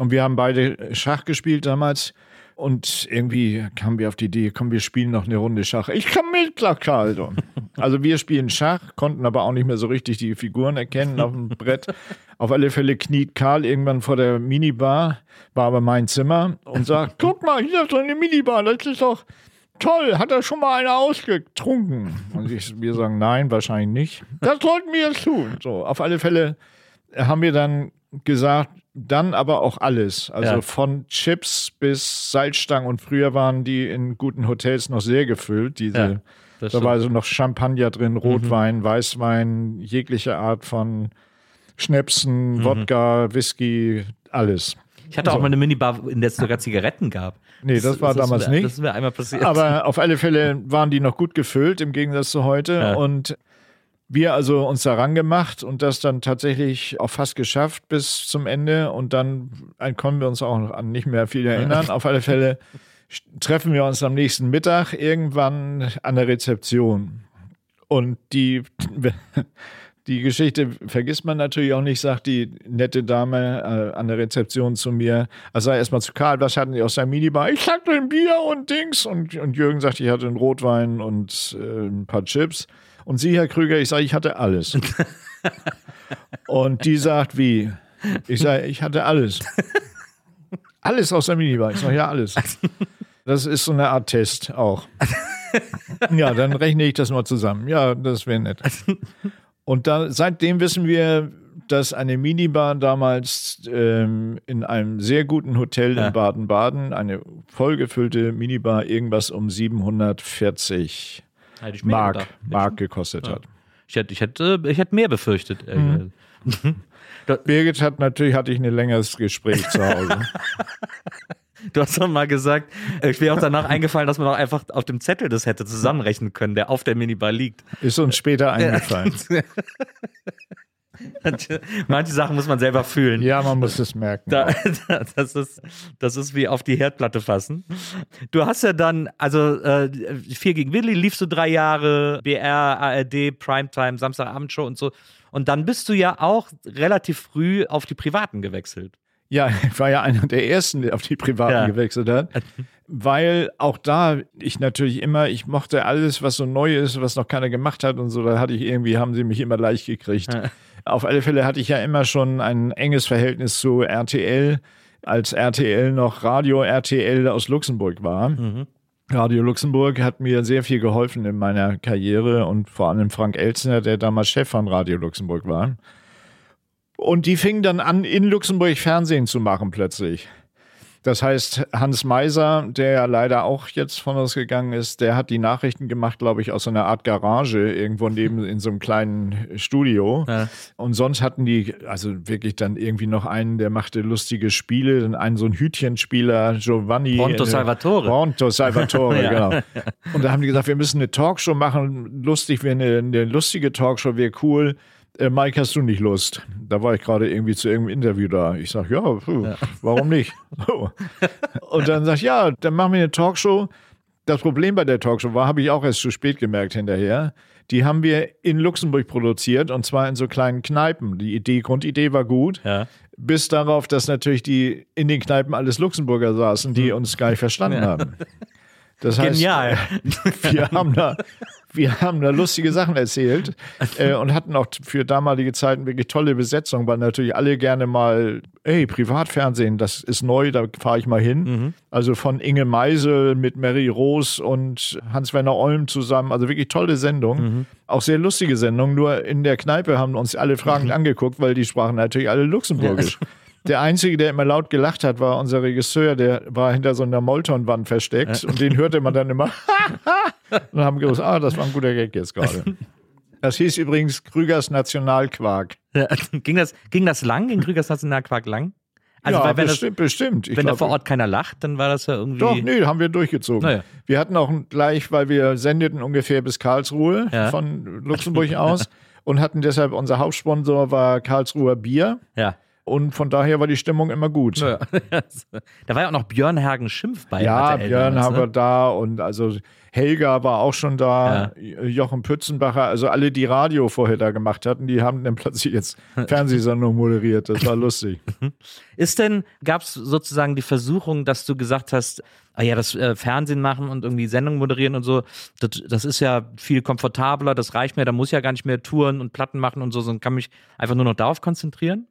Speaker 3: Und wir haben beide Schach gespielt damals und irgendwie kamen wir auf die Idee, komm, wir spielen noch eine Runde Schach. Ich kann mit, Karl. so. Also wir spielen Schach, konnten aber auch nicht mehr so richtig die Figuren erkennen auf dem Brett. Auf alle Fälle kniet Karl irgendwann vor der Minibar, war aber mein Zimmer und sagt, guck mal, hier ist so eine Minibar, das ist doch toll, hat er schon mal eine ausgetrunken? Und ich, wir sagen, nein, wahrscheinlich nicht. Das sollten wir jetzt tun. So, auf alle Fälle haben wir dann gesagt, dann aber auch alles. Also
Speaker 4: Ja.
Speaker 3: von Chips bis Salzstangen und früher waren die in guten Hotels noch sehr gefüllt. Diese,
Speaker 4: Ja,
Speaker 3: da
Speaker 4: das
Speaker 3: war also noch Champagner drin, Rotwein, Weißwein, jegliche Art von Schnäpsen, Wodka, Whisky, alles.
Speaker 4: Ich hatte auch mal eine Minibar, in der es sogar Zigaretten gab.
Speaker 3: Nee, das war damals
Speaker 4: ist mir,
Speaker 3: nicht.
Speaker 4: Das ist mir einmal passiert.
Speaker 3: Aber auf alle Fälle waren die noch gut gefüllt im Gegensatz zu heute.
Speaker 4: Ja.
Speaker 3: Und wir also uns daran gemacht und das dann tatsächlich auch fast geschafft bis zum Ende. Und dann können wir uns auch noch an nicht mehr viel erinnern. Auf alle Fälle treffen wir uns am nächsten Mittag irgendwann an der Rezeption. Und die, die Geschichte vergisst man natürlich auch nicht, sagt die nette Dame äh, an der Rezeption zu mir. Also erstmal zu Karl, was hatten die aus der Minibar? Ich hatte ein Bier und Dings. Und, und Jürgen sagt, ich hatte einen Rotwein und äh, ein paar Chips. Und Sie, Herr Krüger, ich sage, ich hatte alles. und die sagt, wie? Ich sage, ich hatte alles. Alles aus der Minibar. Ich sage, ja, alles. Das ist so eine Art Test auch. Ja, dann rechne ich das mal zusammen. Ja, das wäre nett. Und da, seitdem wissen wir, dass eine Minibar damals ähm, in einem sehr guten Hotel in Baden-Baden, eine vollgefüllte Minibar, irgendwas um 740
Speaker 4: Hätte ich mehr
Speaker 3: Mark,
Speaker 4: gedacht.
Speaker 3: Mark gekostet hat.
Speaker 4: Ich hätte, ich hätte, ich hätte mehr befürchtet.
Speaker 3: Mhm. Birgit hat natürlich, hatte ich ein längeres Gespräch zu Hause.
Speaker 4: Du hast doch mal gesagt, äh, ich wäre auch danach eingefallen, dass man auch einfach auf dem Zettel das hätte zusammenrechnen können, der auf der Minibar liegt.
Speaker 3: Ist uns später eingefallen.
Speaker 4: Manche, Sachen muss man selber fühlen.
Speaker 3: Ja, man muss es merken.
Speaker 4: Da, da, das, ist, das ist wie auf die Herdplatte fassen. Du hast ja dann, also äh, vier gegen Willi liefst du drei Jahre, BR, ARD, Primetime, Samstagabendshow und so. Und dann bist du ja auch relativ früh auf die Privaten gewechselt.
Speaker 3: Ja, ich war ja einer der ersten, der auf die Privaten
Speaker 4: Ja.
Speaker 3: gewechselt hat. Weil auch da ich natürlich immer, ich mochte alles, was so neu ist, was noch keiner gemacht hat und so, da hatte ich irgendwie, haben sie mich immer leicht gekriegt. Auf alle Fälle hatte ich ja immer schon ein enges Verhältnis zu RTL, als RTL noch Radio RTL aus Luxemburg war. Radio Luxemburg hat mir sehr viel geholfen in meiner Karriere und vor allem Frank Elzner, der damals Chef von Radio Luxemburg war. Und die fingen dann an, in Luxemburg Fernsehen zu machen plötzlich. Das heißt, Hans Meiser, der ja leider auch jetzt von uns gegangen ist, der hat die Nachrichten gemacht, glaube ich, aus so einer Art Garage irgendwo neben in so einem kleinen Studio.
Speaker 4: Ja.
Speaker 3: Und sonst hatten die also wirklich dann irgendwie noch einen, der machte lustige Spiele, dann einen so ein Hütchenspieler, Giovanni.
Speaker 4: Pronto
Speaker 3: äh,
Speaker 4: Salvatore.
Speaker 3: Pronto Salvatore,
Speaker 4: Ja.
Speaker 3: genau. Und da haben die gesagt, wir müssen eine Talkshow machen, lustig, wäre eine, eine lustige Talkshow, wäre cool. Äh, Mike, hast du nicht Lust? Da war ich gerade irgendwie zu irgendeinem Interview da. Ich sag, ja, puh, warum nicht? So. Und dann sag ich, ja, dann machen wir eine Talkshow. Das Problem bei der Talkshow war, habe ich auch erst zu spät gemerkt hinterher. Die haben wir in Luxemburg produziert und zwar in so kleinen Kneipen. Die Idee, Grundidee war gut.
Speaker 4: Ja.
Speaker 3: Bis darauf, dass natürlich die in den Kneipen alles Luxemburger saßen, die uns gar nicht verstanden haben. Das heißt,
Speaker 4: Genial.
Speaker 3: wir haben da, wir haben da lustige Sachen erzählt äh, und hatten auch für damalige Zeiten wirklich tolle Besetzung, weil natürlich alle gerne mal, ey, Privatfernsehen, das ist neu, da fahre ich mal hin.
Speaker 4: Mhm.
Speaker 3: Also von Inge Meisel mit Mary Roos und Hans-Werner Olm zusammen, also wirklich tolle Sendung.
Speaker 4: Mhm.
Speaker 3: Auch sehr lustige Sendung, nur in der Kneipe haben uns alle fragend
Speaker 4: Mhm.
Speaker 3: angeguckt, weil die sprachen natürlich alle Luxemburgisch. Der Einzige, der immer laut gelacht hat, war unser Regisseur, der war hinter so einer Moltonwand versteckt und den hörte man dann immer und haben gewusst, ah, das war ein guter Gag jetzt gerade. Das hieß übrigens Krügers Nationalquark.
Speaker 4: Ja, ging, das, ging das lang? Ging Krügers Nationalquark lang? Also,
Speaker 3: ja,
Speaker 4: weil wenn, das,
Speaker 3: bestimmt, bestimmt. Ich
Speaker 4: wenn da
Speaker 3: glaub,
Speaker 4: vor Ort keiner lacht, dann war das ja irgendwie.
Speaker 3: Doch, nee, haben wir durchgezogen.
Speaker 4: Naja.
Speaker 3: Wir hatten auch gleich, weil wir sendeten ungefähr bis Karlsruhe
Speaker 4: Ja.
Speaker 3: von Luxemburg aus und hatten deshalb, unser Hauptsponsor war Karlsruher Bier.
Speaker 4: Ja.
Speaker 3: Und von daher war die Stimmung immer gut.
Speaker 4: ja. da war ja auch noch Björn Hagen Schimpf bei.
Speaker 3: Ja,
Speaker 4: RTL
Speaker 3: Björn
Speaker 4: damals,
Speaker 3: haben wir
Speaker 4: ne?
Speaker 3: da und also Helga war auch schon da, Jochen Pützenbacher, also alle, die Radio vorher da gemacht hatten, die haben dann plötzlich jetzt Fernsehsendung moderiert. Das war lustig.
Speaker 4: Ist denn, gab es sozusagen die Versuchung, dass du gesagt hast, ah ja, das äh, Fernsehen machen und irgendwie Sendungen moderieren und so, das, das ist ja viel komfortabler, das reicht mir, da muss ich ja gar nicht mehr Touren und Platten machen und so, sondern kann mich einfach nur noch darauf konzentrieren?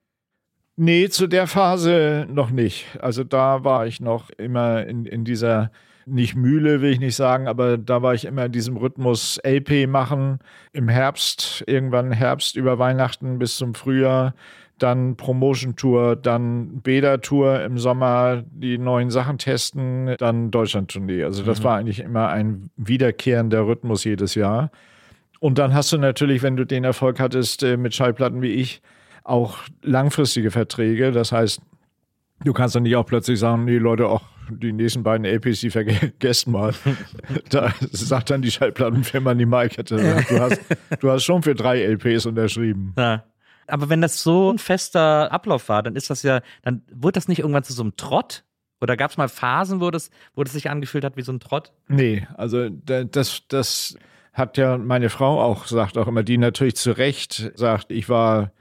Speaker 3: Nee, zu der Phase noch nicht. Also da war ich noch immer in, in dieser, nicht Mühle will ich nicht sagen, aber da war ich immer in diesem Rhythmus LP machen im Herbst, irgendwann Herbst über Weihnachten bis zum Frühjahr, dann Promotion Tour, dann Beda Tour im Sommer, die neuen Sachen testen, dann Deutschland Tournee. Also das war eigentlich immer ein wiederkehrender Rhythmus jedes Jahr. Und dann hast du natürlich, wenn du den Erfolg hattest äh, mit Schallplatten wie ich, auch langfristige Verträge. Das heißt, du kannst dann nicht auch plötzlich sagen, nee, Leute, auch die nächsten beiden LPs, die vergessen mal. da sagt dann die Schallplattenfirma die Mike, du hast, du hast schon für drei LPs unterschrieben.
Speaker 4: Ja. Aber wenn das so ein fester Ablauf war, dann ist das ja, dann wurde das nicht irgendwann zu so einem Trott? Oder gab es mal Phasen, wo das, wo das sich angefühlt hat wie so ein Trott?
Speaker 3: Nee, also da- das, das hat ja meine Frau auch, sagt auch immer, die natürlich zu Recht sagt, ich war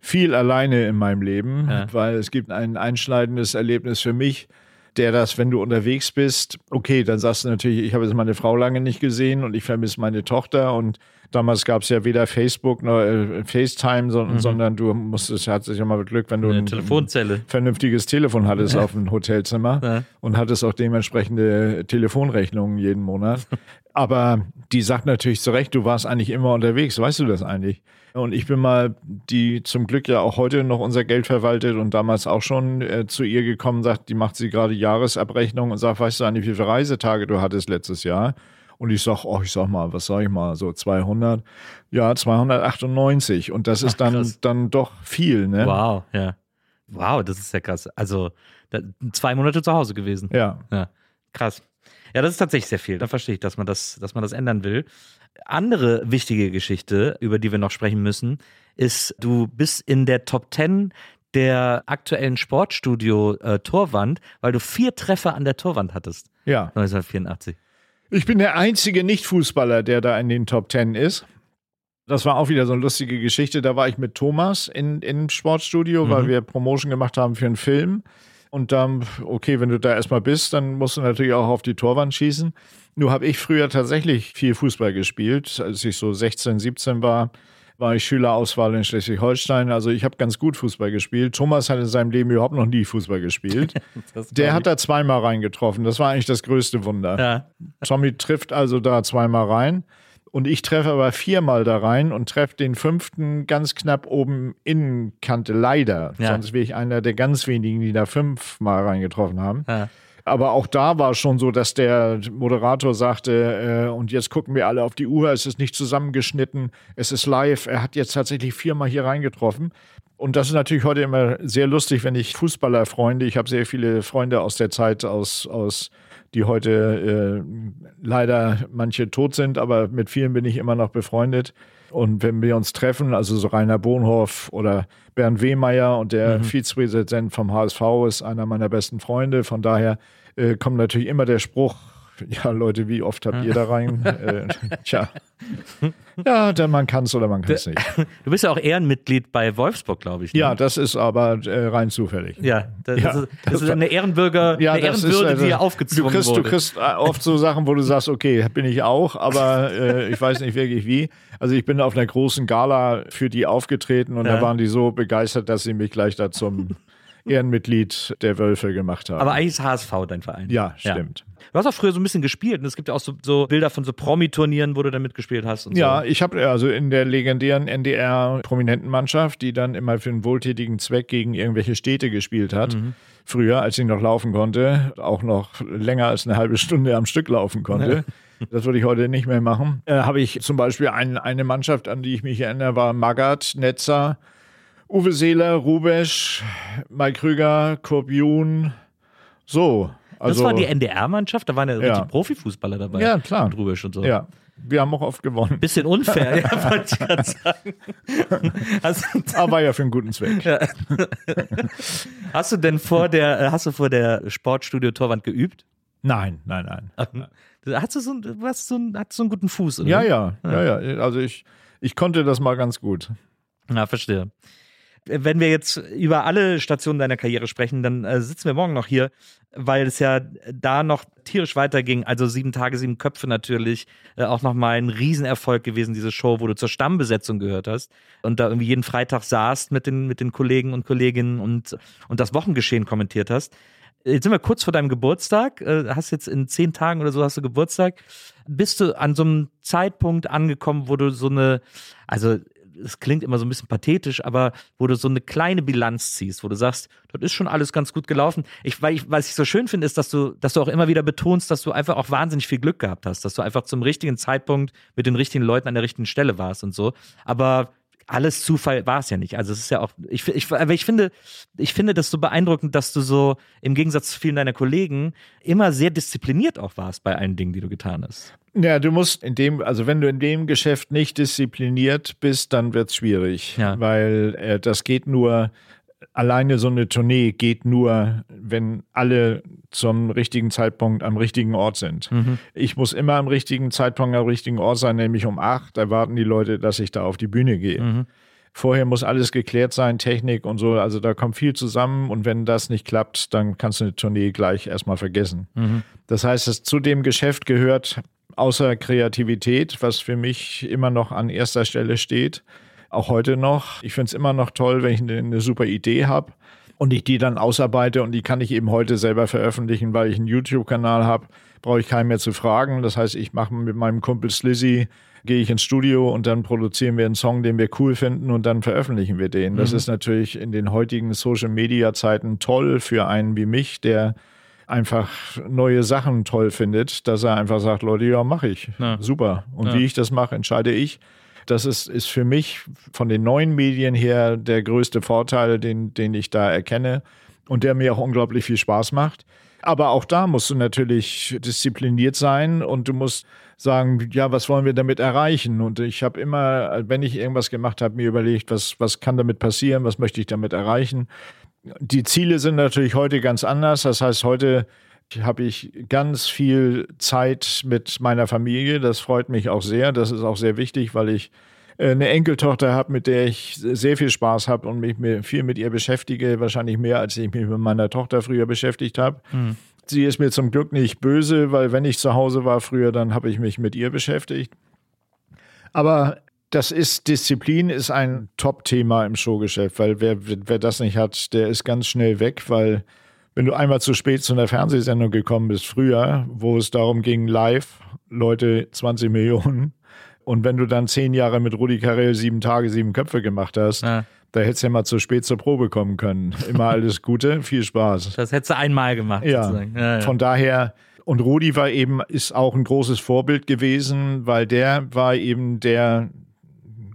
Speaker 3: viel alleine in meinem Leben,
Speaker 4: Ja.
Speaker 3: weil es gibt ein einschneidendes Erlebnis für mich, der das, wenn du unterwegs bist, okay, dann sagst du natürlich, ich habe jetzt meine Frau lange nicht gesehen und ich vermisse meine Tochter und damals gab es ja weder Facebook noch äh, FaceTime, sondern, sondern du musstest, hattest ja mal Glück, wenn du ein,
Speaker 4: Telefonzelle.
Speaker 3: vernünftiges Telefon hattest auf dem Hotelzimmer
Speaker 4: Ja.
Speaker 3: und hattest auch dementsprechende Telefonrechnungen jeden Monat. Aber die sagt natürlich zu Recht, du warst eigentlich immer unterwegs, weißt du das eigentlich? Und ich bin mal, die zum Glück ja auch heute noch unser Geld verwaltet und damals auch schon äh, zu ihr gekommen, sagt, die macht sie gerade Jahresabrechnung und sagt, weißt du eigentlich, wie viele Reisetage du hattest letztes Jahr? Und ich sag, oh, ich sag mal, was sag ich mal, so 200? Ja, 298. Und das ist dann,
Speaker 4: krass.
Speaker 3: dann doch viel, ne?
Speaker 4: Wow, ja. Wow, das ist ja krass. Also zwei Monate zu Hause gewesen.
Speaker 3: Ja.
Speaker 4: Ja, krass. Ja, das ist tatsächlich sehr viel. Da verstehe ich, dass man das, dass man das ändern will. Andere wichtige Geschichte, über die wir noch sprechen müssen, ist, du bist in der Top 10 der aktuellen Sportstudio äh, Torwand, weil du vier Treffer an der Torwand hattest.
Speaker 3: Ja.
Speaker 4: 1984.
Speaker 3: Ich bin der einzige Nicht-Fußballer, der da in den Top Ten ist. Das war auch wieder so eine lustige Geschichte. Da war ich mit Thomas in, im Sportstudio, weil wir Promotion gemacht haben für einen Film. Und dann, okay, wenn du da erstmal bist, dann musst du natürlich auch auf die Torwand schießen. Nur habe ich früher tatsächlich viel Fußball gespielt. Als ich so 16, 17 war, war ich Schülerauswahl in Schleswig-Holstein. Also ich habe ganz gut Fußball gespielt. Thomas hat in seinem Leben überhaupt noch nie Fußball gespielt. Der hat da zweimal reingetroffen. Das war eigentlich das größte Wunder.
Speaker 4: Ja.
Speaker 3: Tommy trifft also da zweimal rein. Und ich treffe aber viermal da rein und treffe den fünften ganz knapp oben Innenkante, leider.
Speaker 4: Ja.
Speaker 3: Sonst wäre ich einer der ganz wenigen, die da fünfmal reingetroffen haben.
Speaker 4: Ja.
Speaker 3: Aber auch da war schon so, dass der Moderator sagte, äh, und jetzt gucken wir alle auf die Uhr, es ist nicht zusammengeschnitten, es ist live. Er hat jetzt tatsächlich viermal hier reingetroffen. Und das ist natürlich heute immer sehr lustig, wenn ich Fußballerfreunde, ich habe sehr viele Freunde aus der Zeit, aus, aus die heute äh, leider manche tot sind, aber mit vielen bin ich immer noch befreundet. Und wenn wir uns treffen, also so Rainer Bonhoff oder Bernd Wehmeier und der Vizepräsident vom HSV ist einer meiner besten Freunde. Von daher äh, kommt natürlich immer der Spruch, Ja, Leute, wie oft habt ihr da rein? äh, tja. Ja, dann man kann es oder man kann es nicht.
Speaker 4: Du bist ja auch Ehrenmitglied bei Wolfsburg, glaube ich. Ne?
Speaker 3: Ja, das ist aber äh, rein zufällig.
Speaker 4: Ja, das,
Speaker 3: Ja,
Speaker 4: ist, das
Speaker 3: das-
Speaker 4: ist eine Ehrenbürger,
Speaker 3: Ja,
Speaker 4: eine
Speaker 3: das ist,
Speaker 4: Ehrenwürde,
Speaker 3: äh,
Speaker 4: die dir
Speaker 3: du
Speaker 4: aufgezwungen
Speaker 3: kriegst,
Speaker 4: wurde.
Speaker 3: Du kriegst äh, oft so Sachen, wo du sagst, okay, bin ich auch, aber äh, ich weiß nicht wirklich wie. Also ich bin auf einer großen Gala für die aufgetreten und
Speaker 4: Ja.
Speaker 3: da waren die so begeistert, dass sie mich gleich da zum Ehrenmitglied der Wölfe gemacht haben.
Speaker 4: Aber eigentlich ist HSV dein Verein.
Speaker 3: ja, stimmt.
Speaker 4: Du hast auch früher so ein bisschen gespielt und es gibt ja auch so, so Bilder von so Promi-Turnieren, wo du dann mitgespielt hast und
Speaker 3: Ja,
Speaker 4: so.
Speaker 3: ich habe also in der legendären NDR-Prominentenmannschaft, die dann immer für einen wohltätigen Zweck gegen irgendwelche Städte gespielt hat, früher, als ich noch laufen konnte, auch noch länger als eine halbe Stunde am Stück laufen konnte. Das würde ich heute nicht mehr machen. Äh, habe ich zum Beispiel ein, eine Mannschaft, an die ich mich erinnere, war Magath, Netzer, Uwe Seeler, Rubesch, Mike Krüger, Kurt Jun. So. Also,
Speaker 4: das war die NDR-Mannschaft, da waren ja,
Speaker 3: Ja.
Speaker 4: richtig Profifußballer dabei.
Speaker 3: Ja, klar.
Speaker 4: Und Rubisch und so.
Speaker 3: Ja, wir haben auch oft gewonnen.
Speaker 4: Bisschen unfair, ja, wollte ich gerade sagen. Hast,
Speaker 3: Aber ja für einen guten Zweck.
Speaker 4: hast du denn vor der, hast du vor der Sportstudio-Torwand geübt?
Speaker 3: Nein, nein, nein.
Speaker 4: Hast du so, einen- hast so, einen, hast so einen guten Fuß, oder?
Speaker 3: Ja, ja, ja, ja. Also ich, ich konnte das mal ganz gut.
Speaker 4: Ja, verstehe. Wenn wir jetzt über alle Stationen deiner Karriere sprechen, dann äh, sitzen wir morgen noch hier, weil es ja da noch tierisch weiterging. Also sieben Tage, sieben Köpfe natürlich. Äh, auch nochmal ein Riesenerfolg gewesen, diese Show, wo du zur Stammbesetzung gehört hast und da irgendwie jeden Freitag saßt mit den, mit den Kollegen und Kolleginnen und, und das Wochengeschehen kommentiert hast. Jetzt sind wir kurz vor deinem Geburtstag, äh, hast jetzt in zehn Tagen oder so hast du Geburtstag. Bist du an so einem Zeitpunkt angekommen, wo du so eine, also es klingt immer so ein bisschen pathetisch, aber wo du so eine kleine Bilanz ziehst, wo du sagst, das ist schon alles ganz gut gelaufen. Ich, weil ich, was ich so schön finde, ist, dass du, dass du auch immer wieder betonst, dass du einfach auch wahnsinnig viel Glück gehabt hast, dass du einfach zum richtigen Zeitpunkt mit den richtigen Leuten an der richtigen Stelle warst und so. Aber alles Zufall war es ja nicht. Also es ist ja auch, ich, ich, aber ich finde, ich finde das so beeindruckend, dass du so im Gegensatz zu vielen deiner Kollegen immer sehr diszipliniert auch warst bei allen Dingen, die du getan hast.
Speaker 3: Ja, du musst in dem, also wenn du in dem Geschäft nicht diszipliniert bist, dann wird's schwierig.
Speaker 4: Ja.
Speaker 3: Weil äh, das geht nur, alleine so eine Tournee geht nur, wenn alle zum richtigen Zeitpunkt am richtigen Ort sind. Ich muss immer am richtigen Zeitpunkt am richtigen Ort sein, nämlich um acht erwarten die Leute, dass ich da auf die Bühne gehe. Vorher muss alles geklärt sein, Technik und so. Also da kommt viel zusammen und wenn das nicht klappt, dann kannst du eine Tournee gleich erstmal vergessen. Das heißt, dass zu dem Geschäft gehört außer Kreativität, was für mich immer noch an erster Stelle steht, auch heute noch. Ich finde es immer noch toll, wenn ich eine, eine super Idee habe und ich die dann ausarbeite und die kann ich eben heute selber veröffentlichen, weil ich einen YouTube-Kanal habe, brauche ich keinen mehr zu fragen. Das heißt, ich mache mit meinem Kumpel Slizzy, gehe ich ins Studio und dann produzieren wir einen Song, den wir cool finden und dann veröffentlichen wir den. Das ist natürlich in den heutigen Social-Media-Zeiten toll für einen wie mich, der einfach neue Sachen toll findet, dass er einfach sagt, Leute, ja, mache ich.
Speaker 4: Ja.
Speaker 3: Super. Und
Speaker 4: Ja.
Speaker 3: wie ich das mache, entscheide ich. Das ist, ist für mich von den neuen Medien her der größte Vorteil, den, den ich da erkenne und der mir auch unglaublich viel Spaß macht. Aber auch da musst du natürlich diszipliniert sein und du musst sagen, ja, was wollen wir damit erreichen? Und ich habe immer, wenn ich irgendwas gemacht habe, mir überlegt, was, was kann damit passieren, was möchte ich damit erreichen. Die Ziele sind natürlich heute ganz anders. Das heißt, heute habe ich ganz viel Zeit mit meiner Familie. Das freut mich auch sehr. Das ist auch sehr wichtig, weil ich äh, eine Enkeltochter habe, mit der ich sehr viel Spaß habe und mich viel mit ihr beschäftige. Wahrscheinlich mehr, als ich mich mit meiner Tochter früher beschäftigt habe. Sie ist mir zum Glück nicht böse, weil wenn ich zu Hause war früher, dann habe ich mich mit ihr beschäftigt. Aber das ist, Disziplin ist ein Top-Thema im Showgeschäft, weil wer, wer das nicht hat, der ist ganz schnell weg, weil wenn du einmal zu spät zu einer Fernsehsendung gekommen bist, früher, wo es darum ging, live, Leute 20 Millionen, und wenn du dann zehn Jahre mit Rudi Carell sieben Tage, sieben Köpfe gemacht hast,
Speaker 4: Ja.
Speaker 3: da hättest du ja mal zu spät zur Probe kommen können. Immer alles Gute, viel Spaß.
Speaker 4: Das hättest du einmal gemacht. Ja, ja.
Speaker 3: von daher, und Rudi war eben, ist auch ein großes Vorbild gewesen, weil der war eben der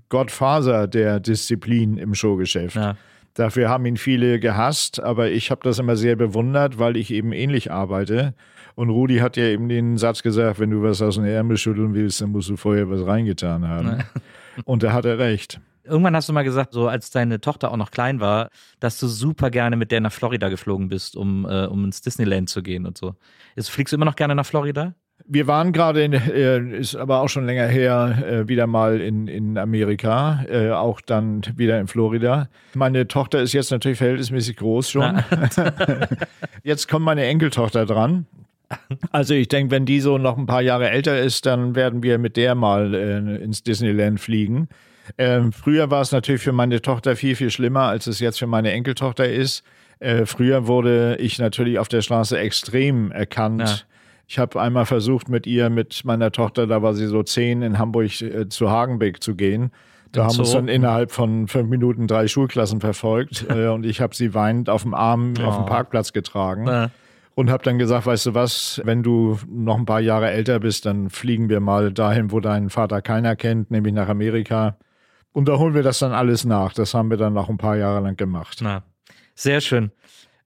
Speaker 3: Gottfaser der Disziplin im Showgeschäft.
Speaker 4: Ja.
Speaker 3: Dafür haben ihn viele gehasst, aber ich habe das immer sehr bewundert, weil ich eben ähnlich arbeite. Und Rudi hat ja eben den Satz gesagt, wenn du was aus dem Ärmel schütteln willst, dann musst du vorher was reingetan haben. Und da hat er recht.
Speaker 4: Irgendwann hast du mal gesagt, so als deine Tochter auch noch klein war, dass du super gerne mit der nach Florida geflogen bist, um, äh, um ins Disneyland zu gehen und so. Jetzt fliegst du immer noch gerne nach Florida?
Speaker 3: Wir waren gerade, in, äh, ist aber auch schon länger her, äh, wieder mal in, in Amerika, äh, auch dann wieder in Florida. Meine Tochter ist jetzt natürlich verhältnismäßig groß schon. jetzt kommt meine Enkeltochter dran. Also ich denke, wenn die so noch ein paar Jahre älter ist, dann werden wir mit der mal äh, ins Disneyland fliegen. Ähm, früher war es natürlich für meine Tochter viel, viel schlimmer, als es jetzt für meine Enkeltochter ist. Äh, früher wurde ich natürlich auf der Straße extrem erkannt. Ja. Ich habe einmal versucht, mit ihr, mit meiner Tochter, da war sie so zehn, in Hamburg äh, zu Hagenbeck zu gehen. Da haben uns dann innerhalb von fünf Minuten drei Schulklassen verfolgt äh, und ich habe sie weinend auf dem Arm oh. auf dem Parkplatz getragen. Ja und habe dann gesagt, weißt du was, wenn du noch ein paar Jahre älter bist, dann fliegen wir mal dahin, wo deinen Vater keiner kennt, nämlich nach Amerika. Und da holen wir das dann alles nach. Das haben wir dann noch ein paar Jahre lang gemacht.
Speaker 4: Na, sehr schön.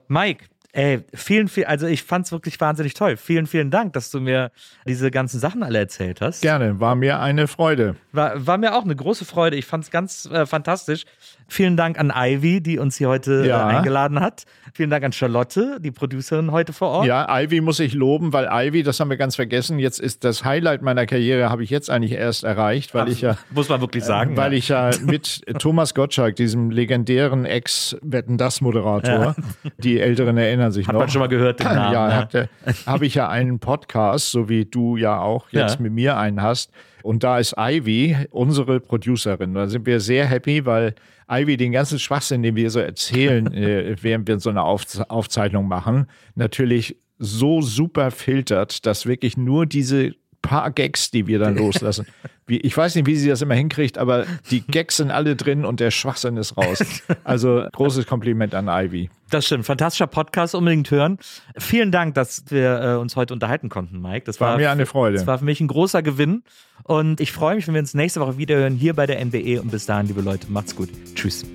Speaker 4: Mike, Ey, vielen, vielen, also ich fand es wirklich wahnsinnig toll. Vielen, vielen Dank, dass du mir diese ganzen Sachen alle erzählt hast.
Speaker 3: Gerne, war mir eine Freude.
Speaker 4: War, war mir auch eine große Freude. Ich fand es ganz äh, fantastisch. Vielen Dank an Ivy, die uns hier heute äh, ja. äh, eingeladen hat. Vielen Dank an Charlotte, die Producerin heute vor Ort.
Speaker 3: Ja, Ivy muss ich loben, weil Ivy, das haben wir ganz vergessen, jetzt ist das Highlight meiner Karriere, habe ich jetzt eigentlich erst erreicht, weil Ach, ich ja.
Speaker 4: Muss man wirklich sagen.
Speaker 3: Äh, weil ja. ich ja mit Thomas Gottschalk, diesem legendären Ex-Wetten das Moderator, ja. die Älteren erinnern sich
Speaker 4: Hat
Speaker 3: noch.
Speaker 4: Hat man schon mal gehört, den Namen.
Speaker 3: Ja, ne? habe ich ja einen Podcast, so wie du ja auch jetzt mit mir einen hast. Und da ist Ivy unsere Producerin. Da sind wir sehr happy, weil Ivy den ganzen Schwachsinn, den wir so erzählen, äh, während wir so eine Aufze Aufzeichnung machen, natürlich so super filtert, dass wirklich nur diese paar Gags, die wir dann loslassen. Wie, ich weiß nicht, wie sie das immer hinkriegt, aber die Gags sind alle drin und der Schwachsinn ist raus. Also großes Kompliment an Ivy.
Speaker 4: Das stimmt. Fantastischer Podcast, unbedingt hören. Vielen Dank, dass wir äh, uns heute unterhalten konnten, Mike. Das war,
Speaker 3: war mir eine Freude.
Speaker 4: Das war für mich ein großer Gewinn. Und ich freue mich, wenn wir uns nächste Woche wieder hören hier bei der NBE. Und bis dahin, liebe Leute, macht's gut. Tschüss.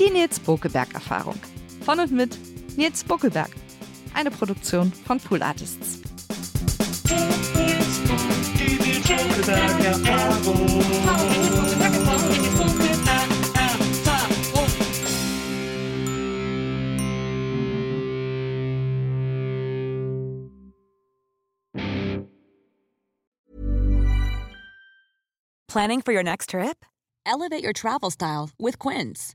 Speaker 5: Die Nils Bokeberg-Erfahrung. Von und mit Nils Buckelberg. Eine Produktion von Pool Artists.
Speaker 6: Planning for your next trip? Elevate your travel style with Quince.